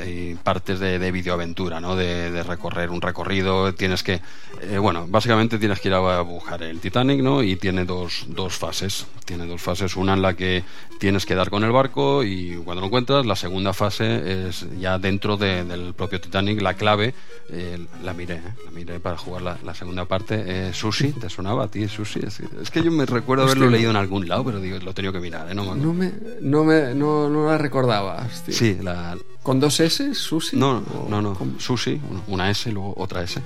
hay partes de, de videoaventura, ¿no? De, de, recorrer un recorrido, tienes que, eh, bueno, básicamente tienes que ir a buscar el Titanic, ¿no? Y tiene dos, dos fases, tiene dos fases, una en la que tienes que dar con el barco y cuando lo encuentras, la segunda fase es ya dentro de, del propio Titanic, la clave, eh, la miré, ¿eh? la miré para jugar la, la segunda parte, eh, Sushi, ¿te sonaba a ti Sushi? Es, es que yo me recuerdo haberlo leído en algún lado, pero digo, lo he tenido que mirar, ¿eh? No, me- No me, no me, no, no la recordaba. hostia. Sí, la, ¿Con dos S, Susi? No, ¿O no, no. Sushi, una S, luego otra S.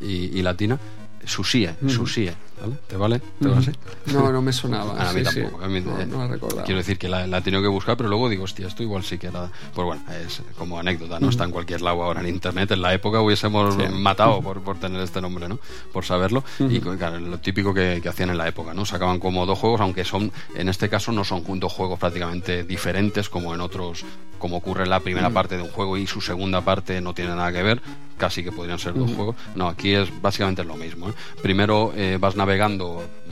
Y, y latina. Susie, susie, ¿vale? ¿Te vale? ¿Te vale? No, no me sonaba. A mí sí, sí. tampoco. a mí, no, eh, no la. Quiero decir que la, la he tenido que buscar, pero luego digo, hostia, esto igual sí que era. Pues bueno, es como anécdota, ¿no? Está en cualquier lado ahora en internet. En la época hubiésemos Sí. matado por, por tener este nombre, ¿no? Por saberlo. Y claro, lo típico que, que hacían en la época, ¿no? Sacaban como dos juegos, aunque son, en este caso, no son dos juegos prácticamente diferentes como en otros, como ocurre en la primera parte de un juego y su segunda parte no tiene nada que ver. Casi que podrían ser dos juegos. No, aquí es básicamente lo mismo. ¿eh? Primero eh, vas navegando,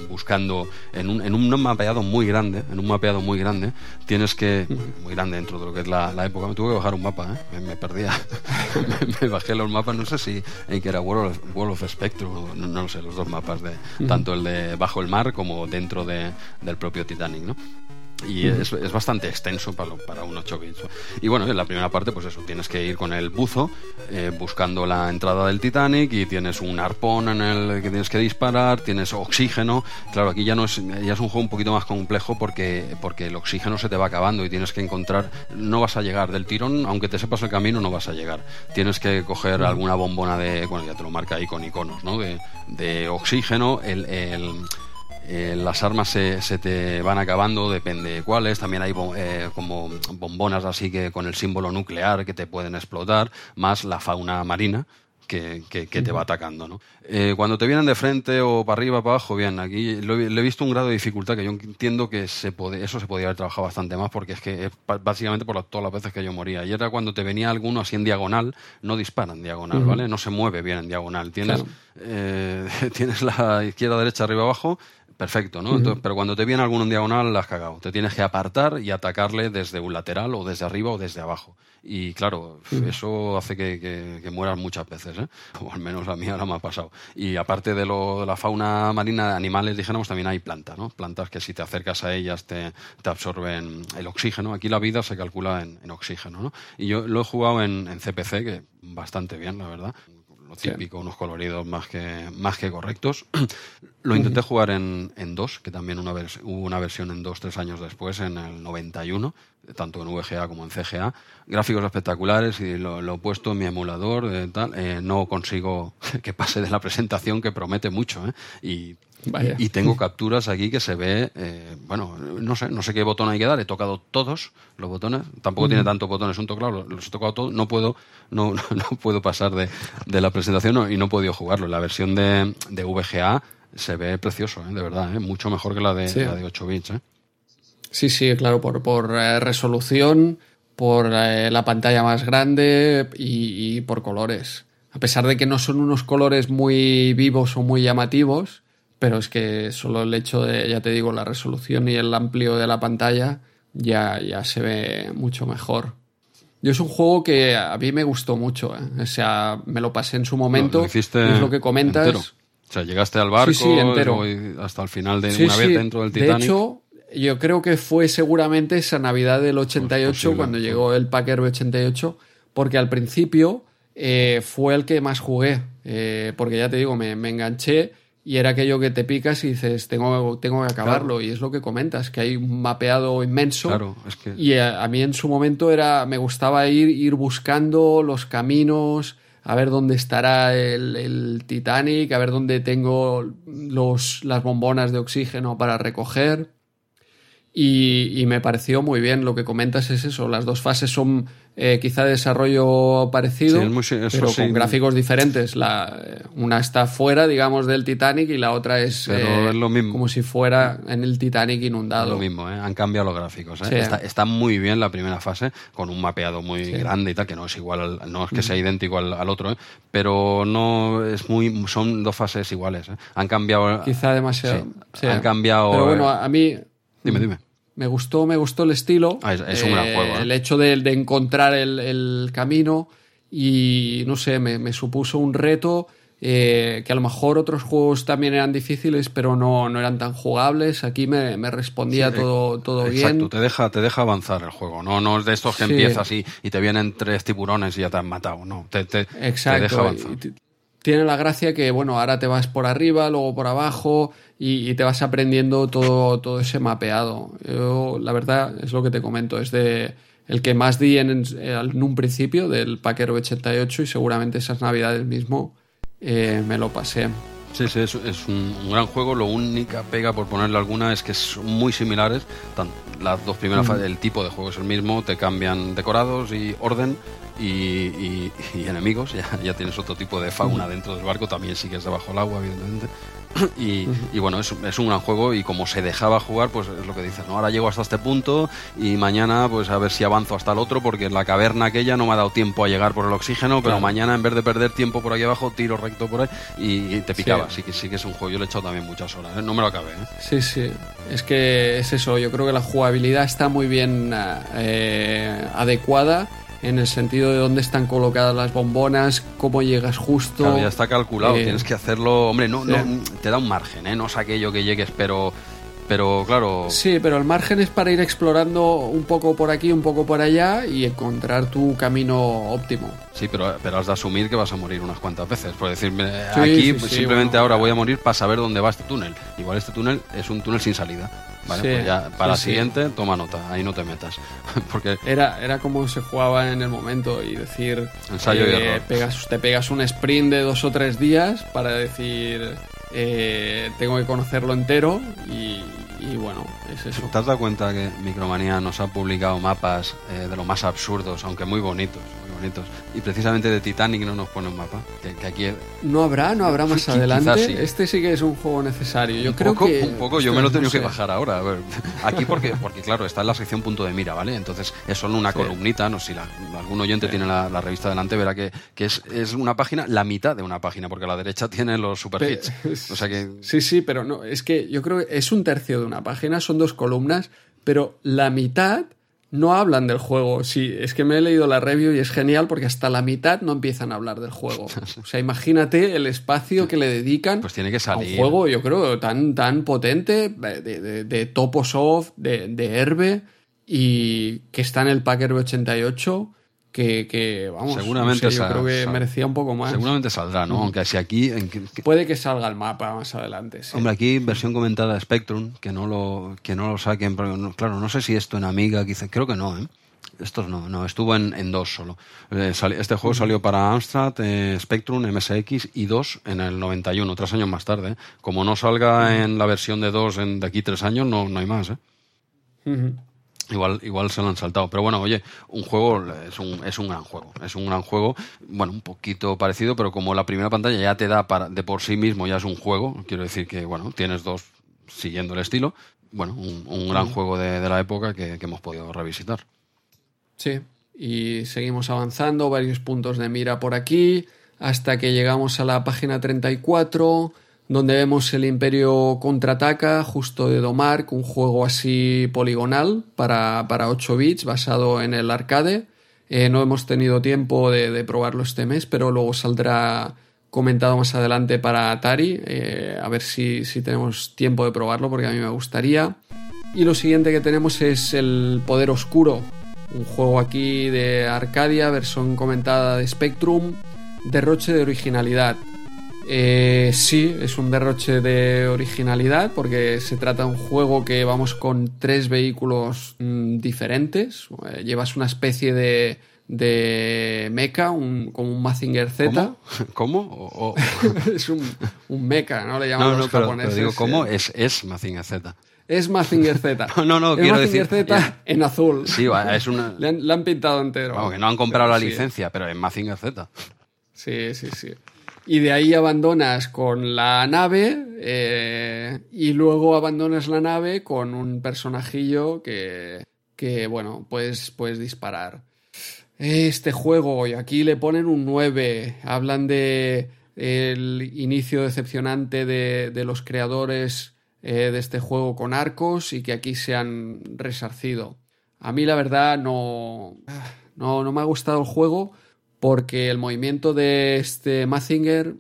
buscando en un, en un mapeado muy grande, en un mapeado muy grande, tienes que, muy grande dentro de lo que es la, la época, me tuve que bajar un mapa, ¿eh? me, me perdía, me, me bajé los mapas, no sé si en que era World of, World of Spectrum, no, no lo sé, los dos mapas, de tanto el de bajo el mar como dentro de, del propio Titanic, ¿no? Y es, es bastante extenso para, lo- para un 8 bits. Y bueno, en la primera parte, pues eso, tienes que ir con el buzo eh, buscando la entrada del Titanic y tienes un arpón en el que tienes que disparar, tienes oxígeno. Claro, aquí ya no es, ya es un juego un poquito más complejo porque, porque el oxígeno se te va acabando y tienes que encontrar, no vas a llegar del tirón, aunque te sepas el camino, no vas a llegar. Tienes que coger alguna bombona de, bueno, ya te lo marca ahí con iconos, ¿no? De, de oxígeno, el- el eh, las armas se, se te van acabando, depende de cuáles. También hay eh, como bombonas así que con el símbolo nuclear que te pueden explotar, más la fauna marina. Que, que- que te va atacando, ¿no? Eh, cuando te vienen de frente o para arriba, para abajo, bien, aquí lo le he visto un grado de dificultad que yo entiendo que se puede, eso se podía haber trabajado bastante más porque es que es básicamente por la- todas las veces que yo moría. Y era cuando te venía alguno así en diagonal, no dispara en diagonal, ¿vale? No se mueve bien en diagonal. Tienes, Claro. eh, tienes la izquierda, derecha, arriba, abajo, perfecto, ¿no? Entonces, pero cuando te viene alguno en diagonal, la has cagado. Te tienes que apartar y atacarle desde un lateral o desde arriba o desde abajo. Y claro, eso hace que, que- que mueras muchas veces, ¿eh? O al menos a mí ahora me ha pasado. Y aparte de, lo, de la fauna marina de animales, dijéramos, también hay plantas, ¿no? Plantas que si te acercas a ellas te, te absorben el oxígeno. Aquí la vida se calcula en, en oxígeno, ¿no? Y yo lo he jugado en, en CPC, que bastante bien, la verdad lo Sí. típico, unos coloridos más que, más que correctos. Lo intenté jugar en, en DOS, que también una vers- hubo una versión en DOS tres años después, en el 91, tanto en VGA como en CGA. Gráficos espectaculares y lo, lo he puesto en mi emulador. eh, tal. Eh, no consigo que pase de la presentación, que promete mucho. ¿eh? Y, Vaya. y tengo capturas aquí que se ve, eh, bueno, no sé, no sé qué botón hay que dar. He tocado todos los botones. Tampoco tiene tantos botones un teclado, los- he tocado todos. No puedo, no, no, puedo pasar de, de la presentación no, y no he podido jugarlo. La versión de, de VGA se ve precioso, ¿eh? de verdad, ¿eh? mucho mejor que la de, Sí. la de 8 bits. ¿eh? Sí, sí, claro, por, por eh, resolución, por la pantalla más grande y, y por colores. A pesar de que no son unos colores muy vivos o muy llamativos, pero es que solo el hecho de, ya te digo, la resolución y el amplio de la pantalla ya, ya se ve mucho mejor. Yo es un juego que a mí me gustó mucho, ¿eh? o sea, me lo pasé en su momento. Lo hiciste es lo que comentas. entero. O sea, llegaste al barco Sí, sí, entero. y hasta el final de Sí, una vez dentro del Titanic. De hecho, yo creo que fue seguramente esa Navidad del 88 posible, cuando llegó el Packer 88, porque al principio eh, fue el que más jugué, eh, porque ya te digo, me, me enganché y era aquello que te picas y dices, tengo, tengo que acabarlo, y es lo que comentas, que hay un mapeado inmenso. Claro, es que Y a, a mí en su momento era, me gustaba ir, ir buscando los caminos, a ver dónde estará el, el Titanic, a ver dónde tengo los, las bombonas de oxígeno para recoger. Y, y me pareció muy bien. Lo que comentas es eso. Las dos fases son eh, quizá de desarrollo parecido, Sí, es pero sí. con gráficos diferentes. La, una está fuera, digamos, del Titanic y la otra es, eh, es lo mismo. como si fuera en el Titanic Es inundado. lo mismo, ¿eh? han cambiado los gráficos. ¿eh? Sí. Está, está muy bien la primera fase, con un mapeado muy grande y tal, que no es igual, al- no es que sea idéntico al, al otro, ¿eh? pero no es muy, son dos fases iguales. ¿eh? Han cambiado. Quizá demasiado. Han cambiado. Pero bueno, a mí. Dime, dime. Me gustó, me gustó el estilo. Ah, es, un gran Eh, juego. ¿eh? El hecho de, de encontrar el, el camino y no sé, me, me supuso un reto eh, que a lo mejor otros juegos también eran difíciles, pero no, no eran tan jugables. Aquí me, me respondía Sí, todo, todo Exacto, bien. te deja, te deja avanzar el juego. No, no es de estos que Sí. empiezas y, y te vienen tres tiburones y ya te han matado. No, te, te, te Exacto. deja avanzar. y tiene la gracia que, bueno, ahora te vas por arriba, luego por abajo y, y te vas aprendiendo todo, todo ese mapeado. Yo, la verdad, es lo que te comento, es de el que más di en, en un principio del Paquero 88 y seguramente esas navidades mismo eh, me lo pasé. Sí, sí, es, es un, un gran juego. Lo única pega, por ponerle alguna, es que son muy similares. Tan- las dos primeras fases, el tipo de juego es el mismo, te cambian decorados y orden y, y- y enemigos. Ya, ya tienes otro tipo de fauna dentro del barco, también sigues debajo del agua, evidentemente. Y, y bueno, es, es un gran juego y como se dejaba jugar, pues es lo que dices, ¿no? Ahora llego hasta este punto y mañana pues a ver si avanzo hasta el otro porque en la caverna aquella no me ha dado tiempo a llegar por el oxígeno, pero Claro. mañana en vez de perder tiempo por aquí abajo, tiro recto por ahí y, te picaba. Sí. Sí. que sí que es un juego, yo le he echado también muchas horas, ¿eh? no me lo acabé. ¿eh? Sí, sí. Es que es eso. Yo creo que la jugabilidad está muy bien eh, adecuada en el sentido de dónde están colocadas las bombonas, cómo llegas justo. Claro, ya está calculado, Eh, tienes que hacerlo, hombre, no, no, te da un margen, ¿eh? no es aquello que llegues, pero, pero claro, Sí, pero el margen es para ir explorando un poco por aquí, un poco por allá y encontrar tu camino óptimo. Sí, pero, pero has de asumir que vas a morir unas cuantas veces. Por decirme, Sí, aquí sí, pues, sí, simplemente bueno. ahora voy a morir para saber dónde va este túnel. Igual este túnel es un túnel sin salida. Vale, pues ya para la siguiente, toma nota, ahí no te metas. Porque Era, era como se jugaba en el momento y decir... eh, Ensayo y error. Pegas, te pegas un sprint de dos o tres días para decir... eh, tengo que conocerlo entero y, y bueno, es eso. ¿Te has dado cuenta que Micromanía nos ha publicado mapas eh, de lo más absurdos, aunque muy bonitos, Y precisamente de Titanic no nos pone un mapa. Que, que aquí No habrá, no habrá más adelante. sí. Este sí que es un juego necesario. Yo un creo poco, que un poco, yo me lo he tenido no que bajar ahora. a ver. Aquí porque, porque claro, está en la sección punto de mira, ¿vale? Entonces es solo una Sí. columnita, no si la- algún oyente tiene la, la revista delante, verá que, que es, es una página, la mitad de una página, porque a la derecha tiene los super Pe- hits. O sea que Sí, sí, pero no, es que yo creo que es un tercio de una página, son dos columnas, pero la mitad no hablan del juego. Sí, es que me he leído la review y es genial porque hasta la mitad no empiezan a hablar del juego. O sea, imagínate el espacio que le dedican pues tiene que a un salir. juego, yo creo, tan, tan potente, de, de, de Toposoft, de, de Herbe, y que está en el Packer 88, que, que vamos, Seguramente no sé, yo creo que merecía un poco más. Seguramente saldrá, ¿no? Aunque si aquí... en que- que- Puede que salga el mapa más adelante. sí. Hombre, aquí versión comentada de Spectrum, que no lo, que no lo saquen, pero no- claro, no sé si esto en Amiga, quizá, creo que no, ¿eh? Estos no, no, estuvo en, en dos solo. Eh, este juego salió para Amstrad, eh, Spectrum, MSX y 2 en el 91, tres años más tarde. ¿eh? Como no salga en la versión de 2 en, de aquí tres años, no, no hay más, ¿eh? Ujú. Igual, igual se lo han saltado. Pero bueno, oye, un juego es un, es un gran juego. Es un gran juego, bueno, un poquito parecido, pero como la primera pantalla ya te da para, de por sí mismo, ya es un juego. Quiero decir que, bueno, tienes dos siguiendo el estilo. Bueno, un, un gran juego de, de la época que, que hemos podido revisitar. Sí, y seguimos avanzando, varios puntos de mira por aquí, hasta que llegamos a la página 34, donde vemos el Imperio contraataca, justo de Domark, un juego así poligonal para, para 8 bits, basado en el arcade. Eh, no hemos tenido tiempo de, probarlo este mes, pero luego saldrá comentado más adelante para Atari, eh, a ver si, si tenemos tiempo de probarlo, porque a mí me gustaría. Y lo siguiente que tenemos es el Poder Oscuro, un juego aquí de Arcadia, versión comentada de Spectrum, derroche de originalidad. Eh, sí, es un derroche de originalidad porque se trata de un juego que vamos con tres vehículos mm, diferentes. Eh, llevas una especie de, de mecha, un, como un Mazinger Z. ¿Cómo? ¿Cómo? O- o- es un, un mecha, ¿no? Le llaman No, no, los pero, japoneses. pero digo, ¿cómo? eh. Es, es Mazinger Z. Es Mazinger Z. No, no, no, es quiero Mazinger decir- Z en azul. Sí, es una... Le han, le han pintado entero. Vamos, que no han comprado Pero la sí. licencia, pero es Mazinger Z. Sí, sí, sí. Y de ahí abandonas con la nave eh, y luego abandonas la nave con un personajillo que, que bueno, puedes, puedes disparar. Este juego, y aquí le ponen un 9, hablan de el inicio decepcionante de, de los creadores eh, de este juego con arcos y que aquí se han resarcido. A mí la verdad no, no, no me ha gustado el juego porque el movimiento de este Mazinger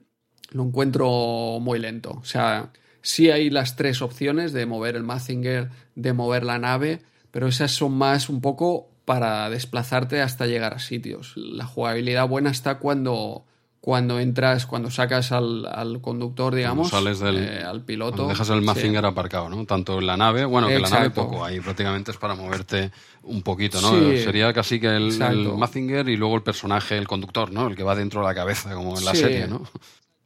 lo encuentro muy lento. O sea, sí hay las tres opciones de mover el Mazinger, de mover la nave, pero esas son más un poco para desplazarte hasta llegar a sitios. La jugabilidad buena está cuando cuando entras, cuando sacas al, conductor, digamos, sales del, eh, al piloto. Dejas el Mazinger aparcado, ¿no? Tanto en la nave, bueno, que la nave poco, ahí prácticamente es para moverte un poquito, ¿no? Sería casi que el, Mazinger y luego el personaje, el conductor, ¿no? El que va dentro de la cabeza, como en la serie, ¿no?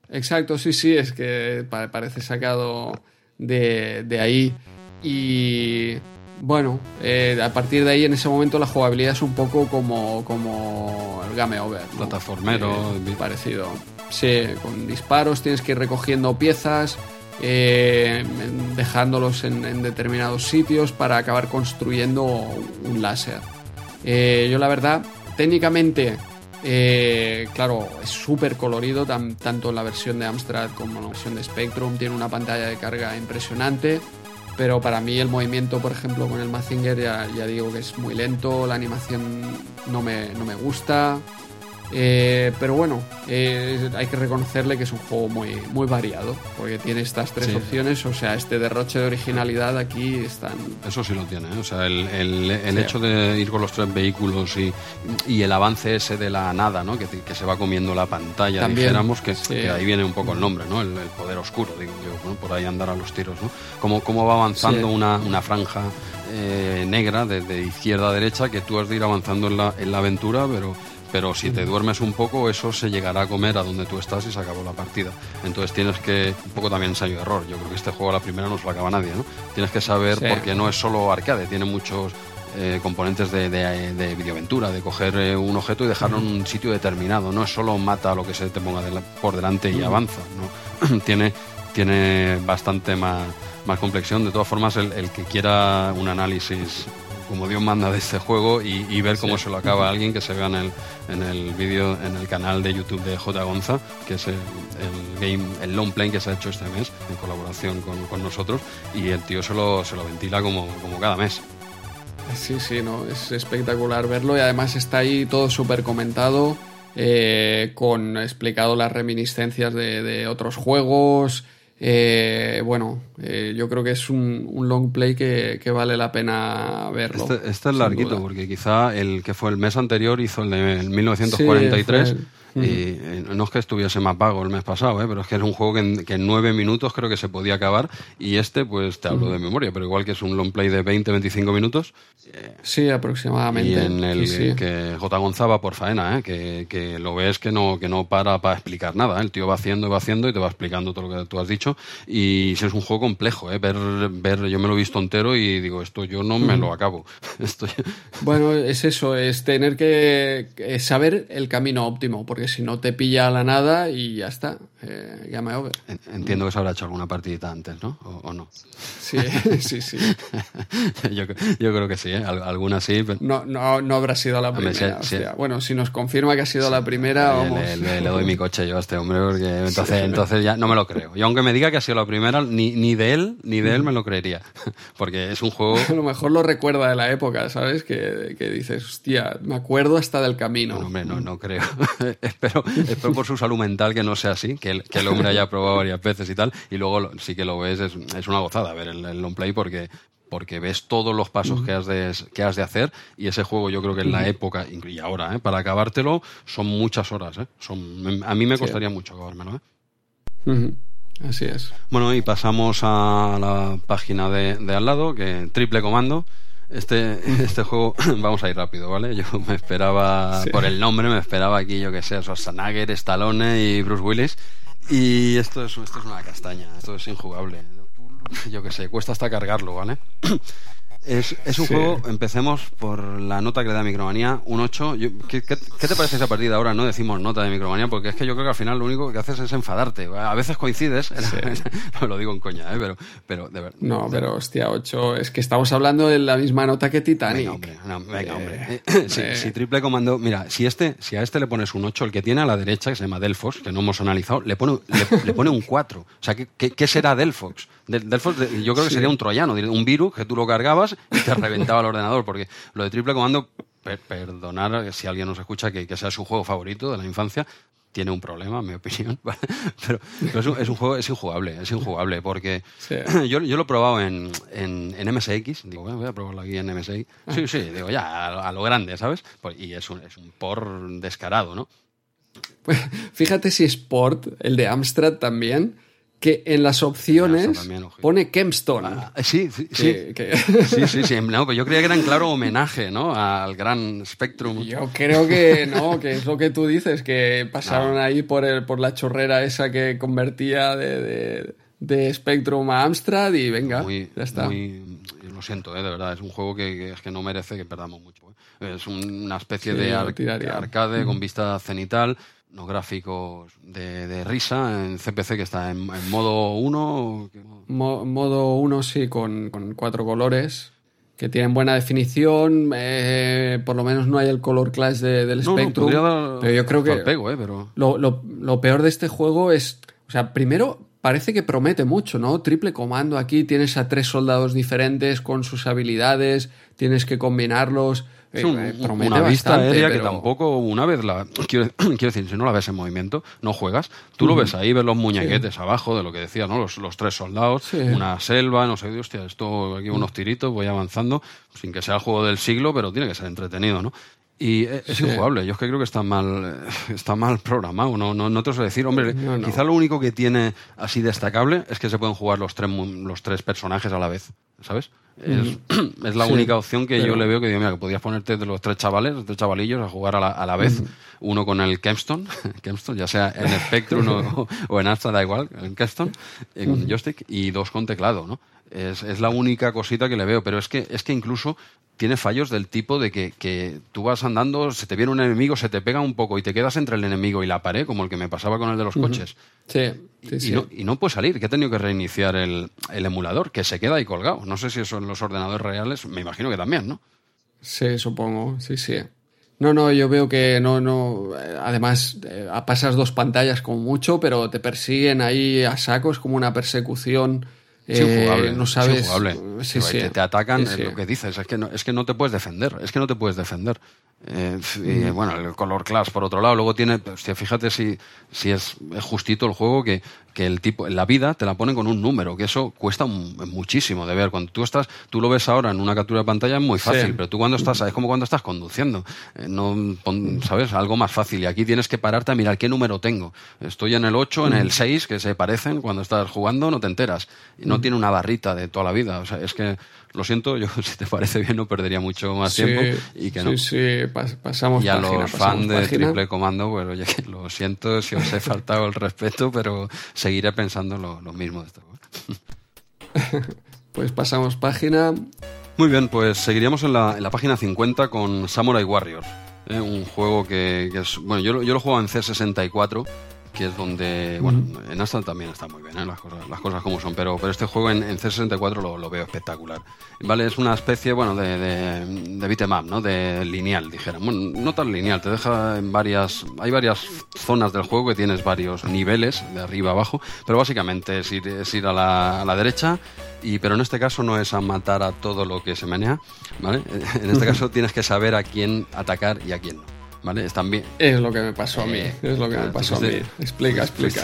Exacto, sí, sí, es que parece sacado de, de ahí. Y bueno, eh, a partir de ahí, en ese momento, la jugabilidad es un poco como, como el Game Over. Plataformero. Eh, parecido. Sí, con disparos tienes que ir recogiendo piezas, eh, dejándolos en, determinados sitios para acabar construyendo un láser. yo, la verdad, técnicamente, claro, es súper colorido, tanto en la versión de Amstrad como en la versión de Spectrum. Tiene una pantalla de carga impresionante pero para mí el movimiento, por ejemplo, con el Mazinger ya, ya digo que es muy lento, la animación no me, no me gusta. Eh, pero bueno, eh, hay que reconocerle que es un juego muy, muy variado, porque tiene estas tres opciones, o sea, este derroche de originalidad aquí están... Eso sí lo tiene, ¿eh? o sea, el, el, hecho de ir con los tres vehículos y, y, el avance ese de la nada, ¿no? que, que se va comiendo la pantalla, También, dijéramos que, que, ahí viene un poco el nombre, ¿no? el, poder oscuro, digo yo, por ahí andar a los tiros, ¿no? Cómo, cómo va avanzando una, una franja negra de, de, izquierda a derecha que tú has de ir avanzando en la, en la aventura, pero pero si te duermes un poco, eso se llegará a comer a donde tú estás y se acabó la partida. Entonces tienes que, un poco también ensayo-error, yo creo que este juego a la primera no se lo acaba nadie, ¿no? Tienes que saber, porque no es solo arcade, tiene muchos eh, componentes de, de, videoaventura, de coger eh, un objeto y dejarlo en un sitio determinado, no es solo mata lo que se te ponga por delante y avanza, ¿no? tiene, tiene bastante más, más complexión, de todas formas el, el que quiera un análisis como Dios manda de este juego y, ver cómo se lo acaba alguien que se vea en el, en el vídeo, en el canal de YouTube de J. Gonza, que es el, game, el long play que se ha hecho este mes en colaboración con, nosotros y el tío se lo, se lo ventila como, como cada mes. Sí, sí, no, es espectacular verlo y además está ahí todo súper comentado, eh, con explicado las reminiscencias de, de otros juegos, eh, bueno, eh, yo creo que es un, long play que, vale la pena verlo. Este, este es larguito, porque quizá el que fue el mes anterior hizo el de 1943. Y eh, no es que estuviese más vago el mes pasado, ¿eh? pero es que es un juego que en, nueve minutos creo que se podía acabar. Y este, pues te hablo de memoria, pero igual que es un long play de 20-25 minutos. sí, aproximadamente. Y en el que J. Gonzaba por faena, ¿eh? que, que, lo ves que no, que no para para explicar nada. El tío va haciendo, va haciendo y te va explicando todo lo que tú has dicho. Y es un juego complejo, ¿eh? ver, ver, yo me lo he visto entero y digo, esto yo no me lo acabo. esto... Bueno, es eso, es tener que saber el camino óptimo, porque si no te pilla a la nada y ya está, eh, over. Entiendo que se habrá hecho alguna partidita antes, ¿no? ¿O, no? Sí, sí, sí. yo, creo que sí, ¿eh? alguna sí. No, no, no habrá sido la primera. Bueno, si nos confirma que ha sido la primera, vamos. Le, doy mi coche yo a este hombre porque entonces, entonces ya no me lo creo. Y aunque me diga que ha sido la primera, ni, ni de él, ni de él me lo creería. Porque es un juego... A lo mejor lo recuerda de la época, ¿sabes? Que, que dices, hostia, me acuerdo hasta del camino. No, hombre, no, no creo. espero, espero por su salud mental que no sea así, que el, que el hombre haya probado varias veces y tal, y luego sí que lo ves, es, es una gozada ver el, el long play porque porque ves todos los pasos que, has de, que has de hacer y ese juego yo creo que en la época y ahora ¿eh? para acabártelo son muchas horas ¿eh? son, a mí me costaría mucho acabármelo ¿eh? así es bueno y pasamos a la página de, de al lado que triple comando este, este juego, vamos a ir rápido, ¿vale? Yo me esperaba, por el nombre, me esperaba aquí, yo que sé, Schwarzenegger, Stallone y Bruce Willis. Y esto es, esto es una castaña, esto es injugable. Yo que sé, cuesta hasta cargarlo, ¿vale? Es, es un juego, empecemos por la nota que le da Micromanía, un 8. ¿qué, te parece esa partida ahora? No decimos nota de Micromanía, porque es que yo creo que al final lo único que haces es enfadarte. A veces coincides, no lo digo en coña, ¿eh? pero, pero de verdad. No, pero hostia, 8, es que estamos hablando de la misma nota que Titanic. Venga, hombre, venga, hombre. Eh, si, triple comando, mira, si, este, si a este le pones un 8, el que tiene a la derecha, que se llama Delfos, que no hemos analizado, le pone, le, pone un 4. O sea, ¿qué, qué, será Delfox? Del, yo creo que sería un troyano, un virus que tú lo cargabas y te reventaba el ordenador, porque lo de triple comando, perdonar si alguien nos escucha que, que sea su juego favorito de la infancia, tiene un problema, en mi opinión, pero, es, un, juego, es injugable, es injugable, porque yo, yo, lo he probado en, en, MSX, digo, voy a probarlo aquí en MSX, ah. sí, sí, digo, ya, a, lo grande, ¿sabes? Y es un, es un por descarado, ¿no? Pues fíjate si es port, el de Amstrad también, que en las opciones pone Kempstone. Ah, sí, sí, sí. sí, sí, No, yo creía que era en claro homenaje, ¿no? Al gran Spectrum. Yo creo que no, que es lo que tú dices, que pasaron ahí por, el, por la chorrera esa que convertía de, de, Spectrum a Amstrad y venga, ya está. lo siento, ¿eh? de verdad, es un juego que, es que no merece que perdamos mucho. ¿eh? Es una especie de arcade con vista cenital unos gráficos de, risa en CPC que está en, modo 1. modo 1, sí, con, cuatro colores que tienen buena definición. Eh, por lo menos no hay el color clash del Spectrum. pero yo creo que pego, eh, pero... lo, lo, peor de este juego es. O sea, primero parece que promete mucho, ¿no? Triple comando aquí, tienes a tres soldados diferentes con sus habilidades, tienes que combinarlos. Es eh, una vista aérea que tampoco, una vez la. Quiero, decir, si no la ves en movimiento, no juegas. Tú lo ves ahí, ves los muñequetes abajo de lo que decía, ¿no? Los, los tres soldados, una selva, no sé, hostia, esto aquí unos tiritos, voy avanzando, sin que sea el juego del siglo, pero tiene que ser entretenido, ¿no? Y e, es injugable. Yo es que creo que está mal, está mal programado. No, no, no te sé decir. Hombre, quizá lo único que tiene así destacable es que se pueden jugar los tres, los tres personajes a la vez. ¿Sabes? Es, es la única opción que yo le veo que digo, mira, que podías ponerte de los tres chavales, los tres chavalillos, a jugar a la, a la vez, uno con el Kempstone, Kempstone, ya sea en Spectrum o, o, en Astra, da igual, en Kempstone, eh, con joystick, y dos con teclado, ¿no? Es, es, la única cosita que le veo, pero es que, es que incluso tiene fallos del tipo de que, que, tú vas andando, se te viene un enemigo, se te pega un poco y te quedas entre el enemigo y la pared, como el que me pasaba con el de los coches. Sí, sí, y, No, y, No, puede salir, que he tenido que reiniciar el, el, emulador, que se queda ahí colgado. No sé si eso en los ordenadores reales, me imagino que también, ¿no? Sí, supongo, sí, sí. No, no, yo veo que no, no. Además, eh, pasas dos pantallas como mucho, pero te persiguen ahí a sacos como una persecución eh, no sabes. Sí, sí, te, atacan, lo que dices, es que, no, es que no te puedes defender, es que no te puedes defender. Eh, y, bueno, el color class, por otro lado, luego tiene, hostia, fíjate si, si es, justito el juego que, que el tipo, la vida te la ponen con un número, que eso cuesta muchísimo de ver. Cuando tú estás, tú lo ves ahora en una captura de pantalla es muy fácil, pero tú cuando estás, es como cuando estás conduciendo, eh, no, sabes, algo más fácil. Y aquí tienes que pararte a mirar qué número tengo. Estoy en el 8, en el 6, que se parecen, cuando estás jugando no te enteras. Y no tiene una barrita de toda la vida. O sea, es que lo siento, yo si te parece bien no perdería mucho más tiempo y que no. Sí, sí, pasamos Y a los fans de Triple Comando, bueno, oye, lo siento si os he faltado el respeto, pero seguiré pensando lo, mismo de esto. pues pasamos página. Muy bien, pues seguiríamos en la, en la página 50 con Samurai Warriors. ¿eh? un juego que, que, es. Bueno, yo, yo lo juego en C64 que es donde, bueno, en Aston también está muy bien, ¿eh? las, cosas, las cosas como son, pero, pero este juego en, C64 lo, lo, veo espectacular. Vale, es una especie, bueno, de, de, de beat'em ¿no? De lineal, dijera. Bueno, no tan lineal, te deja en varias, hay varias zonas del juego que tienes varios niveles, de arriba a abajo, pero básicamente es ir, es ir a, la, a la derecha, y, pero en este caso no es a matar a todo lo que se menea, ¿vale? En este caso tienes que saber a quién atacar y a quién no. ¿Vale? Están bien. Es lo que me pasó a mí, eh, es lo que me pasó a mí. Explica, explica.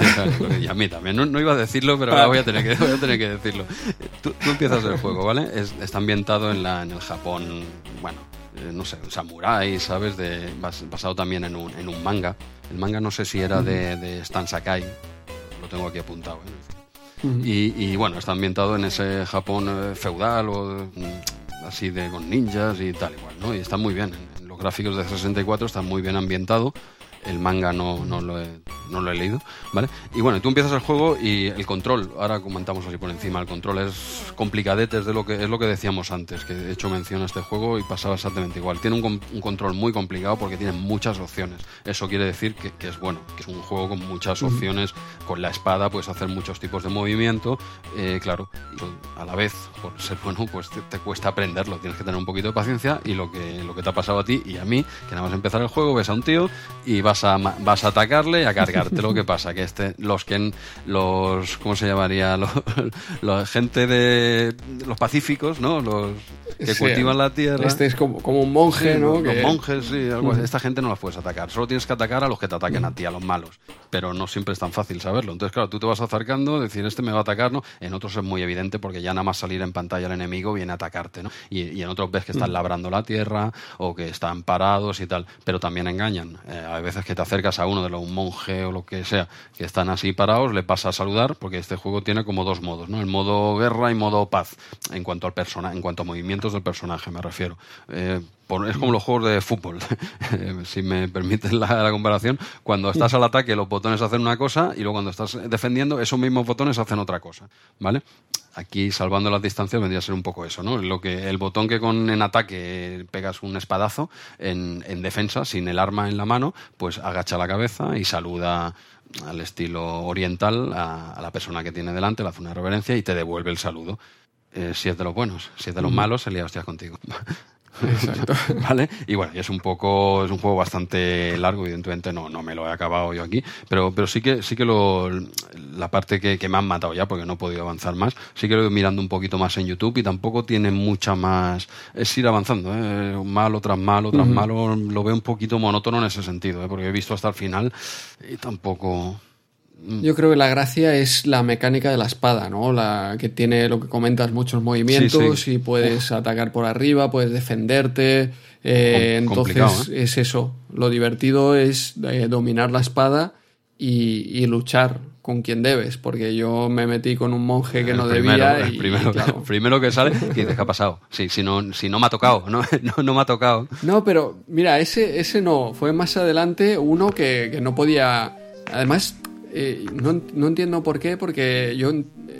y a mí también. No, iba a decirlo, pero ahora voy a tener que, voy a tener que decirlo. Tú, empiezas el juego, ¿vale? está ambientado en, la, en el Japón, bueno, eh, no sé, un samurái, ¿sabes? De, basado también en un, en un manga. El manga no sé si era de, de Stan Sakai, lo tengo aquí apuntado. ¿eh? y, y, bueno, está ambientado en ese Japón feudal o mm, así de con ninjas y tal igual, ¿no? Y está muy bien los gráficos de 64 están muy bien ambientados. El manga no, no, lo he, no lo he leído, ¿vale? Y bueno, tú empiezas el juego y el control, ahora comentamos así por encima, el control es complicadete, es, de lo que, es lo que decíamos antes, que he hecho mención a este juego y pasaba exactamente igual. Tiene un, un control muy complicado porque tiene muchas opciones. Eso quiere decir que, que, es bueno, que es un juego con muchas opciones. Con la espada puedes hacer muchos tipos de movimiento, eh, claro, a la vez, por ser bueno, pues te, cuesta aprenderlo, tienes que tener un poquito de paciencia y lo que, lo que te ha pasado a ti y a mí, que nada más empezar el juego, ves a un tío y vas vas a, vas a atacarle y a cargarte. lo que pasa que este, los que los, ¿cómo se llamaría? Los, los gente de los pacíficos, ¿no? Los que cultivan la tierra. Este es como, como un monje, ¿no? Los, monjes, sí, algo Esta gente no la puedes atacar. Solo tienes que atacar a los que te ataquen a ti, a los malos. Pero no siempre es tan fácil saberlo. Entonces, claro, tú te vas acercando, decir, este me va a atacar, ¿no? En otros es muy evidente porque ya nada más salir en pantalla el enemigo viene a atacarte, ¿no? Y, en otros ves que están labrando la tierra o que están parados y tal. Pero también engañan. Eh, hay veces que te acercas a uno de los, un monje o lo que sea, que están así parados, le pasa a saludar, porque este juego tiene como dos modos, ¿no? El modo guerra y modo paz, en cuanto al persona, en cuanto a movimientos del personaje, me refiero. Eh, es como los juegos de fútbol, si me permiten la, comparación. Cuando estás al ataque, los botones hacen una cosa y luego cuando estás defendiendo, esos mismos botones hacen otra cosa, ¿vale? Aquí, salvando las distancias, vendría a ser un poco eso, ¿no? Lo que, el botón que con en ataque pegas un espadazo, en, en defensa, sin el arma en la mano, pues agacha la cabeza y saluda al estilo oriental a, la persona que tiene delante, le hace una reverencia y te devuelve el saludo. Eh, si es de los buenos, si es de los malos, se lía hostias contigo. Exacto. ¿Vale? Y bueno, es un poco, es un juego bastante largo, evidentemente no, no me lo he acabado yo aquí, pero, pero sí que, sí que lo, la parte que, me han matado ya, porque no he podido avanzar más, sí que lo he ido mirando un poquito más en YouTube y tampoco tiene mucha más, es ir avanzando, ¿eh? malo tras malo tras malo, lo veo un poquito monótono en ese sentido, ¿eh? porque he visto hasta el final y tampoco... Yo creo que la gracia es la mecánica de la espada, ¿no? La que tiene lo que comentas, muchos movimientos y puedes atacar por arriba, puedes defenderte. Eh, entonces ¿eh? es eso. Lo divertido es eh, dominar la espada y, luchar con quien debes, porque yo me metí con un monje que no debía y primero, primero que sale y dices, ¿qué ha pasado? Sí, si no, si no me ha tocado, no, no, me ha tocado. No, pero mira, ese, ese no, fue más adelante uno que, que no podía... Además, eh, no, no, entiendo por qué, porque yo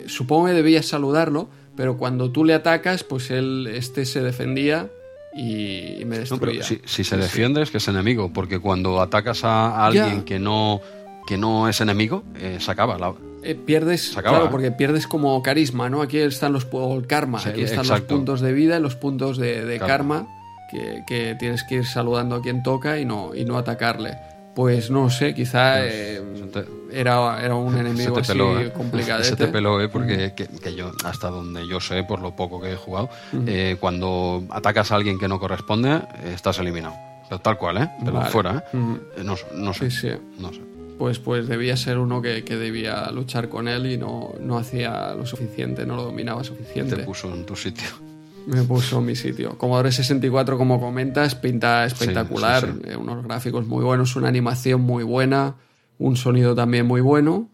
supongo que debías saludarlo, pero cuando tú le atacas, pues él este se defendía y, me destruía. si, se defiende es que es enemigo, porque cuando atacas a alguien que no que no es enemigo, eh, se acaba. La... Eh, pierdes, claro, porque pierdes como carisma, ¿no? Aquí están los el karma, aquí están los puntos de vida y los puntos de, karma, que, que, tienes que ir saludando a quien toca y no, y no atacarle. Pues no sé, quizá pues, eh, era, era, un enemigo así eh. complicado. Se te peló, ¿eh? porque que, yo, hasta donde yo sé, por lo poco que he jugado, eh, cuando atacas a alguien que no corresponde, estás eliminado. Pero tal cual, ¿eh? Pero fuera, ¿eh? no, no, sé. Sí, sí. No sé. Pues, pues debía ser uno que, que, debía luchar con él y no, no hacía lo suficiente, no lo dominaba suficiente. Te puso en tu sitio me puso en mi sitio. Commodore 64, como comentas, pinta espectacular, eh, unos gráficos muy buenos, una animación muy buena, un sonido también muy bueno.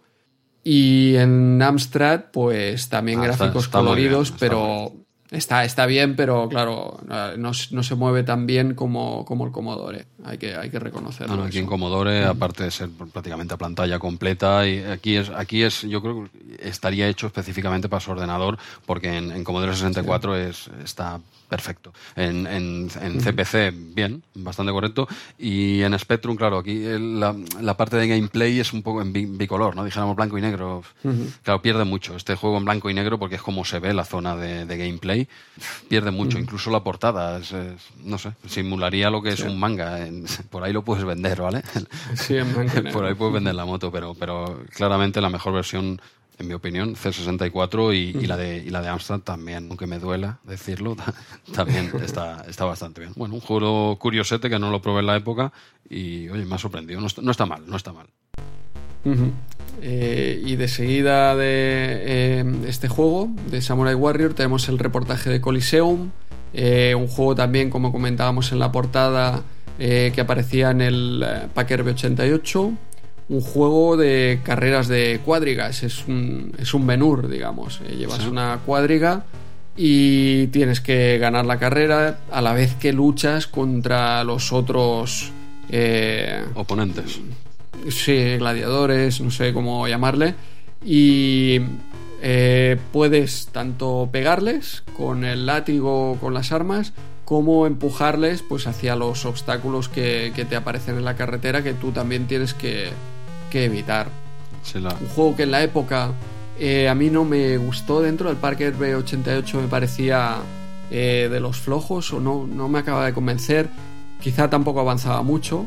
Y en Amstrad, pues también ah, gráficos coloridos, pero Está, está bien, pero claro, no, se mueve tan bien como, como el Commodore. Hay que, hay que reconocerlo. No, aquí en Commodore, aparte de ser prácticamente a pantalla completa, y aquí es, aquí es, yo creo que estaría hecho específicamente para su ordenador, porque en, en Commodore 64 es, está perfecto. En, en, CPC, bien, bastante correcto. Y en Spectrum, claro, aquí la, la, parte de gameplay es un poco en bicolor, ¿no? Dijéramos blanco y negro. Claro, pierde mucho este juego en blanco y negro porque es como se ve la zona de, gameplay. Pierde mucho, incluso la portada. no sé, simularía lo que es un manga. por ahí lo puedes vender, ¿vale? Sí, en Por ahí puedes vender la moto, pero, pero claramente la mejor versión en mi opinión, C64 y, la de, y la de Amstrad también, aunque me duela decirlo, también está, está bastante bien. Bueno, un juego curiosete que no lo probé en la época y, oye, me ha sorprendido. No está, mal, no está mal. Eh, y de seguida de eh, este juego, de Samurai Warrior, tenemos el reportaje de Coliseum, eh, un juego también, como comentábamos en la portada, que aparecía en el Packer B88 un juego de carreras de cuadrigas, es un, es un menur, digamos. Eh, llevas una cuadriga y tienes que ganar la carrera a la vez que luchas contra los otros eh, oponentes. Sí, gladiadores, no sé cómo llamarle. Y eh, puedes tanto pegarles con el látigo, con las armas, como empujarles pues hacia los obstáculos que, que te aparecen en la carretera que tú también tienes que, que evitar. Un juego que en la época eh, a mí no me gustó dentro del Parker B88, me parecía eh, de los flojos o no, no me acaba de convencer. Quizá tampoco avanzaba mucho,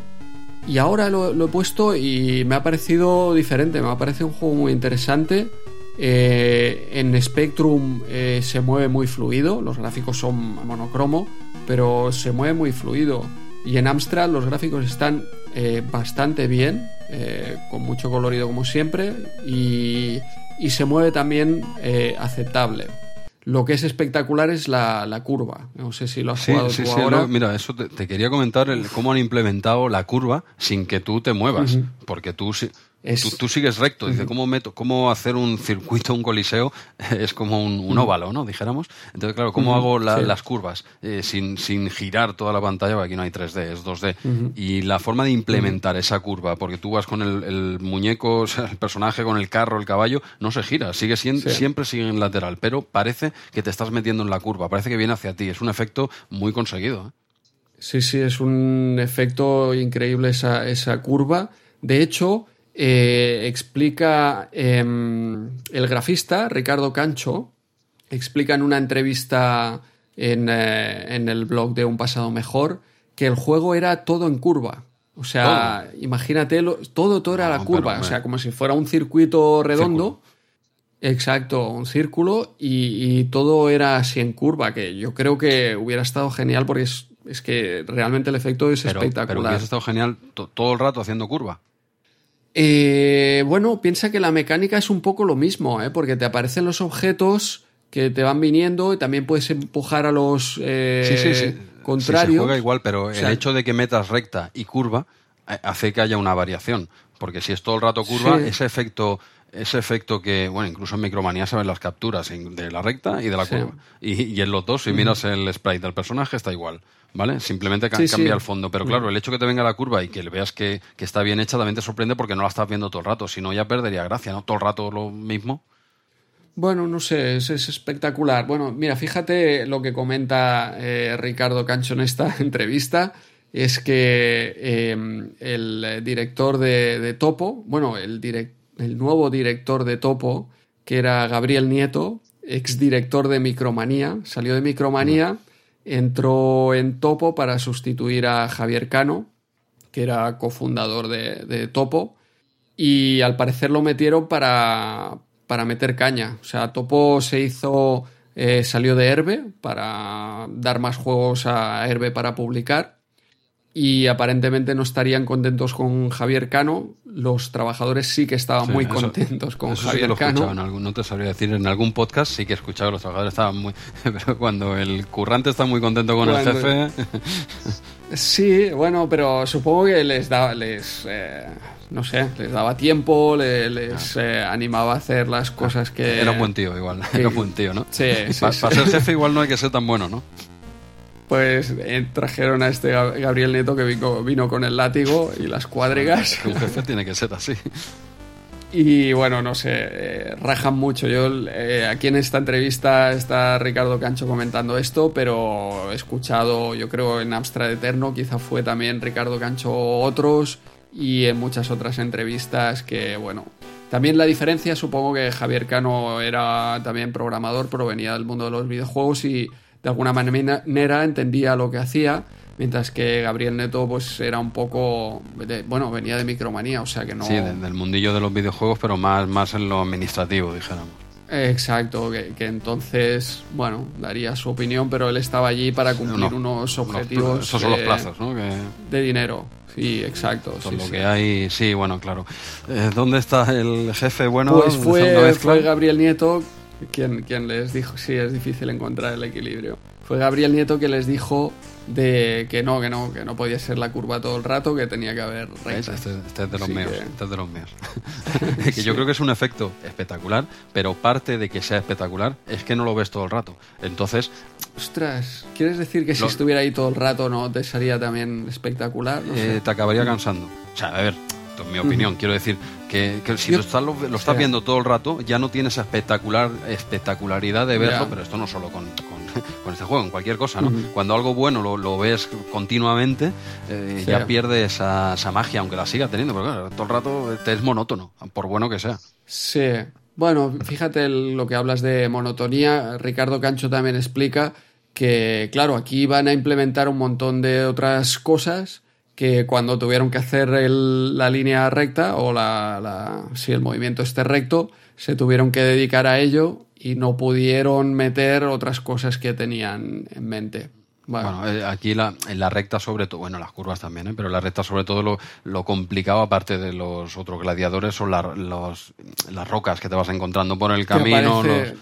Y ahora lo, he puesto y me ha parecido diferente, me ha parecido un juego muy interesante. Eh, en Spectrum se mueve muy fluido, los gráficos son monocromo, pero se mueve muy fluido. Y en Amstrad los gráficos están eh, bastante bien, con mucho colorido como siempre, y, y se mueve también aceptable. Lo que es espectacular es la, curva. No sé si lo has jugado tú ahora. mira, eso te, quería comentar el, cómo han implementado la curva sin que tú te muevas. Porque tú, Tú, sigues recto. Dice, ¿cómo, meto, ¿cómo hacer un circuito, un coliseo? es como un, óvalo, ¿no? Dijéramos. Entonces, claro, ¿cómo hago las curvas eh, sin, sin, girar toda la pantalla? Porque aquí no hay 3D, es 2D. Y la forma de implementar esa curva, porque tú vas con el, muñeco, o sea, el personaje, con el carro, el caballo, no se gira, sigue siendo, siempre sigue en lateral, pero parece que te estás metiendo en la curva, parece que viene hacia ti. Es un efecto muy conseguido. ¿eh? Sí, sí, es un efecto increíble esa, esa curva. De hecho, eh, explica em, el grafista Ricardo Cancho, explica en una entrevista en, eh, en, el blog de Un Pasado Mejor que el juego era todo en curva. O sea, imagínate, todo, todo era la curva, o sea, como si fuera un circuito redondo. Exacto, un círculo y, todo era así en curva, que yo creo que hubiera estado genial porque es, es que realmente el efecto es espectacular. Pero hubiera estado genial todo el rato haciendo curva. Eh, bueno, piensa que la mecánica es un poco lo mismo, ¿eh? porque te aparecen los objetos que te van viniendo y también puedes empujar a los eh, contrarios. se juega igual, pero el hecho de que metas recta y curva eh, hace que haya una variación. Porque si es todo el rato curva, ese efecto ese efecto que, bueno, incluso en Micromanía se ven las capturas de la recta y de la curva. Y, en los dos, si miras el sprite del personaje, está igual. ¿Vale? Simplemente cambia el fondo. Pero claro, el hecho que te venga la curva y que le veas que, está bien hecha también te sorprende porque no la estás viendo todo el rato. Si no, ya perdería gracia, ¿no? Todo el rato lo mismo. Bueno, no sé, es, espectacular. Bueno, mira, fíjate lo que comenta eh, Ricardo Cancho en esta entrevista. Es que eh, el director de, Topo, bueno, el, el nuevo director de Topo, que era Gabriel Nieto, exdirector de Micromanía, salió de Micromanía entró en Topo para sustituir a Javier Cano, que era cofundador de, Topo, y al parecer lo metieron para, para meter caña. O sea, Topo se hizo, eh, salió de Herbe para dar más juegos a Herbe para publicar y aparentemente no estarían contentos con Javier Cano. Los trabajadores sí que estaban muy contentos con Javier lo Cano. no te sabría decir, en algún podcast sí que he escuchado que los trabajadores estaban muy... Pero cuando el currante está muy contento con el jefe... sí, bueno, pero supongo que les daba... Les, eh, no sé, les daba tiempo, les, eh, animaba a hacer las cosas que... Era un buen tío igual, era un buen tío, ¿no? Sí, sí, Para ser jefe igual no hay que ser tan bueno, ¿no? Pues eh, trajeron a este Gabriel Neto que vino, con el látigo y las cuadrigas. Un jefe tiene que ser así. Y bueno, no sé, eh, rajan mucho. Yo eh, aquí en esta entrevista está Ricardo Cancho comentando esto, pero he escuchado, yo creo, en Amstrad Eterno, quizá fue también Ricardo Cancho otros, y en muchas otras entrevistas que, bueno, también la diferencia, supongo que Javier Cano era también programador, pero venía del mundo de los videojuegos y de alguna manera entendía lo que hacía, mientras que Gabriel Neto pues era un poco, bueno, venía de micromanía, o sea que no... Sí, del mundillo de los videojuegos, pero más, más en lo administrativo, dijéramos. Exacto, que, entonces, bueno, daría su opinión, pero él estaba allí para cumplir unos objetivos. esos son los plazos, ¿no? De dinero. Sí, exacto. lo que hay, sí, bueno, claro. Eh, ¿Dónde está el jefe? Bueno, pues fue, fue Gabriel Nieto quien, les dijo, sí, es difícil encontrar el equilibrio. Fue Gabriel Nieto que les dijo de que no, que no, que no podía ser la curva todo el rato, que tenía que haber recta. Este, este, es de los míos, este es de los míos. que yo creo que es un efecto espectacular, pero parte de que sea espectacular es que no lo ves todo el rato. Entonces... Ostras, ¿quieres decir que si estuviera ahí todo el rato no te sería también espectacular? Eh, te acabaría cansando. O sea, a ver, en mi opinión, quiero decir que, si lo estás, lo, estás viendo todo el rato, ya no tienes espectacular espectacularidad de verlo, pero esto no solo con, con, este juego, en cualquier cosa, ¿no? Cuando algo bueno lo, lo ves continuamente, eh, ya pierde esa, esa, magia, aunque la siga teniendo, pero claro, todo el rato te es monótono, por bueno que sea. Sí. Bueno, fíjate lo que hablas de monotonía. Ricardo Cancho también explica que, claro, aquí van a implementar un montón de otras cosas que cuando tuvieron que hacer el- la línea recta o la, la- si el movimiento esté recto, se tuvieron que dedicar a ello y no pudieron meter otras cosas que tenían en mente. Bueno, Bueno, eh, aquí la, en la recta sobre todo, bueno, las curvas también, ¿eh? pero la recta sobre todo lo, lo complicado, aparte de los otros gladiadores, son la- los- las rocas que te vas encontrando por el camino, los,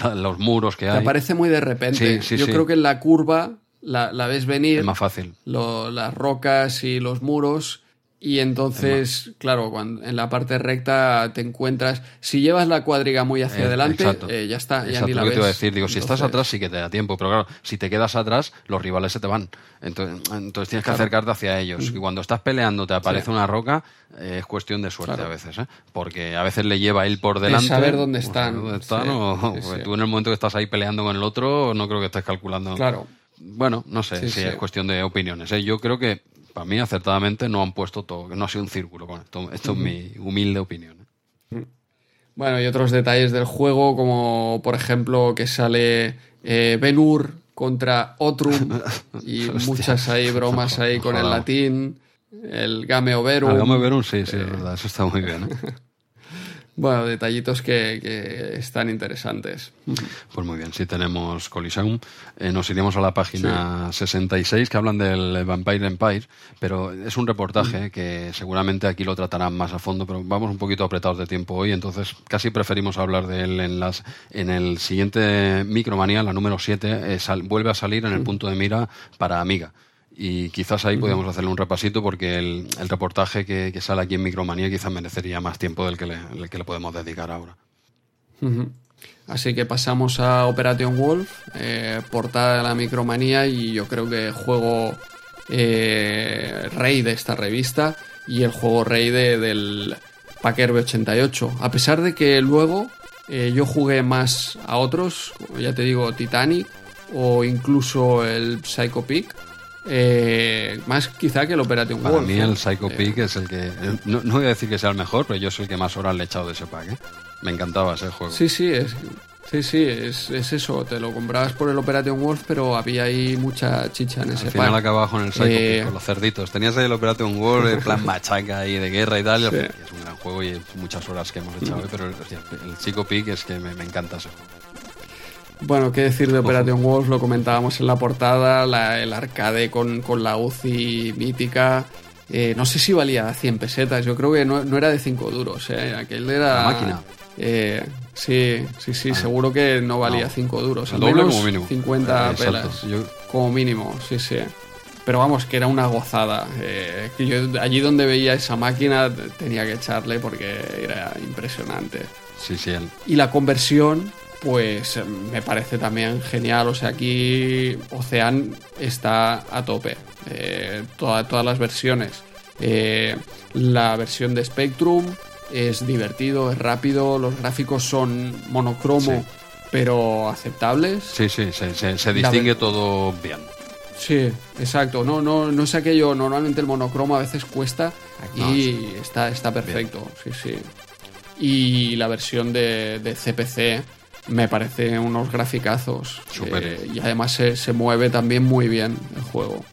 los- los muros que te hay. aparece muy de repente. Sí, sí, Yo sí. creo que en la curva la, la ves venir. Es más fácil. lo- las rocas y los muros y entonces, claro, cuando en la parte recta te encuentras, si llevas la cuadriga muy hacia Eh, adelante, eh, ya está, ya Exacto, ni la lo que ves. te iba a decir, digo, si estás atrás sí que te da tiempo, pero claro, si te quedas atrás, los rivales se te van. Entonces, entonces tienes que acercarte hacia ellos. Y cuando estás peleando te aparece Sí. una roca, eh, es cuestión de suerte Claro. a veces, ¿eh? Porque a veces le lleva él por delante. saber dónde están. ¿Dónde están? Sí, o- sí, tú en el momento que estás ahí peleando con el otro, no creo que estés calculando. Claro. Bueno, no sé, Sí, si sí. es cuestión de opiniones. ¿eh? Yo creo que, para mí, acertadamente, no han puesto todo, no ha sido un círculo con esto. Esto es mi humilde opinión. ¿eh? Bueno, y otros detalles del juego, como por ejemplo que sale eh, Ben-Hur contra Otrum y muchas ahí bromas ahí con el latín, el Game Overum. Hagamos ver un sí, sí, es verdad, eso está muy bien. Bueno, detallitos que, que están interesantes. Pues muy bien, si tenemos Coliseum, eh, nos iremos a la página 66 que hablan del Vampire Empire, pero es un reportaje que seguramente aquí lo tratarán más a fondo, pero vamos un poquito apretados de tiempo hoy, entonces casi preferimos hablar de él en, las, en el siguiente Micromanía, la número 7, eh, sal- vuelve a salir en el punto de mira para Amiga. Y quizás ahí podríamos hacerle un repasito porque el, el reportaje que, que sale aquí en Micromanía quizás merecería más tiempo del que le, que le podemos dedicar ahora. Así que pasamos a Operation Wolf, eh, portada de la Micromanía y yo creo que juego eh, rey de esta revista y el juego rey de- del Packer B88. A pesar de que luego eh, yo jugué más a otros, como ya te digo, Titanic o incluso el Psycho Peak, eh, más quizá que el Operation Para Wolf. mí ¿eh? el Psycho Eh, Peak es el que... No, no voy a decir que sea el mejor, pero yo soy el que más horas le he echado de ese pack. ¿eh? Me encantaba ese juego. Sí, sí, es, sí, sí, es, es eso. Te lo comprabas por el Operation Wolf, pero había ahí mucha chicha en Al ese final pack. acababa con el Psycho Eh, Peak, con los cerditos. Tenías ahí el Operation War, el plan machaca ahí de guerra y tal. y al Sí. es un gran juego y muchas horas que hemos echado. ¿eh? Pero el, el Psycho Peak es que me, me encanta ese juego. Bueno, qué decir de Operation Wolf, lo comentábamos en la portada, la- el arcade con, con la UCI mítica. Eh, no sé si valía 100 pesetas, yo creo que no, no era de 5 duros, ¿eh? aquel era... La máquina. eh, sí, sí, sí, seguro que no valía No. 5 duros, al doble menos como mínimo. 50 Eh, pelas. Yo- Como mínimo, sí, sí. Pero vamos, que era una gozada. Que yo allí donde veía esa máquina tenía que echarle porque era impresionante. Sí, sí, el- Y la conversión, pues eh, me parece también genial. O sea, aquí Ocean está a tope. Eh, toda- todas las versiones. Eh, la versión de Spectrum es divertido, es rápido, los gráficos son monocromo, Sí. pero aceptables. sí, sí, se, se- distingue todo bien. Sí, exacto. No, no, no es aquello. Normalmente el monocromo a veces cuesta. Aquí está, está perfecto. Sí, sí. Y la versión de, de CPC me parece unos graficazos. Eh, y además se, se mueve también muy bien el juego.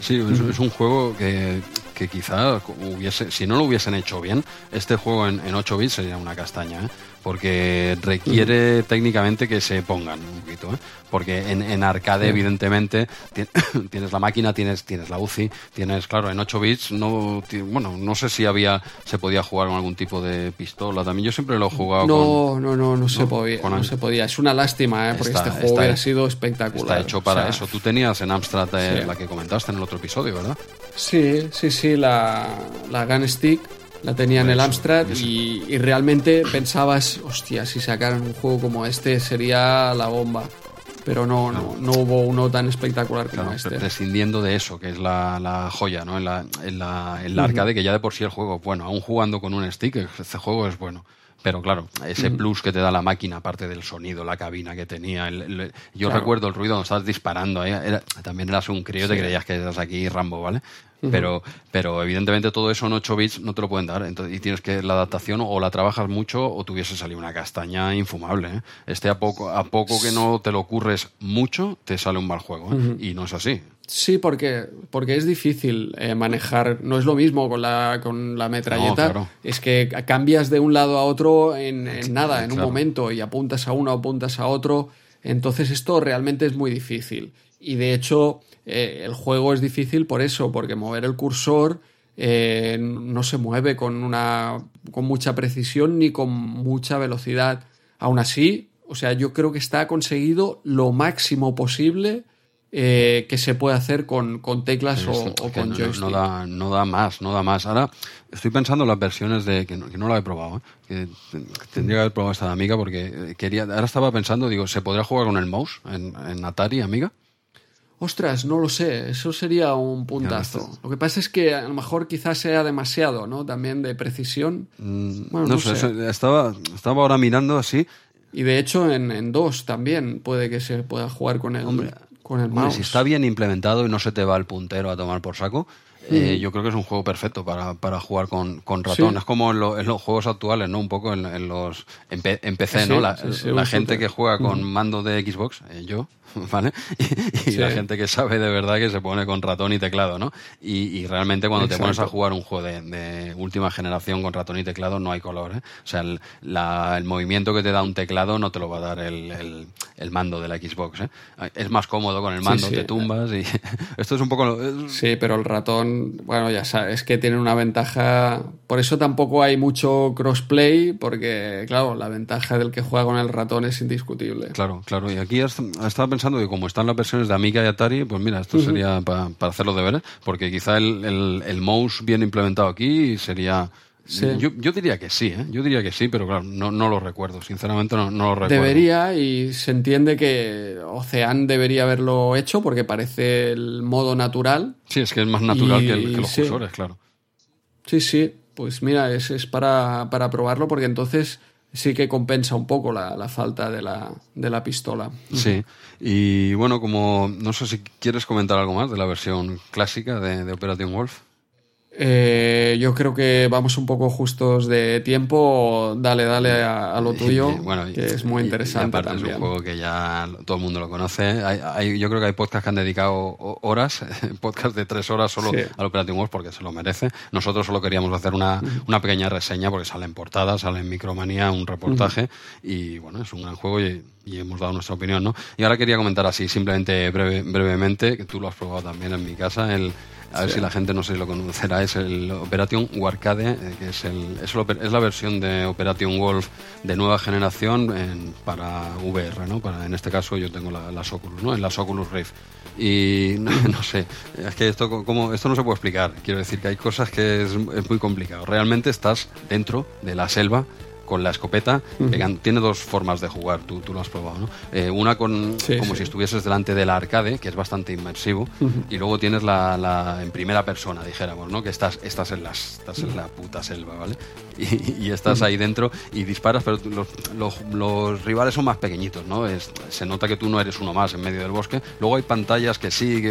Sí, es, es un juego que, que quizá hubiese, si no lo hubiesen hecho bien, este juego en, en 8 bits sería una castaña, ¿eh? Porque requiere técnicamente que se pongan un poquito, ¿eh? porque en, en arcade evidentemente ti- tienes la máquina, tienes, tienes la UCI, tienes, claro, en 8 bits no, ti- bueno, no sé si había, se podía jugar con algún tipo de pistola también, yo siempre lo he jugado No, no, no, no se no, podía. con No se podía. Es una lástima, ¿eh? porque Está- este juego está- hubiera sido con, espectacular. está hecho para O sea, eso. Tú tenías en Amstrad eh, Sí. la que comentaste en el otro episodio, ¿verdad? Sí, sí, sí, la, la Gun Stick la tenía en el Amstrad y, y realmente pensabas, hostia, si sacaran un juego como este sería la bomba. Pero no, no, no hubo uno tan espectacular como Claro, este. prescindiendo de eso, que es la, la joya, ¿no? En la, en la, en la arcade, que ya de por sí el juego, bueno, aún jugando con un stick, este juego es bueno. Pero claro, ese plus que te da la máquina, aparte del sonido, la cabina que tenía. el- el- yo Claro. recuerdo el ruido cuando estabas disparando. ¿eh? Era- también eras un crío, te creías que eras aquí Rambo, ¿vale? pero, pero evidentemente todo eso en 8 bits no te lo pueden dar. Entonces, y tienes que la adaptación o la trabajas mucho o tuviese salido una castaña infumable. ¿eh? Este a poco, a poco que no te lo ocurres mucho, te sale un mal juego. ¿eh? Y no es así. Sí, porque, porque es difícil eh, manejar. No es lo mismo con la, con la metralleta. Es que cambias de un lado a otro en, nada, en un momento, y apuntas a uno, apuntas a otro. Entonces esto realmente es muy difícil. Y de hecho, eh, el juego es difícil por eso, porque mover el cursor eh, no se mueve con, una, con mucha precisión ni con mucha velocidad. Aún así, o sea, yo creo que está conseguido lo máximo posible eh, que se puede hacer con, teclas o, con joystick. No, da, no da más, no da más. Ahora estoy pensando en las versiones de. que no, que no la he probado, ¿eh? que, tendría que haber probado esta de Amiga porque quería. Ahora estaba pensando, digo, ¿se podría jugar con el mouse en, en Atari, Amiga? Ostras, no lo sé, eso sería un puntazo. Lo que pasa es que a lo mejor quizás sea demasiado, ¿no? También de precisión. Mm, bueno, no, sé, Estaba, estaba ahora mirando así. Y de hecho en, en dos también puede que se pueda jugar con el, Hombre, si está bien implementado y no se te va el puntero a tomar por saco, eh, yo creo que es un juego perfecto para, para jugar con, con ratón. Es como en, los juegos actuales, ¿no? Un poco en, los en, PC, ¿no? La, gente que juega con mando de Xbox, eh, yo, ¿vale? Y, la gente que sabe de verdad que se pone con ratón y teclado, ¿no? Y, realmente cuando te pones a jugar un juego de, última generación con ratón y teclado no hay color, ¿eh? O sea, el, el, movimiento que te da un teclado no te lo va a dar el, el, mando de la Xbox, ¿eh? Es más cómodo con el mando, te tumbas y... Esto es un poco... Sí, pero el ratón, bueno, ya sabes que tiene una ventaja... Por eso tampoco hay mucho crossplay, porque, claro, la ventaja del que juega con el ratón es indiscutible. Claro, claro. Y aquí estaba pensando pensando que como están las versiones de Amiga y Atari, pues mira, esto sería para hacer los deberes, porque quizá el, el, mouse bien implementado aquí sería... Yo, yo, diría que sí, ¿eh? yo diría que sí, pero claro, no, no lo recuerdo, sinceramente no, no, lo recuerdo. Debería, y se entiende que Ocean debería haberlo hecho porque parece el modo natural. Sí, es que es más natural que, los cursores, claro. Sí, sí, pues mira, es, es para, para probarlo porque entonces sí que compensa un poco la, la falta de la, de la, pistola. Sí, y bueno, como no sé si quieres comentar algo más de la versión clásica de, de Operation Wolf. Eh, yo creo que vamos un poco justos de tiempo. Dale, dale a, lo tuyo, que es muy interesante también. Es un juego que ya todo el mundo lo conoce. Hay, yo creo que hay podcasts que han dedicado horas, podcast de tres horas solo al Operation Wolf porque se lo merece. Nosotros solo queríamos hacer una, una pequeña reseña porque sale en portada, sale en Micromanía, un reportaje y bueno, es un gran juego y, hemos dado nuestra opinión, ¿no? Y ahora quería comentar así, simplemente brevemente, que tú lo has probado también en mi casa, el a ver si la gente no se lo conocerá, es el Operation Warcade, eh, que es, el, es, la versión de Operation Wolf de nueva generación para VR, ¿no? Para, en este caso yo tengo la, las Oculus, ¿no? En las Oculus Rift. Y no, sé, es que esto, como, esto no se puede explicar. Quiero decir que hay cosas que es, es muy complicado. Realmente estás dentro de la selva con la escopeta. tiene dos formas de jugar, tú, tú lo has probado, ¿no? Eh, una con como si estuvieses delante del arcade, que es bastante inmersivo, y luego tienes la, la, en primera persona, dijéramos, ¿no? Que estás, estás, en, las, estás en la puta selva, ¿vale? Y, estás ahí dentro y disparas, pero los, los, rivales son más pequeñitos, ¿no? Es, se nota que tú no eres uno más en medio del bosque. Luego hay pantallas que sí,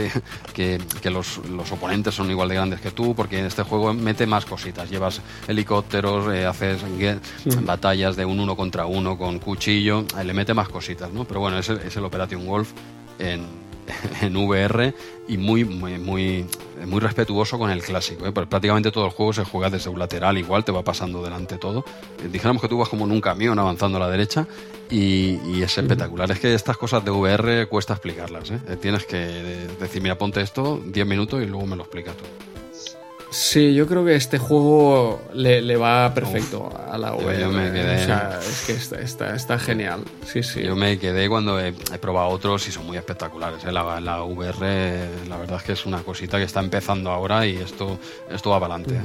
que, que, los, los, oponentes son igual de grandes que tú, porque en este juego mete más cositas. Llevas helicópteros, eh, haces batallas de un uno contra uno con cuchillo, le mete más cositas, ¿no? Pero bueno, es el, es el Operation Wolf en, en VR y muy, muy, muy, muy respetuoso con el clásico. ¿eh? prácticamente todo el juego se juega desde un lateral, igual te va pasando delante todo. Eh, dijéramos que tú vas como en un camión avanzando a la derecha y, es espectacular. Es que estas cosas de VR cuesta explicarlas. ¿eh? Tienes que decir, mira, ponte esto 10 minutos y luego me lo explicas tú. Sí, yo creo que este juego le, va perfecto a la VR. Yo me quedé... O sea, es que está, está, genial. Sí, sí. Yo me quedé cuando he, probado otros y son muy espectaculares. ¿eh? La, la, VR, la verdad es que es una cosita que está empezando ahora y esto, esto va para adelante.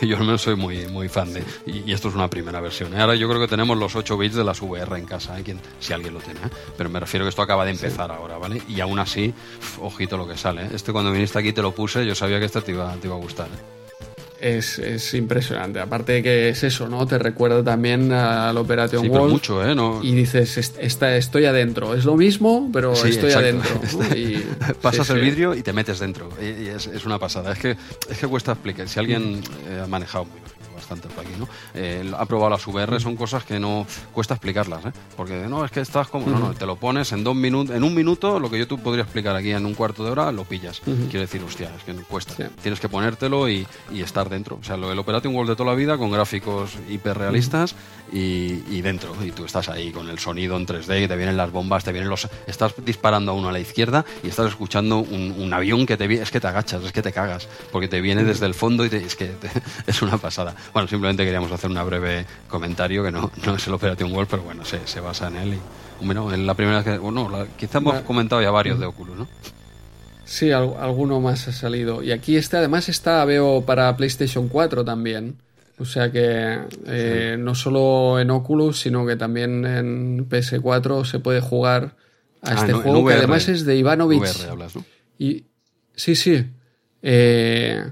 ¿eh? yo al menos soy muy, muy fan de. Y, esto es una primera versión. ¿eh? Ahora yo creo que tenemos los 8 bits de las VR en casa, ¿eh? si alguien lo tiene. Pero me refiero que esto acaba de empezar ahora, ¿vale? Y aún así, ojito lo que sale. Este cuando viniste aquí te lo puse, yo sabía que este te iba, te iba a gustar es, impresionante. Aparte de que es eso, ¿no? Te recuerda también al Operation sí, mucho, ¿eh? Y dices, está, estoy adentro. Es lo mismo, pero estoy adentro. Y, Pasas el vidrio y te metes dentro. Y, es, una pasada. Es que, es que cuesta explicar. Si alguien eh, ha manejado bastante por aquí, ¿no? Eh, ha probado las VR, son cosas que no cuesta explicarlas, ¿eh? Porque no, es que estás como, no, no, te lo pones en dos minutos, en un minuto, lo que yo tú podría explicar aquí en un cuarto de hora, lo pillas. Quiero decir, hostia, es que no cuesta. Tienes que ponértelo y, y, estar dentro. O sea, lo del Operation World de toda la vida con gráficos hiperrealistas y, y, dentro. Y tú estás ahí con el sonido en 3D, y te vienen las bombas, te vienen los. Estás disparando a uno a la izquierda y estás escuchando un, un avión que te es que te agachas, es que te cagas, porque te viene desde el fondo y es que es una pasada. Bueno, simplemente queríamos hacer un breve comentario que no, no es el Operation World, pero bueno, se, se basa en él. Y, bueno, en la primera que. Bueno, la, quizá hemos comentado ya varios de Oculus, ¿no? Sí, alguno más ha salido. Y aquí este además está, veo, para PlayStation 4 también. O sea que eh, no solo en Oculus, sino que también en PS4 se puede jugar a ah, este juego, que además es de Ivanovich. hablas, ¿no? Y, sí, sí. Eh,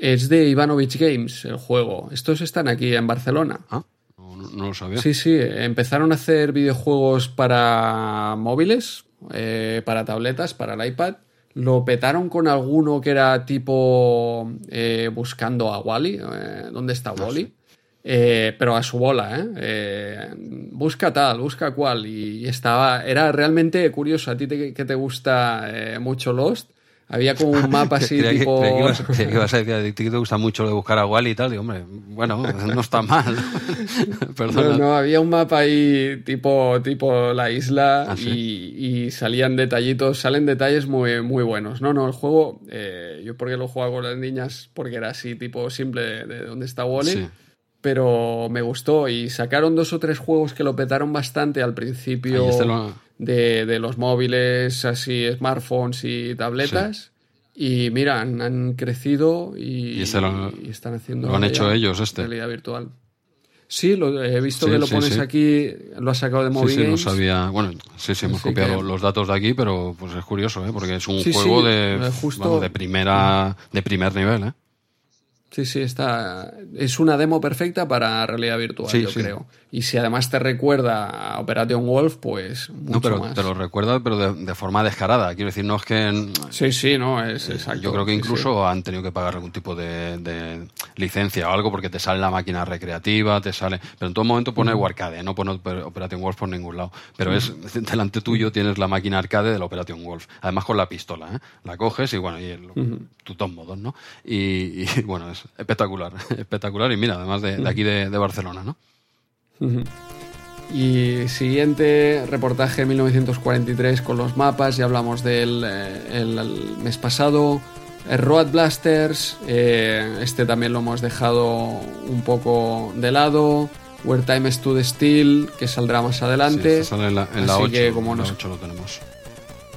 es de Ivanovich Games el juego. Estos están aquí en Barcelona. Ah, no, no, lo sabía. Sí, sí. Empezaron a hacer videojuegos para móviles, eh, para tabletas, para el iPad lo petaron con alguno que era tipo eh, buscando a Wally. Eh, ¿Dónde está ah, Wally? Eh, pero a su bola, ¿eh? busca tal, busca cual. Y, estaba. Era realmente curioso. A ti que te gusta mucho Lost. Había como un mapa así tipo... Que, ibas, a decir, a ti te gusta mucho lo de buscar a Wally y tal, y hombre, bueno, no está mal. Perdona. No, había un mapa ahí tipo, tipo la isla ¿Ah, y, salían detallitos, salen detalles muy, muy buenos. No, no, el juego, eh, yo porque lo jugaba con las niñas, porque era así tipo simple de, de dónde está Wally. Pero me gustó y sacaron dos o tres juegos que lo petaron bastante al principio. Este de, los móviles, así, smartphones y tabletas. Y mira, han, crecido y, están haciendo. Lo han hecho ellos, este. Realidad virtual. Sí, lo, he visto que lo pones aquí, lo has sacado de móvil. Sí, no sabía. Bueno, sí, sí, hemos copiado los datos de aquí, pero pues es curioso, ¿eh? porque es un juego de, de, primera, de primer nivel. ¿eh? Sí, sí, está. Es una demo perfecta para realidad virtual, yo creo. Y si además te recuerda a Operation Wolf, pues. Mucho no, pero más. te lo recuerda, pero de, forma descarada. Quiero decir, no es que. Sí, sí, no, es exacto. Yo creo que incluso han tenido que pagar algún tipo de, licencia o algo porque te sale la máquina recreativa, te sale. Pero en todo momento pone arcade, no pone Operation Wolf por ningún lado. Pero es delante tuyo tienes la máquina arcade del Operation Wolf. Además con la pistola, ¿eh? La coges y bueno, y el, tu modos, ¿no? Y, y bueno, es espectacular, espectacular. Y mira, además de, aquí de, Barcelona, ¿no? Y siguiente reportaje 1943 con los mapas, ya hablamos del eh, el, mes pasado. El Road Blasters, eh, este también lo hemos dejado un poco de lado. Where Time Stood Still, que saldrá más adelante. Sí, sale en la, en 8, que como nos, 8 lo tenemos.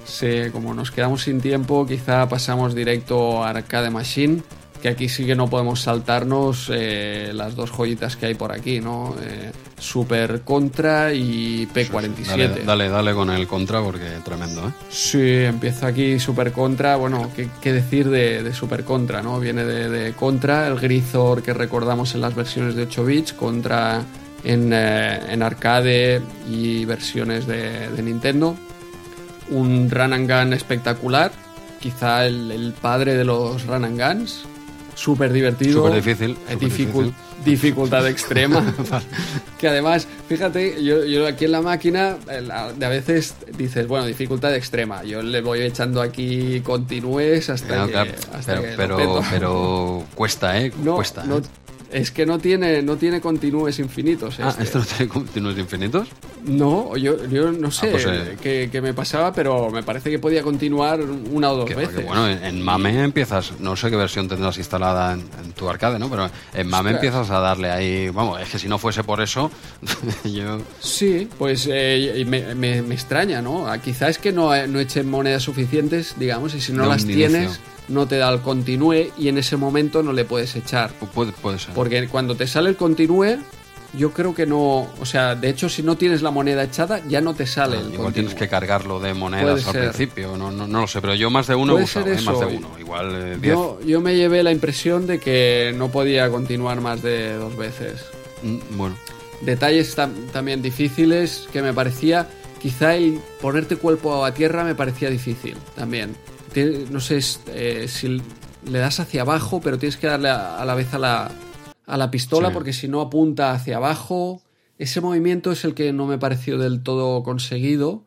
Sí, como nos quedamos sin tiempo, quizá pasamos directo a Arcade Machine que aquí sí que no podemos saltarnos eh, las dos joyitas que hay por aquí, ¿no? Eh, Super Contra y P47. Dale, dale, con el Contra porque tremendo, ¿eh? Sí, empieza aquí Super Contra. Bueno, ¿qué, decir de, Super Contra, no? Viene de, Contra, el Grisor que recordamos en las versiones de 8 bits, Contra en, eh, en arcade y versiones de, Nintendo. Un run and gun espectacular, quizá el, el padre de los run and guns súper divertido. Súper difícil. difícil. Dificultad extrema. que además, fíjate, yo, yo, aquí en la máquina, de a veces dices, bueno, dificultad extrema. Yo le voy echando aquí continúes hasta que. Hasta pero, pero, pero, cuesta, ¿eh? No, cuesta. No, ¿eh? Es que no tiene, no tiene continúes infinitos. Ah, ¿esto no tiene continúes infinitos? No, yo, yo no sé ah, pues, eh, qué, me pasaba, pero me parece que podía continuar una o dos veces. bueno, en, MAME empiezas, no sé qué versión tendrás instalada en, tu arcade, ¿no? Pero en MAME empiezas a darle ahí, vamos, es que si no fuese por eso, yo... Sí, pues eh, me, me, extraña, ¿no? Ah, quizás es que no, no echen monedas suficientes, digamos, y si no las tienes no te da el continúe y en ese momento no le puedes echar. Puede, puede ser. Porque cuando te sale el continúe, yo creo que no. O sea, de hecho, si no tienes la moneda echada, ya no te sale ah, el Igual tienes que cargarlo de monedas al principio, no, no, no, lo sé, pero yo más de uno he usado, ¿eh? más de uno, igual eh, Yo, yo me llevé la impresión de que no podía continuar más de dos veces. Mm, bueno. Detalles también difíciles que me parecía. Quizá el ponerte cuerpo a tierra me parecía difícil también no sé eh, si le das hacia abajo, pero tienes que darle a, la vez a la, a la pistola Sí. porque si no apunta hacia abajo. Ese movimiento es el que no me pareció del todo conseguido.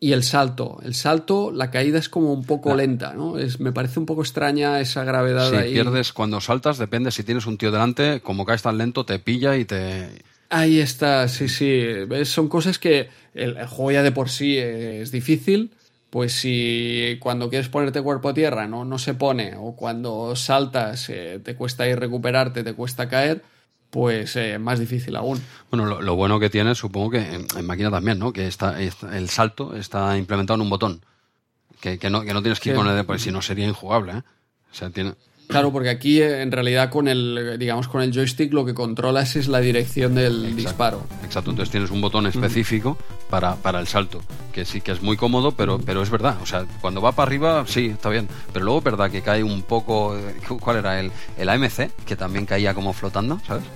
Y el salto. El salto, la caída es como un poco lenta, ¿no? Es, me parece un poco extraña esa gravedad ahí. pierdes cuando saltas, depende si tienes un tío delante, como caes tan lento, te pilla y te. Ahí está, sí, sí. Son cosas que el, el juego ya de por sí es difícil. Pues si cuando quieres ponerte cuerpo a tierra no, no se pone, o cuando saltas eh, te cuesta ir recuperarte, te cuesta caer, pues eh, más difícil aún. Bueno, lo, lo bueno que tiene, supongo que en, en máquina también, ¿no? Que está, está- el salto está implementado en un botón. Que, que no, que no tienes que ir Sí. con el, porque si no sería injugable, ¿eh? O sea, tiene. Claro, porque aquí eh, en realidad con el, digamos, con el joystick lo que controlas es la dirección del disparo. Exacto, entonces tienes un botón específico para, para el salto, que sí que es muy cómodo, pero, pero es verdad. O sea, cuando va para arriba, sí, está bien. Pero luego es verdad que cae un poco. eh, ¿Cuál era? El, el AMC, que también caía como flotando, ¿sabes?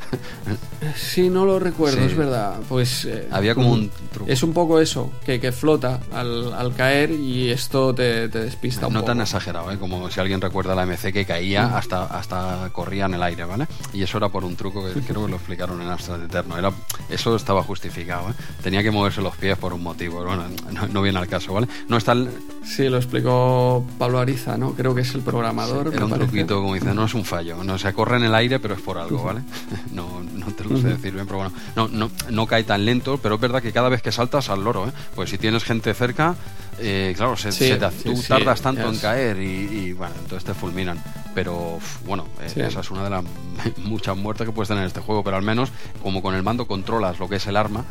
Sí, no lo recuerdo, Sí. es verdad. Pues eh, Había como un truco. es un poco eso, que, que flota al, al caer y esto te, te despista un No poco. tan exagerado, ¿eh? como si alguien recuerda la MC que caía hasta, hasta corría en el aire, ¿vale? Y eso era por un truco que creo que lo explicaron en Astra Eterno. Era, eso estaba justificado, ¿eh? Tenía que moverse los pies por un motivo. Bueno, no, no viene al caso, ¿vale? No está el- Sí, lo explicó Pablo Ariza, ¿no? Creo que es el programador. era un parece. truquito, como dice, no es un fallo. No, se corre en el aire, pero es por algo, ¿vale? No, no te lo sé decir bien, pero bueno. No, no, no cae tan lento, pero es verdad que cada vez que saltas al loro, ¿eh? Pues si tienes gente cerca, eh, claro, se, Sí, se te- tú sí, tardas tanto en caer y, y, bueno, entonces te fulminan. Pero bueno, eh, Sí. esa es una de las muchas muertes que puedes tener en este juego, pero al menos como con el mando controlas lo que es el arma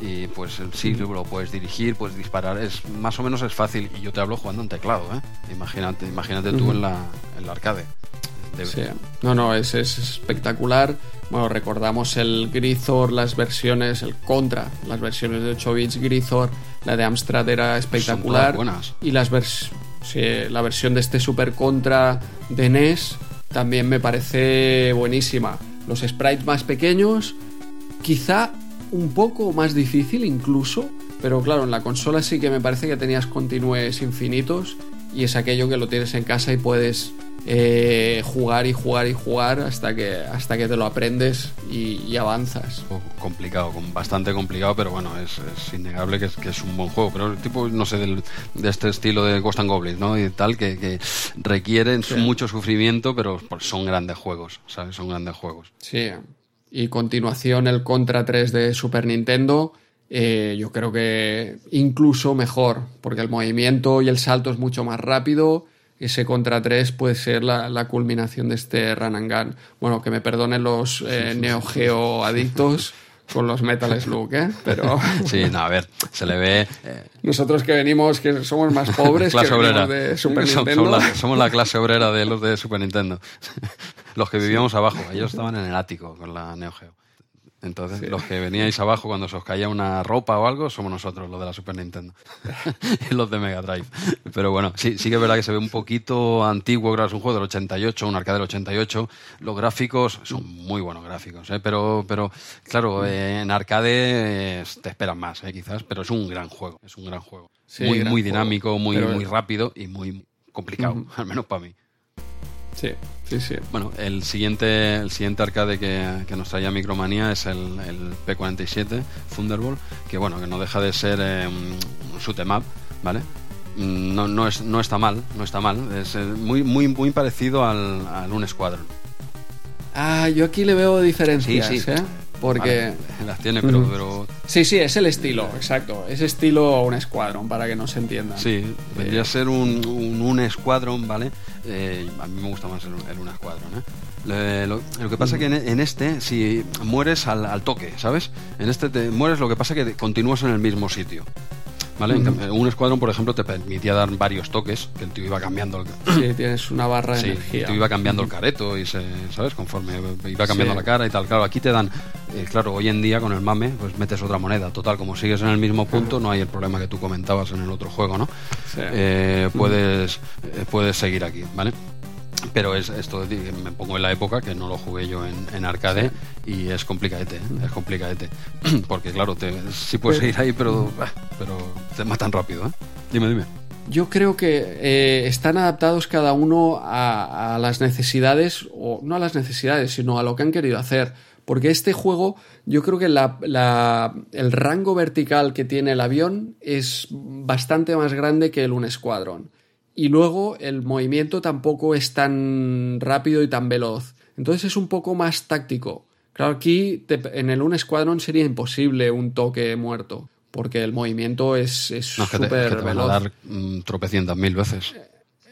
y pues sí lo puedes dirigir, puedes disparar, es más o menos es fácil y yo te hablo jugando en teclado, ¿eh? Imagínate, imagínate tú en la en la arcade. Sí. No, no, es, es espectacular. Bueno, recordamos el Grithor, las versiones, el Contra, las versiones de 8 bits Grithor, la de Amstrad era espectacular. buenas. Y las vers sí, la versión de este Super Contra de NES también me parece buenísima. Los sprites más pequeños, quizá un poco más difícil incluso, pero claro, en la consola sí que me parece que tenías continúes infinitos y es aquello que lo tienes en casa y puedes eh, jugar y jugar y jugar hasta que, hasta que te lo aprendes y, y avanzas. complicado, bastante complicado, pero bueno, es, es innegable que es, que es un buen juego. Pero el tipo, no sé, del- de este estilo de Ghost and Goblins, ¿no? Y tal, que, que requieren Sí. mucho sufrimiento, pero pues, son grandes juegos, ¿sabes? Son grandes juegos. Sí. Y continuación el Contra 3 de Super Nintendo. eh, yo creo que incluso mejor, porque el movimiento y el salto es mucho más rápido. Ese Contra 3 puede ser la, la culminación de este Run and Gun. Bueno, que me perdonen los eh, Neo Geo adictos con los Metal Slug, ¿eh? Pero Sí, no, a ver, se le ve... eh, nosotros que venimos, que somos más pobres, que clase obrera. venimos de Super Nintendo. Somos la, somos la clase obrera de los de Super Nintendo. Los que vivíamos abajo, ellos estaban en el ático con la Neo Geo. Entonces, Sí. los que veníais abajo cuando se os caía una ropa o algo, somos nosotros, los de la Super Nintendo. y los de Mega Drive. Pero bueno, sí, sí que es verdad que se ve un poquito antiguo, claro, es un juego del 88, un arcade del 88. Los gráficos son muy buenos gráficos, ¿eh? pero, pero claro, eh, en arcade eh, te esperan más, ¿eh? quizás, pero es un gran juego, es un gran juego. Sí, muy gran muy juego. dinámico, muy, Pero- muy rápido y muy complicado, al menos para mí. Sí, sí, sí. Bueno, el siguiente, el siguiente arcade que, que nos traía Micromanía es el, el P47 Thunderbolt, que bueno, que no deja de ser eh, un shoot 'em up, ¿vale? Mm, No, no, es, no está mal, no está mal. Es eh, muy, muy, muy parecido al, al un Squadron. Ah, yo aquí le veo diferencias, Sí, sí. ¿eh? Porque... Vale, las tiene, pero, pero Sí, sí, es el estilo, exacto. Es estilo un escuadrón, para que nos entiendan. sí, vendría a ser un, un, un ¿vale? Eh, a mí me gusta más el, el un Squadron. Le- lo, que pasa es que en, en este, si mueres al, al toque, ¿sabes? En este te mueres, lo que pasa es que continúas en el mismo sitio. ¿Vale? Un escuadrón, por ejemplo, te permitía dar varios toques, que el tío iba cambiando el, Sí, tienes una barra de Sí, energía. tú iba cambiando el careto y se, ¿sabes? Conforme iba cambiando Sí. la cara y tal. Claro, aquí te dan, eh, claro, hoy en día con el mame, pues metes otra moneda. Total, como sigues en el mismo punto, no hay el problema que tú comentabas en el otro juego, ¿no? Sí. Eh, puedes, eh, puedes seguir aquí, ¿vale? Pero es esto, me pongo en la época que no lo jugué yo en, en arcade y es complicadete, ¿eh? es complicadete. Porque claro, te, sí puedes Pero- seguir ahí, pero, bah, pero te matan rápido, ¿eh? Dime, dime. Yo creo que eh, están adaptados cada uno a, a, las necesidades, o no a las necesidades, sino a lo que han querido hacer. Porque este juego, yo creo que la, la, el rango vertical que tiene el avión es bastante más grande que el Un Squadron. Y luego el movimiento tampoco es tan rápido y tan veloz. Entonces es un poco más táctico. Claro, aquí te, en el Un Squadron sería imposible un toque muerto porque el movimiento es súper no, veloz. Van a dar mm, tropecientas mil veces.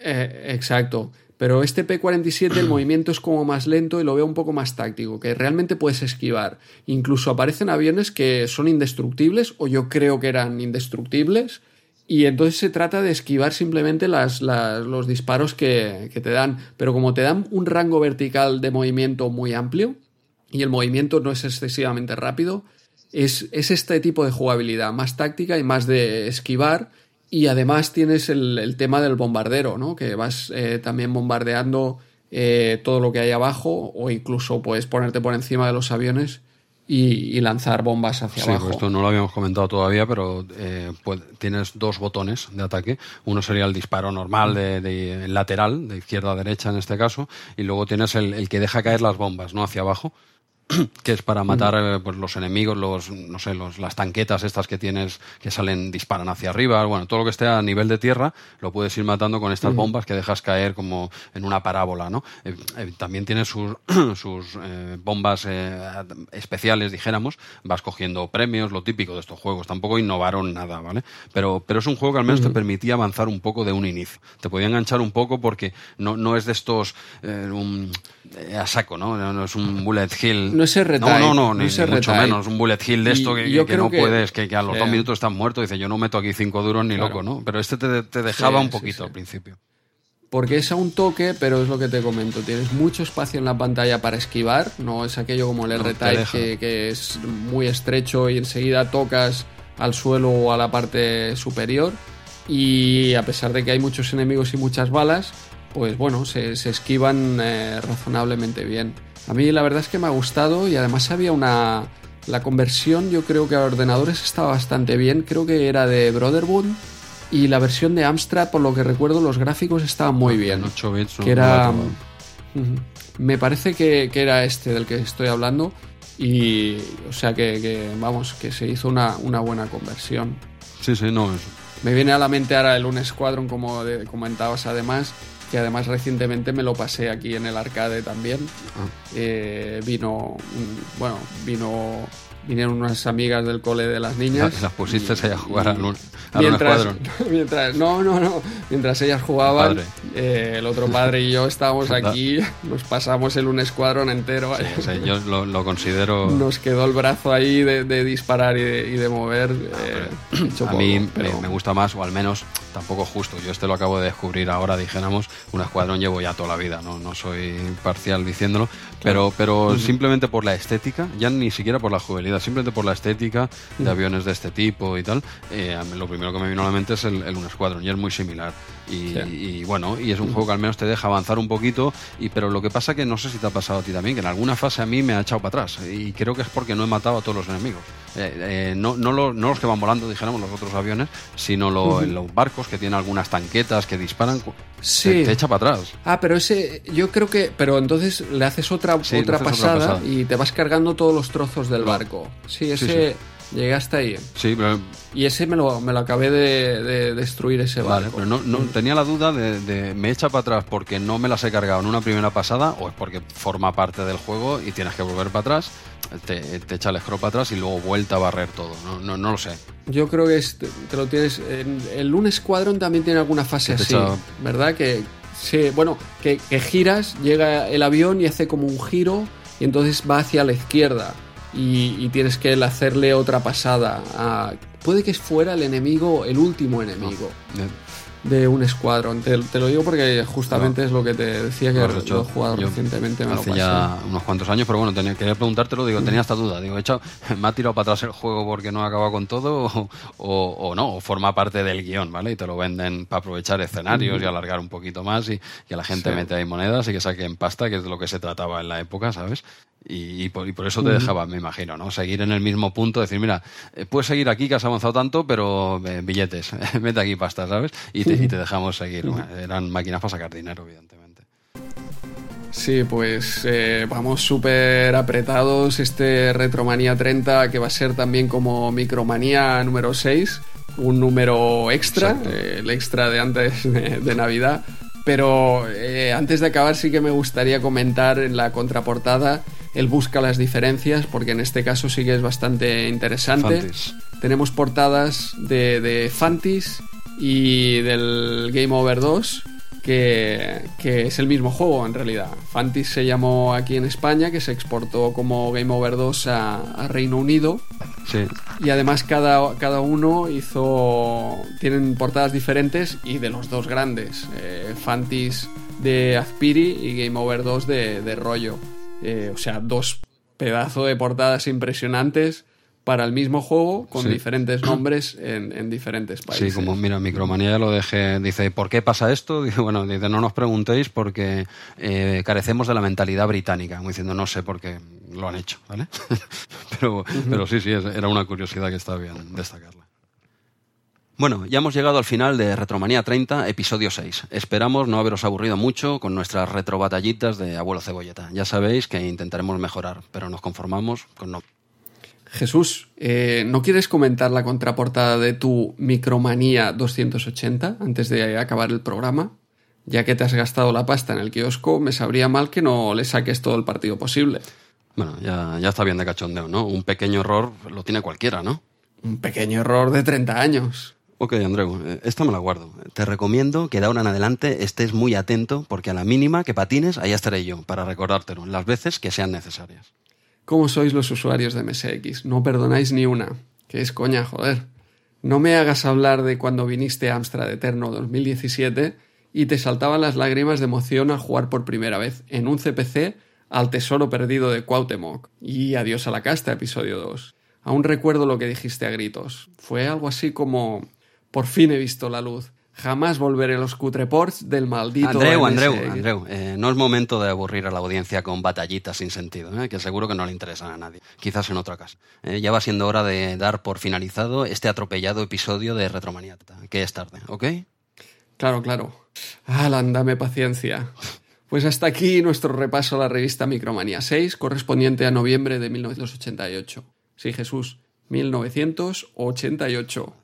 Eh, exacto. Pero este P-47 el movimiento es como más lento y lo veo un poco más táctico, que realmente puedes esquivar. Incluso aparecen aviones que son indestructibles, o yo creo que eran indestructibles, y entonces se trata de esquivar simplemente las, las, los disparos que, que te dan. Pero como te dan un rango vertical de movimiento muy amplio, y el movimiento no es excesivamente rápido, es, es, este tipo de jugabilidad, más táctica y más de esquivar. Y además tienes el, el tema del bombardero, ¿no? Que vas eh, también bombardeando eh, todo lo que hay abajo, o incluso puedes ponerte por encima de los aviones y, y lanzar bombas hacia sí, abajo. Pues esto no lo habíamos comentado todavía, pero eh, pues, tienes dos botones de ataque. Uno sería el disparo normal de, de, de lateral, de izquierda a derecha en este caso, y luego tienes el, el que deja caer las bombas, ¿no? Hacia abajo que es para matar eh, pues, los enemigos, los, no sé, los, las tanquetas estas que tienes que salen, disparan hacia arriba, bueno, todo lo que esté a nivel de tierra lo puedes ir matando con estas bombas que dejas caer como en una parábola, ¿no? Eh, eh, también tienes sus, sus eh, bombas especiales, dijéramos, vas cogiendo premios, lo típico de estos juegos, tampoco innovaron nada, ¿vale? Pero, pero es un juego que al menos te permitía avanzar un poco de un inicio, te podía enganchar un poco porque no, no es de estos un, a saco, ¿no? No es un bullet hill no es No, no, no, no ni, es ni mucho menos. Un bullet hill de esto que, yo que creo no que- puedes, que, que a los Sí. dos minutos estás muerto. Dice, yo no meto aquí cinco duros ni Claro. loco, ¿no? Pero este te, te dejaba Sí, un poquito sí. al principio. Porque es a un toque, pero es lo que te comento. Tienes mucho espacio en la pantalla para esquivar. No es aquello como el R-Type que, que es muy estrecho y enseguida tocas al suelo o a la parte superior. Y a pesar de que hay muchos enemigos y muchas balas, pues bueno, se, se esquivan eh, razonablemente bien. A mí la verdad es que me ha gustado y además había una... La conversión yo creo que a ordenadores estaba bastante bien. Creo que era de Brotherhood. Y la versión de Amstrad, por lo que recuerdo, los gráficos estaban muy bien. En 8 bits. Que era. Me parece que, que era este del que estoy hablando. Y. O sea que, que, vamos, que se hizo una, una buena conversión. Sí, sí, no, eso. Me viene a la mente ahora el Un Squadron, como de- comentabas además. Que además recientemente me lo pasé aquí en el arcade también. Ah. Eh, vino. bueno, vino. Vinieron unas amigas del cole de las niñas. Las- las pusiste y- ahí a jugar al un- al Un mientras, mientras, no, no, no. Mientras ellas jugaban, padre. eh, el otro padre y yo estábamos aquí, nos pasamos el un escuadrón entero. Sí, o sea, yo lo, lo considero. Nos quedó el brazo ahí de, de disparar y de, y de mover. eh, hecho a mí polvo, pero- me, me gusta más, o al menos tampoco justo. Yo este lo acabo de descubrir ahora, dijéramos, un escuadrón llevo ya toda la vida, no, no soy parcial diciéndolo, pero, pero simplemente por la estética, ya ni siquiera por la simplemente por la estética de aviones de este tipo y tal, eh, lo primero que me vino a la mente es el, el Un Escuadrón, y es muy similar. Y, Sí. y bueno, y es un juego que al menos te deja avanzar un poquito, y pero lo que pasa que no sé si te ha pasado a ti también, que en alguna fase a mí me ha echado para atrás, y creo que es porque no he matado a todos los enemigos. Eh, eh, no, no, los, no los que van volando, dijéramos, los otros aviones, sino lo- los barcos que tienen algunas tanquetas que disparan, Sí. te, te echa para atrás. Ah, pero ese, yo creo que, pero entonces le haces otra, Sí, otra, haces otra pasada pasada. y te vas cargando todos los trozos del barco. Sí, ese llegué hasta ahí. Sí, pero, Y ese me lo, me lo acabé de, de destruir ese vale, barco. pero no, no- tenía la duda de, de me echa para atrás porque no me las he cargado en una primera pasada o es porque forma parte del juego y tienes que volver para atrás, te, te echa el scroll para atrás y luego vuelta a barrer todo. No, no, no lo sé. Yo creo que es- te, te lo tienes. En, el Un Squadron también tiene alguna fase así, echa- ¿verdad? Que sí, bueno, que, que giras, llega el avión y hace como un giro y entonces va hacia la izquierda y, y tienes que hacerle otra pasada. a- puede que fuera el enemigo, el último enemigo de un escuadrón. Te, te lo digo porque justamente es lo que te decía que Lo has lo hecho. he jugado Yo recientemente. Me lo hace pasé. ya unos cuantos años, pero bueno, tenía, quería preguntártelo, digo, tenía esta duda, digo, he echado- ¿me ha tirado para atrás el juego porque no ha acabado con todo o, o- o no? O forma parte del guion, ¿vale? Y te lo venden para aprovechar escenarios y alargar un poquito más y que la gente Sí. mete ahí monedas y que saquen pasta, que es de lo que se trataba en la época, ¿sabes? Y, por, eso te dejaba, me imagino, ¿no? Seguir en el mismo punto, decir, mira, eh, puedes seguir aquí que has avanzado tanto, pero eh, billetes, mete aquí pasta, ¿sabes? Y te, y te dejamos seguir. Eran máquinas para sacar dinero, evidentemente. Sí, pues eh, vamos súper apretados. Este Retromanía 30, que va a ser también como Micromanía número 6, un número extra, eh, el extra de antes de, Navidad. Pero eh, antes de acabar, sí que me gustaría comentar en la contraportada. Él busca las diferencias, porque en este caso sí que es bastante interesante. Tenemos portadas de, de Fantis y del Game Over 2 que, es el mismo juego en realidad. Fantis se llamó aquí en España, que se exportó como Game Over 2 a, Reino Unido. Sí. Y además cada, cada uno hizo... Tienen portadas diferentes y de los dos grandes. Eh, Fantis de Azpiri y Game Over 2 de, de Rollo. Eh, o sea, dos pedazos de portadas impresionantes para el mismo juego con diferentes nombres en, diferentes países. Sí, como mira, Micromanía lo dejé, dice, ¿por qué pasa esto? Dice, bueno, dice, no nos preguntéis porque eh, carecemos de la mentalidad británica, como diciendo, no sé por qué lo han hecho, ¿vale? pero, pero sí, sí, era una curiosidad que estaba bien destacarla. Bueno, ya hemos llegado al final de Retromanía 30, episodio 6. Esperamos no haberos aburrido mucho con nuestras retrobatallitas de abuelo cebolleta. Ya sabéis que intentaremos mejorar, pero nos conformamos con no. Jesús, eh, ¿no quieres comentar la contraportada de tu Micromanía 280 antes de acabar el programa? Ya que te has gastado la pasta en el kiosco, me sabría mal que no le saques todo el partido posible. Bueno, ya, ya está bien de cachondeo, ¿no? Un pequeño error lo tiene cualquiera, ¿no? Un pequeño error de 30 años. Ok, Andreu, eh, esta me la guardo. Te recomiendo que de ahora en adelante estés muy atento porque a la mínima que patines, allá estaré yo para recordártelo las veces que sean necesarias. ¿Cómo sois los usuarios de MSX? No perdonáis ni una. ¿Qué es coña, joder? No me hagas hablar de cuando viniste a Amstrad Eterno 2017 y te saltaban las lágrimas de emoción al jugar por primera vez en un CPC al tesoro perdido de Cuauhtémoc y Adiós a la casta, episodio 2. Aún recuerdo lo que dijiste a gritos. Fue algo así como por fin he visto la luz. Jamás volveré a los cutreports del maldito. Andreu, Andreu, Andreu, eh, no es momento de aburrir a la audiencia con batallitas sin sentido, eh, que seguro que no le interesan a nadie. Quizás en otra casa. Eh, ya va siendo hora de dar por finalizado este atropellado episodio de Retromaniata, que es tarde, ¿ok? Claro, claro. Alan, dame paciencia. Pues hasta aquí nuestro repaso a la revista Micromanía 6, correspondiente a noviembre de 1988. Sí, Jesús, 1988.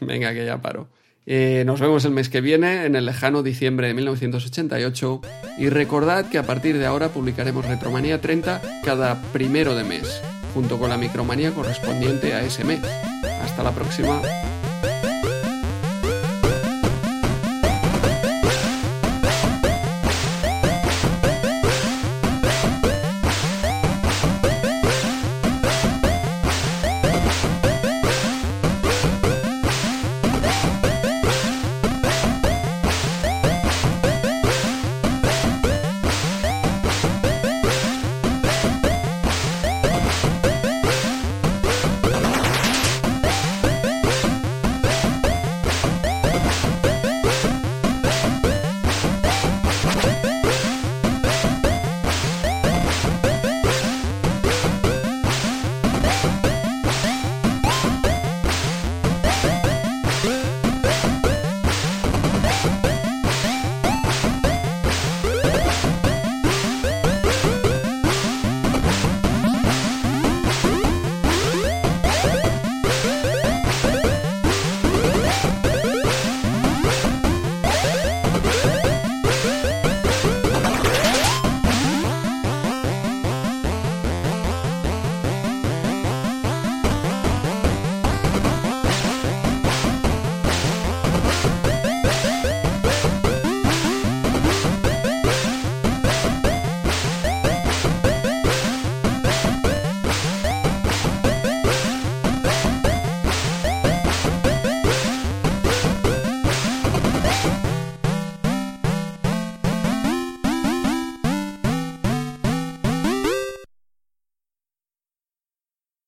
Venga, que ya paro. Eh, nos vemos el mes que viene, en el lejano diciembre de 1988. Y recordad que a partir de ahora publicaremos Retromanía 30 cada primero de mes, junto con la micromanía correspondiente a ese mes. Hasta la próxima.